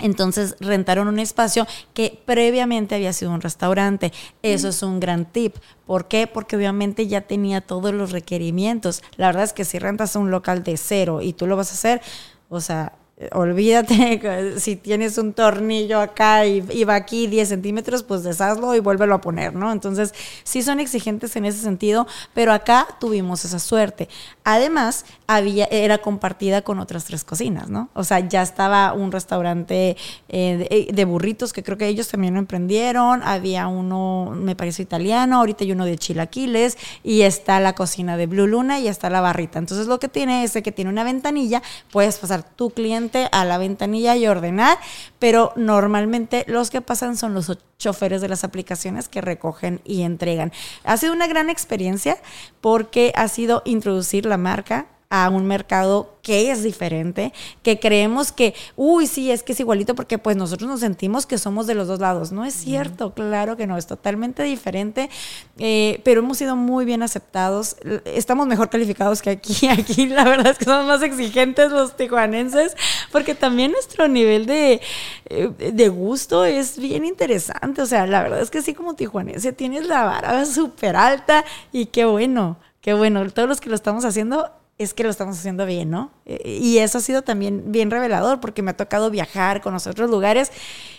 Entonces rentaron un espacio que previamente había sido un restaurante. Eso es un gran tip. ¿Por qué? Porque obviamente ya tenía todos los requerimientos. La verdad es que si rentas un local de cero y tú lo vas a hacer, o sea, olvídate, si tienes un tornillo acá y, y, va aquí 10 centímetros, pues deshazlo y vuélvelo a poner, ¿no? Entonces, sí son exigentes en ese sentido, pero acá tuvimos esa suerte. Además, había, era compartida con otras tres cocinas, ¿no? O sea, ya estaba un restaurante eh, de, de, burritos que creo que ellos también lo emprendieron, había uno, me parece italiano, ahorita hay uno de chilaquiles y está la cocina de Blue Luna y está la barrita. Entonces, lo que tiene es que tiene una ventanilla, puedes pasar tu cliente a la ventanilla y ordenar, pero normalmente los que pasan son los choferes de las aplicaciones que recogen y entregan. Ha sido una gran experiencia porque ha sido introducir la marca a un mercado que es diferente, que creemos que, uy, sí, es que es igualito porque pues nosotros nos sentimos que somos de los dos lados. No es cierto, claro que no, es totalmente diferente, eh, pero hemos sido muy bien aceptados, estamos mejor calificados que aquí, aquí la verdad es que somos más exigentes los tijuanenses, porque también nuestro nivel de, eh, de gusto es bien interesante, o sea, la verdad es que sí como tijuanense tienes la vara súper alta y qué bueno. Qué bueno, todos los que lo estamos haciendo es que lo estamos haciendo bien, ¿no? Eh, y eso ha sido también bien revelador porque me ha tocado viajar, con otros lugares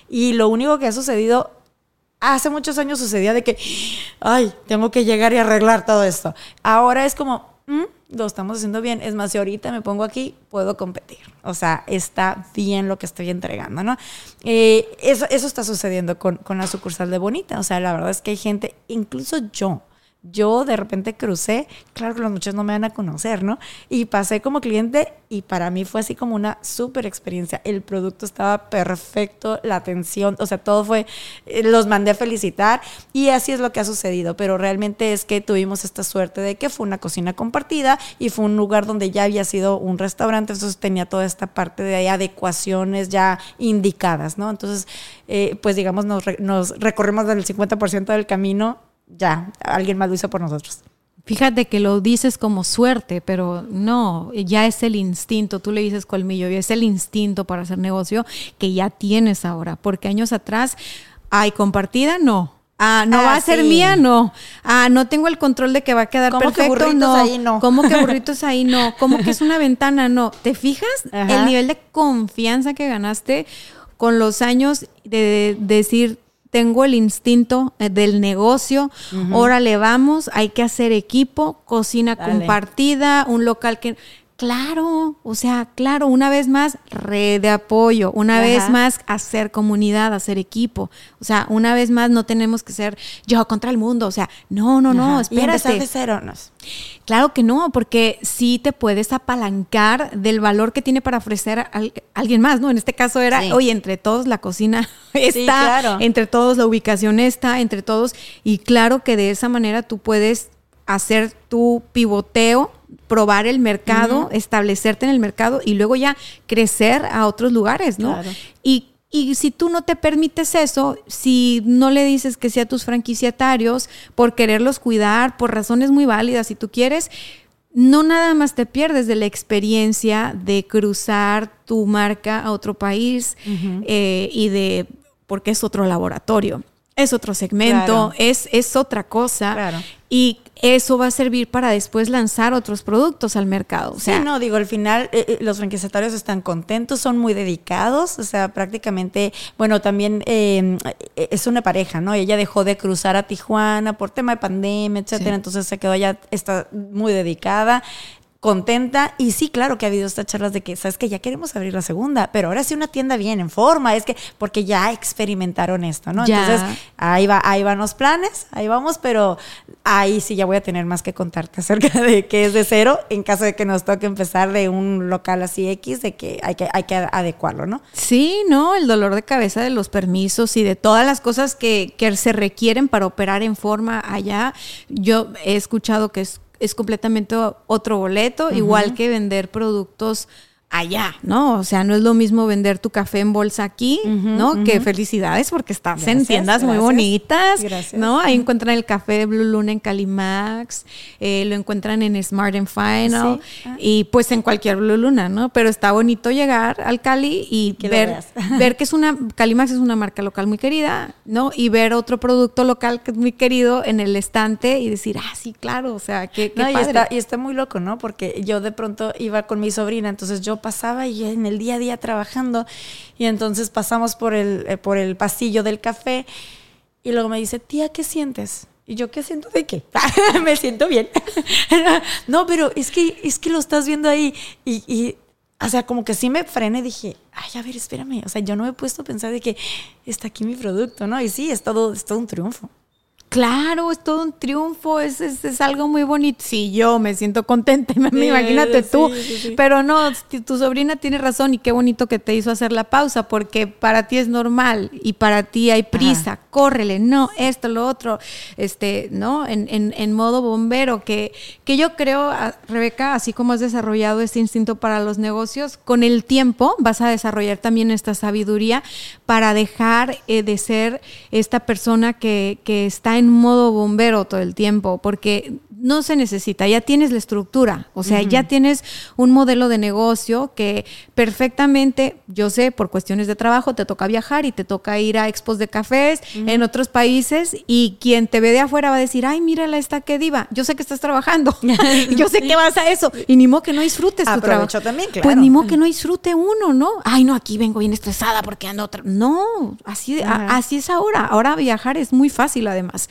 y lo único que ha sucedido, hace muchos años sucedía de que, ay, tengo que llegar y arreglar todo esto. Ahora es como, mm, lo estamos haciendo bien. Es más, si ahorita me pongo aquí, puedo competir. O sea, está bien lo que estoy entregando, ¿no? Eh, eso, eso está sucediendo con, con la sucursal de Bonita. O sea, la verdad es que hay gente, incluso yo, yo de repente crucé, claro que los muchachos no me van a conocer, ¿no? Y pasé como cliente y para mí fue así como una súper experiencia. El producto estaba perfecto, la atención, o sea, todo fue, eh, los mandé a felicitar y así es lo que ha sucedido, pero realmente es que tuvimos esta suerte de que fue una cocina compartida y fue un lugar donde ya había sido un restaurante, entonces tenía toda esta parte de adecuaciones ya indicadas, ¿no? Entonces, eh, pues digamos, nos, nos recorrimos del 50% del camino ya, alguien más lo hizo por nosotros. Fíjate que lo dices como suerte, pero no, ya es el instinto, tú le dices colmillo, y es el instinto para hacer negocio que ya tienes ahora, porque años atrás, ay, compartida, no. Ah, no va a ser mía, no. Ah, no tengo el control de que va a quedar ¿Cómo perfecto, que no. Ahí no. ¿Cómo que burritos ahí no? ¿Cómo que es una ventana? No. ¿Te fijas el nivel de confianza que ganaste con los años de decir, tengo el instinto eh, del negocio, órale vamos, hay que hacer equipo, cocina compartida, un local que... Claro, o sea, claro, una vez más, red de apoyo, una vez más, hacer comunidad, hacer equipo. O sea, una vez más, no tenemos que ser yo contra el mundo. O sea, no, no, no, espérate. ¿Y de cero? No. Claro que no, porque sí te puedes apalancar del valor que tiene para ofrecer a, alguien más, ¿no? En este caso era, oye, entre todos la cocina está, entre todos la ubicación está, entre todos. Y claro que de esa manera tú puedes hacer tu pivoteo probar el mercado, establecerte en el mercado y luego ya crecer a otros lugares, ¿no? Y, y si tú no te permites eso, si no le dices que sea tus franquiciatarios por quererlos cuidar, por razones muy válidas, si tú quieres, no nada más te pierdes de la experiencia de cruzar tu marca a otro país eh, y de, porque es otro laboratorio es otro segmento, es, es otra cosa. Y eso va a servir para después lanzar otros productos al mercado. O sea, sí, no, digo, al final eh, eh, los franquiciatarios están contentos, son muy dedicados, o sea, prácticamente, bueno, también em, eh, es una pareja, ¿no? Ella dejó de cruzar a Tijuana por tema de pandemia, etcétera, entonces se quedó ya, está muy dedicada contenta. Y sí, claro que ha habido estas charlas de que, sabes que ya queremos abrir la segunda, pero ahora sí una tienda bien en forma, es que, porque ya experimentaron esto, ¿no? Entonces, ahí va, ahí van los planes, ahí vamos, pero ahí sí ya voy a tener más que contarte acerca de que es de cero, en caso de que nos toque empezar de un local así X, de que hay que, hay que adecuarlo, ¿no? Sí, no, el dolor de cabeza de los permisos y de todas las cosas que, que se requieren para operar en forma allá. Yo he escuchado que es es completamente otro boleto, igual que vender productos allá, ¿no? O sea, no es lo mismo vender tu café en bolsa aquí, ¿no? Que felicidades porque estás en tiendas muy bonitas, ¿no? Ahí encuentran el café de Blue Luna en Calimax, eh, lo encuentran en Smart and Final ah. y pues en cualquier Blue Luna, ¿no? Pero está bonito llegar al Cali y ver, ver que es una, Calimax es una marca local muy querida, ¿no? Y ver otro producto local que es muy querido en el estante y decir, ah, sí, claro, o sea, qué, qué y, está, y está muy loco, ¿no? Porque yo de pronto iba con mi sobrina, entonces yo pasaba y en el día a día trabajando. Y entonces pasamos por el, eh, por el pasillo del café y luego me dice, tía, ¿qué sientes? Y yo, ¿qué siento de qué? me siento bien. no, pero es que, es que lo estás viendo ahí. Y, y, o sea, como que sí me frené dije, ay, a ver, espérame. O sea, yo no me he puesto a pensar de que está aquí mi producto, ¿no? Y sí, es todo, es todo un triunfo. Claro, es todo un triunfo, es, es, algo muy bonito. Sí, yo me siento contenta, imagínate tú. Pero no, tu sobrina tiene razón y qué bonito que te hizo hacer la pausa, porque para ti es normal y para ti hay prisa, córrele, no, esto, lo otro, este, ¿no? En, en, en modo bombero, que, que yo creo, Rebeca, así como has desarrollado este instinto para los negocios, con el tiempo vas a desarrollar también esta sabiduría para dejar eh, de ser esta persona que, que está en en modo bombero todo el tiempo, porque no se necesita, ya tienes la estructura, o sea, ya tienes un modelo de negocio que perfectamente, yo sé, por cuestiones de trabajo, te toca viajar y te toca ir a expos de cafés en otros países y quien te ve de afuera va a decir, ay, mírala esta que diva, yo sé que estás trabajando, yo sé que vas a eso, y ni modo que no disfrutes tu trabajo. también, claro. Pues ni modo que no disfrute uno, ¿no? Ay, no, aquí vengo bien estresada porque ando otra. No, así, así es ahora. Ahora viajar es muy fácil además.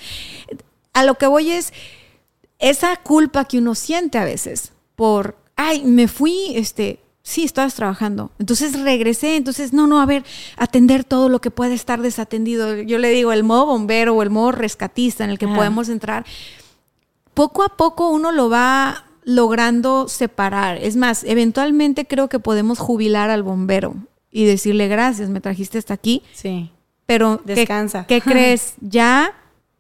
A lo que voy es esa culpa que uno siente a veces por, ay, me fui, este, sí, estabas trabajando. Entonces regresé, entonces, no, no, a ver, atender todo lo que puede estar desatendido. Yo le digo, el modo bombero o el modo rescatista en el que podemos entrar. Poco a poco uno lo va logrando separar. Es más, eventualmente creo que podemos jubilar al bombero y decirle gracias, me trajiste hasta aquí. Sí. Pero descansa. ¿qué, crees? Ya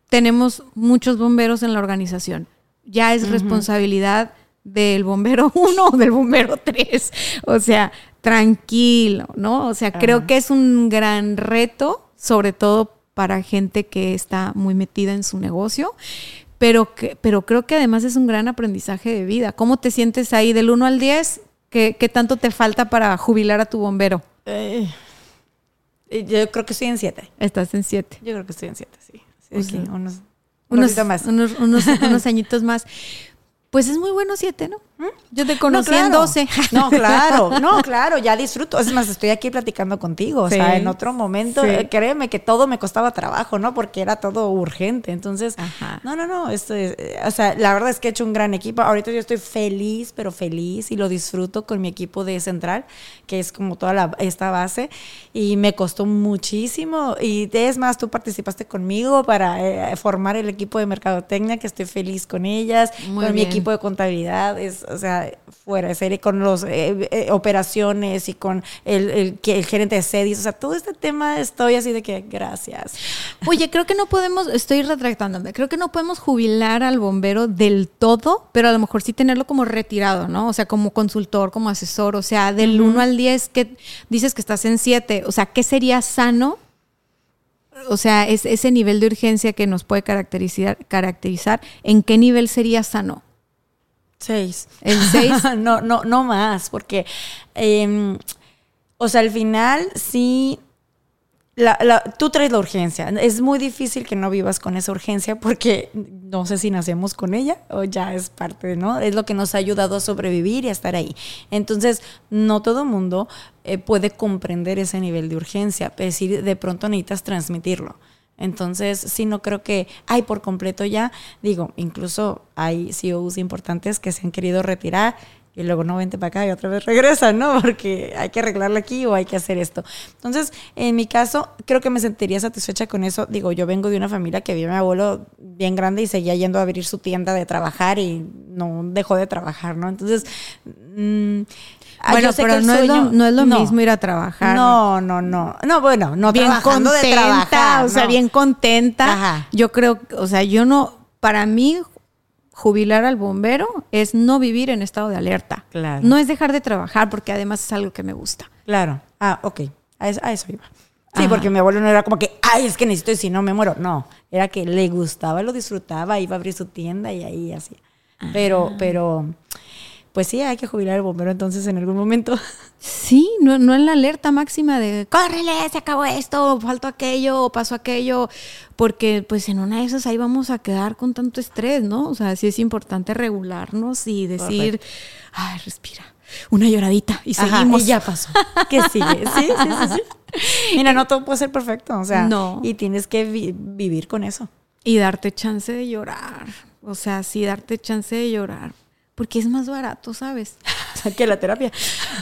tenemos muchos bomberos en la organización. Ya es responsabilidad del bombero 1 o del bombero 3. O sea, tranquilo, ¿no? O sea, creo que es un gran reto, sobre todo para gente que está muy metida en su negocio, pero, que, pero creo que además es un gran aprendizaje de vida. ¿Cómo te sientes ahí del 1 al 10? ¿Qué, qué tanto te falta para jubilar a tu bombero? Eh, yo creo que estoy en 7. Estás en 7. Yo creo que estoy en 7, sí unos, unos, más. Unos, unos, añitos más. Pues es muy bueno siete, ¿no? ¿Mm? Yo te conocí en 12. No, claro, no, claro, ya disfruto. Es más, estoy aquí platicando contigo. O sea, en otro momento, créeme que todo me costaba trabajo, ¿no? Porque era todo urgente. Entonces, no, no, no. Esto es, eh, o sea, la verdad es que he hecho un gran equipo. Ahorita yo estoy feliz, pero feliz y lo disfruto con mi equipo de central, que es como toda la, esta base. Y me costó muchísimo. Y es más, tú participaste conmigo para eh, formar el equipo de mercadotecnia, que estoy feliz con ellas, con mi equipo de contabilidad, es, o sea, fuera de serie, con las eh, eh, operaciones y con el, el, gerente de sedis, o sea, todo este tema estoy así de que gracias. Oye, creo que no podemos, estoy retractándome, creo que no podemos jubilar al bombero del todo, pero a lo mejor sí tenerlo como retirado, ¿no? O sea, como consultor, como asesor, o sea, del 1 al 10, que dices que estás en 7, o sea, ¿qué sería sano? O sea, es ese nivel de urgencia que nos puede caracterizar, caracterizar, ¿en qué nivel sería sano? Seis. ¿El seis? no, no, no más, porque, em, o sea, al final sí, la, tú traes la urgencia. Es muy difícil que no vivas con esa urgencia porque no sé si nacemos con ella o ya es parte, ¿no? Es lo que nos ha ayudado a sobrevivir y a estar ahí. Entonces, no todo mundo eh, puede comprender ese nivel de urgencia, es decir, de pronto necesitas transmitirlo. Entonces, sí, no creo que hay por completo ya. Digo, incluso hay CEOs importantes que se han querido retirar y luego no vente para acá y otra vez regresan, ¿no? Porque hay que arreglarlo aquí o hay que hacer esto. Entonces, en mi caso, creo que me sentiría satisfecha con eso. Digo, yo vengo de una familia que vive mi abuelo bien grande y seguía yendo a abrir su tienda de trabajar y no dejó de trabajar, ¿no? Entonces, mmm, bueno, pero no, es lo, no, es lo, mismo ir a trabajar. No, no, no. No, bueno, no bien trabajando contenta, de trabajar. O sea, bien contenta. Yo creo, o sea, yo no, para mí, jubilar al bombero es no vivir en estado de alerta. Claro. No es dejar de trabajar, porque además es algo que me gusta. Claro. Ah, ok. A eso, iba. Sí, porque mi abuelo no era como que, ay, es que necesito y si no me muero. No, era que le gustaba, lo disfrutaba, iba a abrir su tienda y ahí así. Pero, pero pues sí, hay que jubilar al bombero entonces en algún momento. Sí, no, no en la alerta máxima de, córrele, se acabó esto, faltó aquello, pasó aquello, porque pues en una de esas ahí vamos a quedar con tanto estrés, ¿no? O sea, sí es importante regularnos y decir, ay, respira. una lloradita y Ajá, seguimos. y ya pasó. ¿Qué sigue? Sí, sí, sí, sí. Mira, no todo puede ser perfecto, o sea, No. y tienes que vi- vivir con eso. Y darte chance de llorar. O sea, sí, darte chance de llorar. Porque es más barato, ¿sabes? O sea, que la terapia.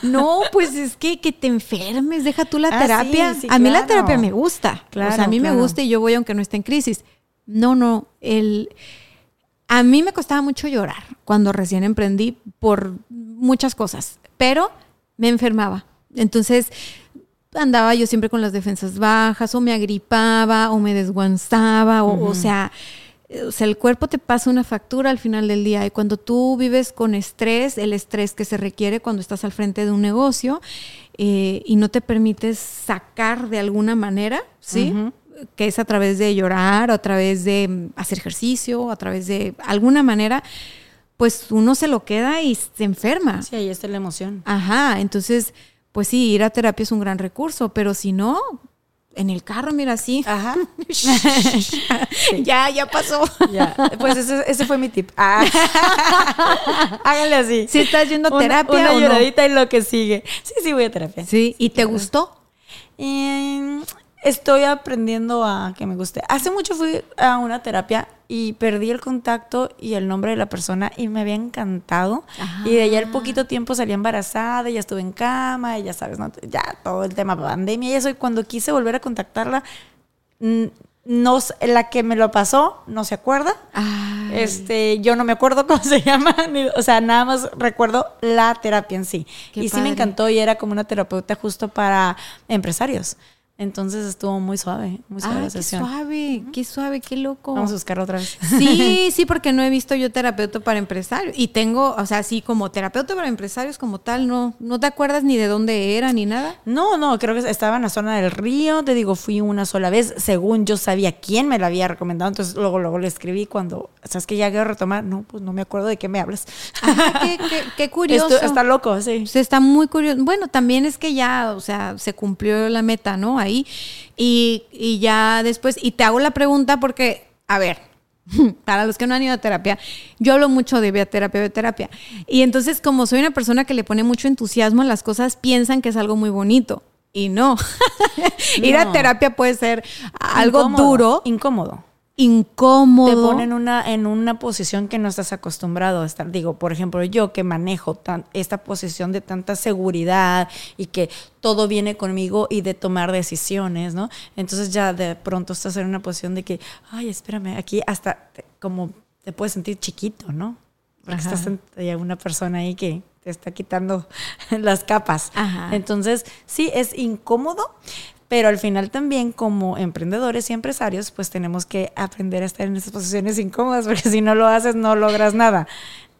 No, pues es que, que te enfermes, deja tú la Ah, terapia. sí, sí, a mí la terapia me gusta. o Claro, sea, a mí me gusta y yo voy aunque no esté en crisis. No, no, el... A mí me costaba mucho llorar cuando recién emprendí por muchas cosas, pero me enfermaba. Entonces andaba yo siempre con las defensas bajas o me agripaba o me desguanzaba o, o sea, o sea, el cuerpo te pasa una factura al final del día y cuando tú vives con estrés, el estrés que se requiere cuando estás al frente de un negocio eh, y no te permites sacar de alguna manera, ¿sí? Que es a través de llorar, o a través de mm, hacer ejercicio, o a través de alguna manera, pues uno se lo queda y se enferma. Sí, ahí está la emoción. Ajá, entonces, pues sí, ir a terapia es un gran recurso, pero si no, en el carro, mira así. Ajá. ya, ya pasó. Ya. Pues ese, ese fue mi tip. Ah. Háganle así. Si estás yendo a Una- terapia Una, o no. lloradita y lo que sigue. Sí, sí, voy a terapia. Sí, ¿y te gustó? Eh, estoy aprendiendo a que me guste. Hace mucho fui a una terapia y perdí el contacto y el nombre de la persona y me había encantado. Y de allá al poquito tiempo salí embarazada, ya estuve en cama, y ya sabes, ¿no? ya todo el tema pandemia y eso. Y cuando quise volver a contactarla, no, la que me lo pasó no se acuerda. Ay. Este, yo no me acuerdo cómo se llama, ni- o sea, nada más recuerdo la terapia en sí. Qué y sí me encantó y era como una terapeuta justo para empresarios. Entonces estuvo muy suave, muy suave Ay, la qué sesión. suave, qué suave, qué loco. Vamos a buscarla otra vez. Sí, sí, porque no he visto yo terapeuta para empresarios. Y tengo, o sea, sí, como terapeuta para empresarios como tal, no, no te acuerdas ni de dónde era ni nada. No, no, creo que estaba en la zona del río. Te digo, fui una sola vez. Según yo sabía quién me la había recomendado. Entonces luego, luego le escribí cuando, ¿sabes que ya quiero retomar? No, pues no me acuerdo de qué me hablas. Ajá, qué, qué- qué curioso. Esto está loco, sí. Está muy curioso. Bueno, también es que ya, o sea, se cumplió la meta, ¿no? Ahí. Y, y ya después, y te hago la pregunta porque, a ver, para los que no han ido a terapia, yo hablo mucho de bioterapia, bioterapia. Y entonces, como soy una persona que le pone mucho entusiasmo a las cosas, piensan que es algo muy bonito. Y no. Ir a terapia puede ser algo Incómodo, duro, Incómodo. Incómodo. te ponen una, en una posición que no estás acostumbrado a estar. Digo, por ejemplo, yo que manejo tan- esta posición de tanta seguridad y que todo viene conmigo y de tomar decisiones, ¿no? Entonces ya de pronto estás en una posición de que, ay, espérame, aquí hasta te- como te puedes sentir chiquito, ¿no? Porque Ajá. estás ante una persona ahí que te está quitando las capas. Ajá. Entonces, sí, es incómodo, pero al final también como emprendedores y empresarios, pues tenemos que aprender a estar en esas posiciones incómodas, porque si no lo haces, no logras nada.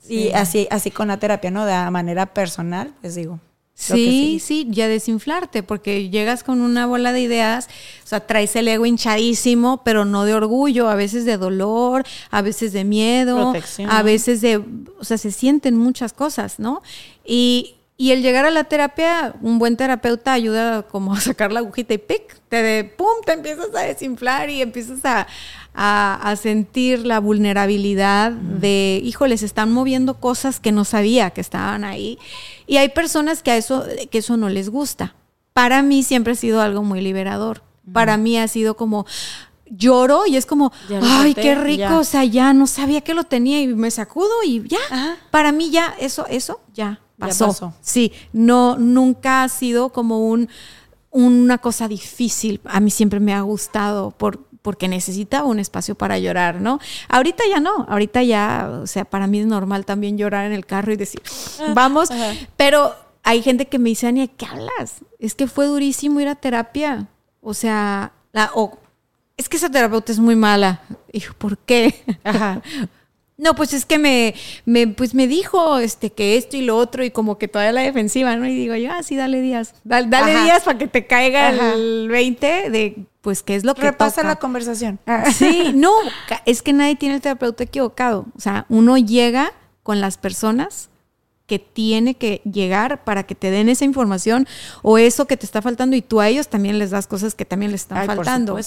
Y así, así con la terapia, ¿no? De manera personal, pues digo. Sí, sigue. sí, ya desinflarte, porque llegas con una bola de ideas, o sea, traes el ego hinchadísimo, pero no de orgullo, a veces de dolor, a veces de miedo, Protección. a veces de, o sea, se sienten muchas cosas, ¿no? Y, y el llegar a la terapia, un buen terapeuta ayuda como a sacar la agujita y pic, te de pum, te empiezas a desinflar y empiezas a, a- a sentir la vulnerabilidad de, híjole, se están moviendo cosas que no sabía que estaban ahí. Y hay personas que a eso, que eso no les gusta. Para mí siempre ha sido algo muy liberador. Para mí ha sido como lloro y es como, ay, qué rico, ya. o sea, ya no sabía que lo tenía y me sacudo y ya. Ajá. Para mí ya eso eso ya Ya pasó. pasó. Sí, no nunca ha sido como un una cosa difícil. A mí siempre me ha gustado por porque necesitaba un espacio para llorar, ¿no? Ahorita ya no, ahorita ya, o sea, para mí es normal también llorar en el carro y decir, vamos, Ajá. pero hay gente que me dice, Ania, ¿qué hablas? Es que fue durísimo ir a terapia. O sea, la, o, es que esa terapeuta es muy mala. Y yo, ¿por qué? Ajá. No, pues es que me, me, pues me dijo este, que esto y lo otro y como que todavía la defensiva, ¿no? Y digo yo, ah, sí, dale días. Dale, dale días para que te caiga Ajá. el 20 de, pues, qué es lo que Repasa toca. la conversación. Sí, no, es que nadie tiene el terapeuta equivocado. O sea, uno llega con las personas que tiene que llegar para que te den esa información o eso que te está faltando y tú a ellos también les das cosas que también les están Ay, por faltando.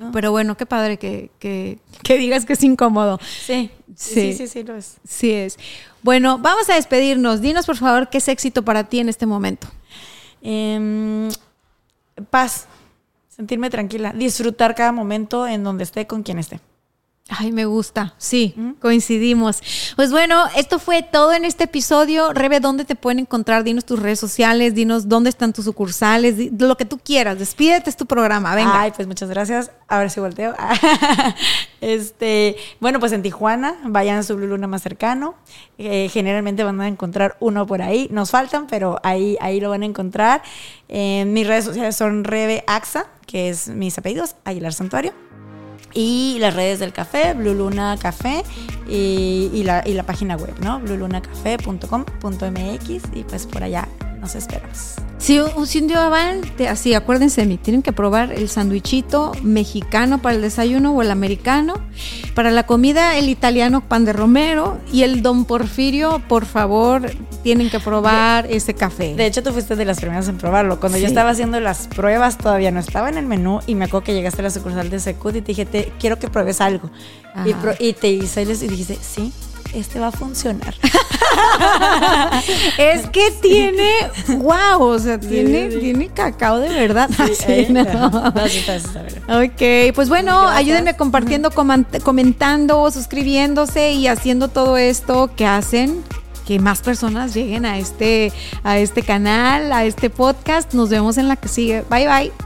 Supuesto. Pero bueno, qué padre que, que, que digas que es incómodo. Sí, sí, sí, sí, lo es. Sí es. Bueno, vamos a despedirnos. Dinos, por favor, qué es éxito para ti en este momento. Em, paz, sentirme tranquila, disfrutar cada momento en donde esté, con quien esté. Ay, me gusta. Sí, coincidimos. Pues bueno, esto fue todo en este episodio. Rebe, ¿dónde te pueden encontrar? Dinos tus redes sociales, dinos dónde están tus sucursales, lo que tú quieras. Despídete, es tu programa. Venga. Ay, pues muchas gracias. A ver si volteo. este, bueno, pues en Tijuana, vayan a su Blue Luna más cercano. Eh, generalmente van a encontrar uno por ahí. Nos faltan, pero ahí, ahí lo van a encontrar. Eh, mis redes sociales son Rebe Axa, que es mis apellidos, Aguilar Santuario. Y las redes del café, Blue Luna Café, y, la, página web, ¿no? bluelunacafé.com.mx y pues por allá nos esperamos. Si, si un día van, te- así, acuérdense de mí, tienen que probar el sandwichito mexicano para el desayuno o el americano. Para la comida, el italiano pan de romero y el don Porfirio, por favor, tienen que probar ese café. De hecho, tú fuiste de las primeras en probarlo. Cuando yo estaba haciendo las pruebas, todavía no estaba en el menú y me acuerdo que llegaste a la sucursal de Secut y te dije, te, quiero que pruebes algo. Y, pro- y te hice y dijiste, sí, este va a funcionar. es que tiene, wow, o sea, tiene, sí. tiene cacao de verdad. Así, Eh, ¿no? sí. Ok, pues bueno, Gracias. ayúdenme compartiendo, comentando, suscribiéndose y haciendo todo esto que hacen que más personas lleguen a este, a este canal, a este podcast. Nos vemos en la que sigue. Bye bye.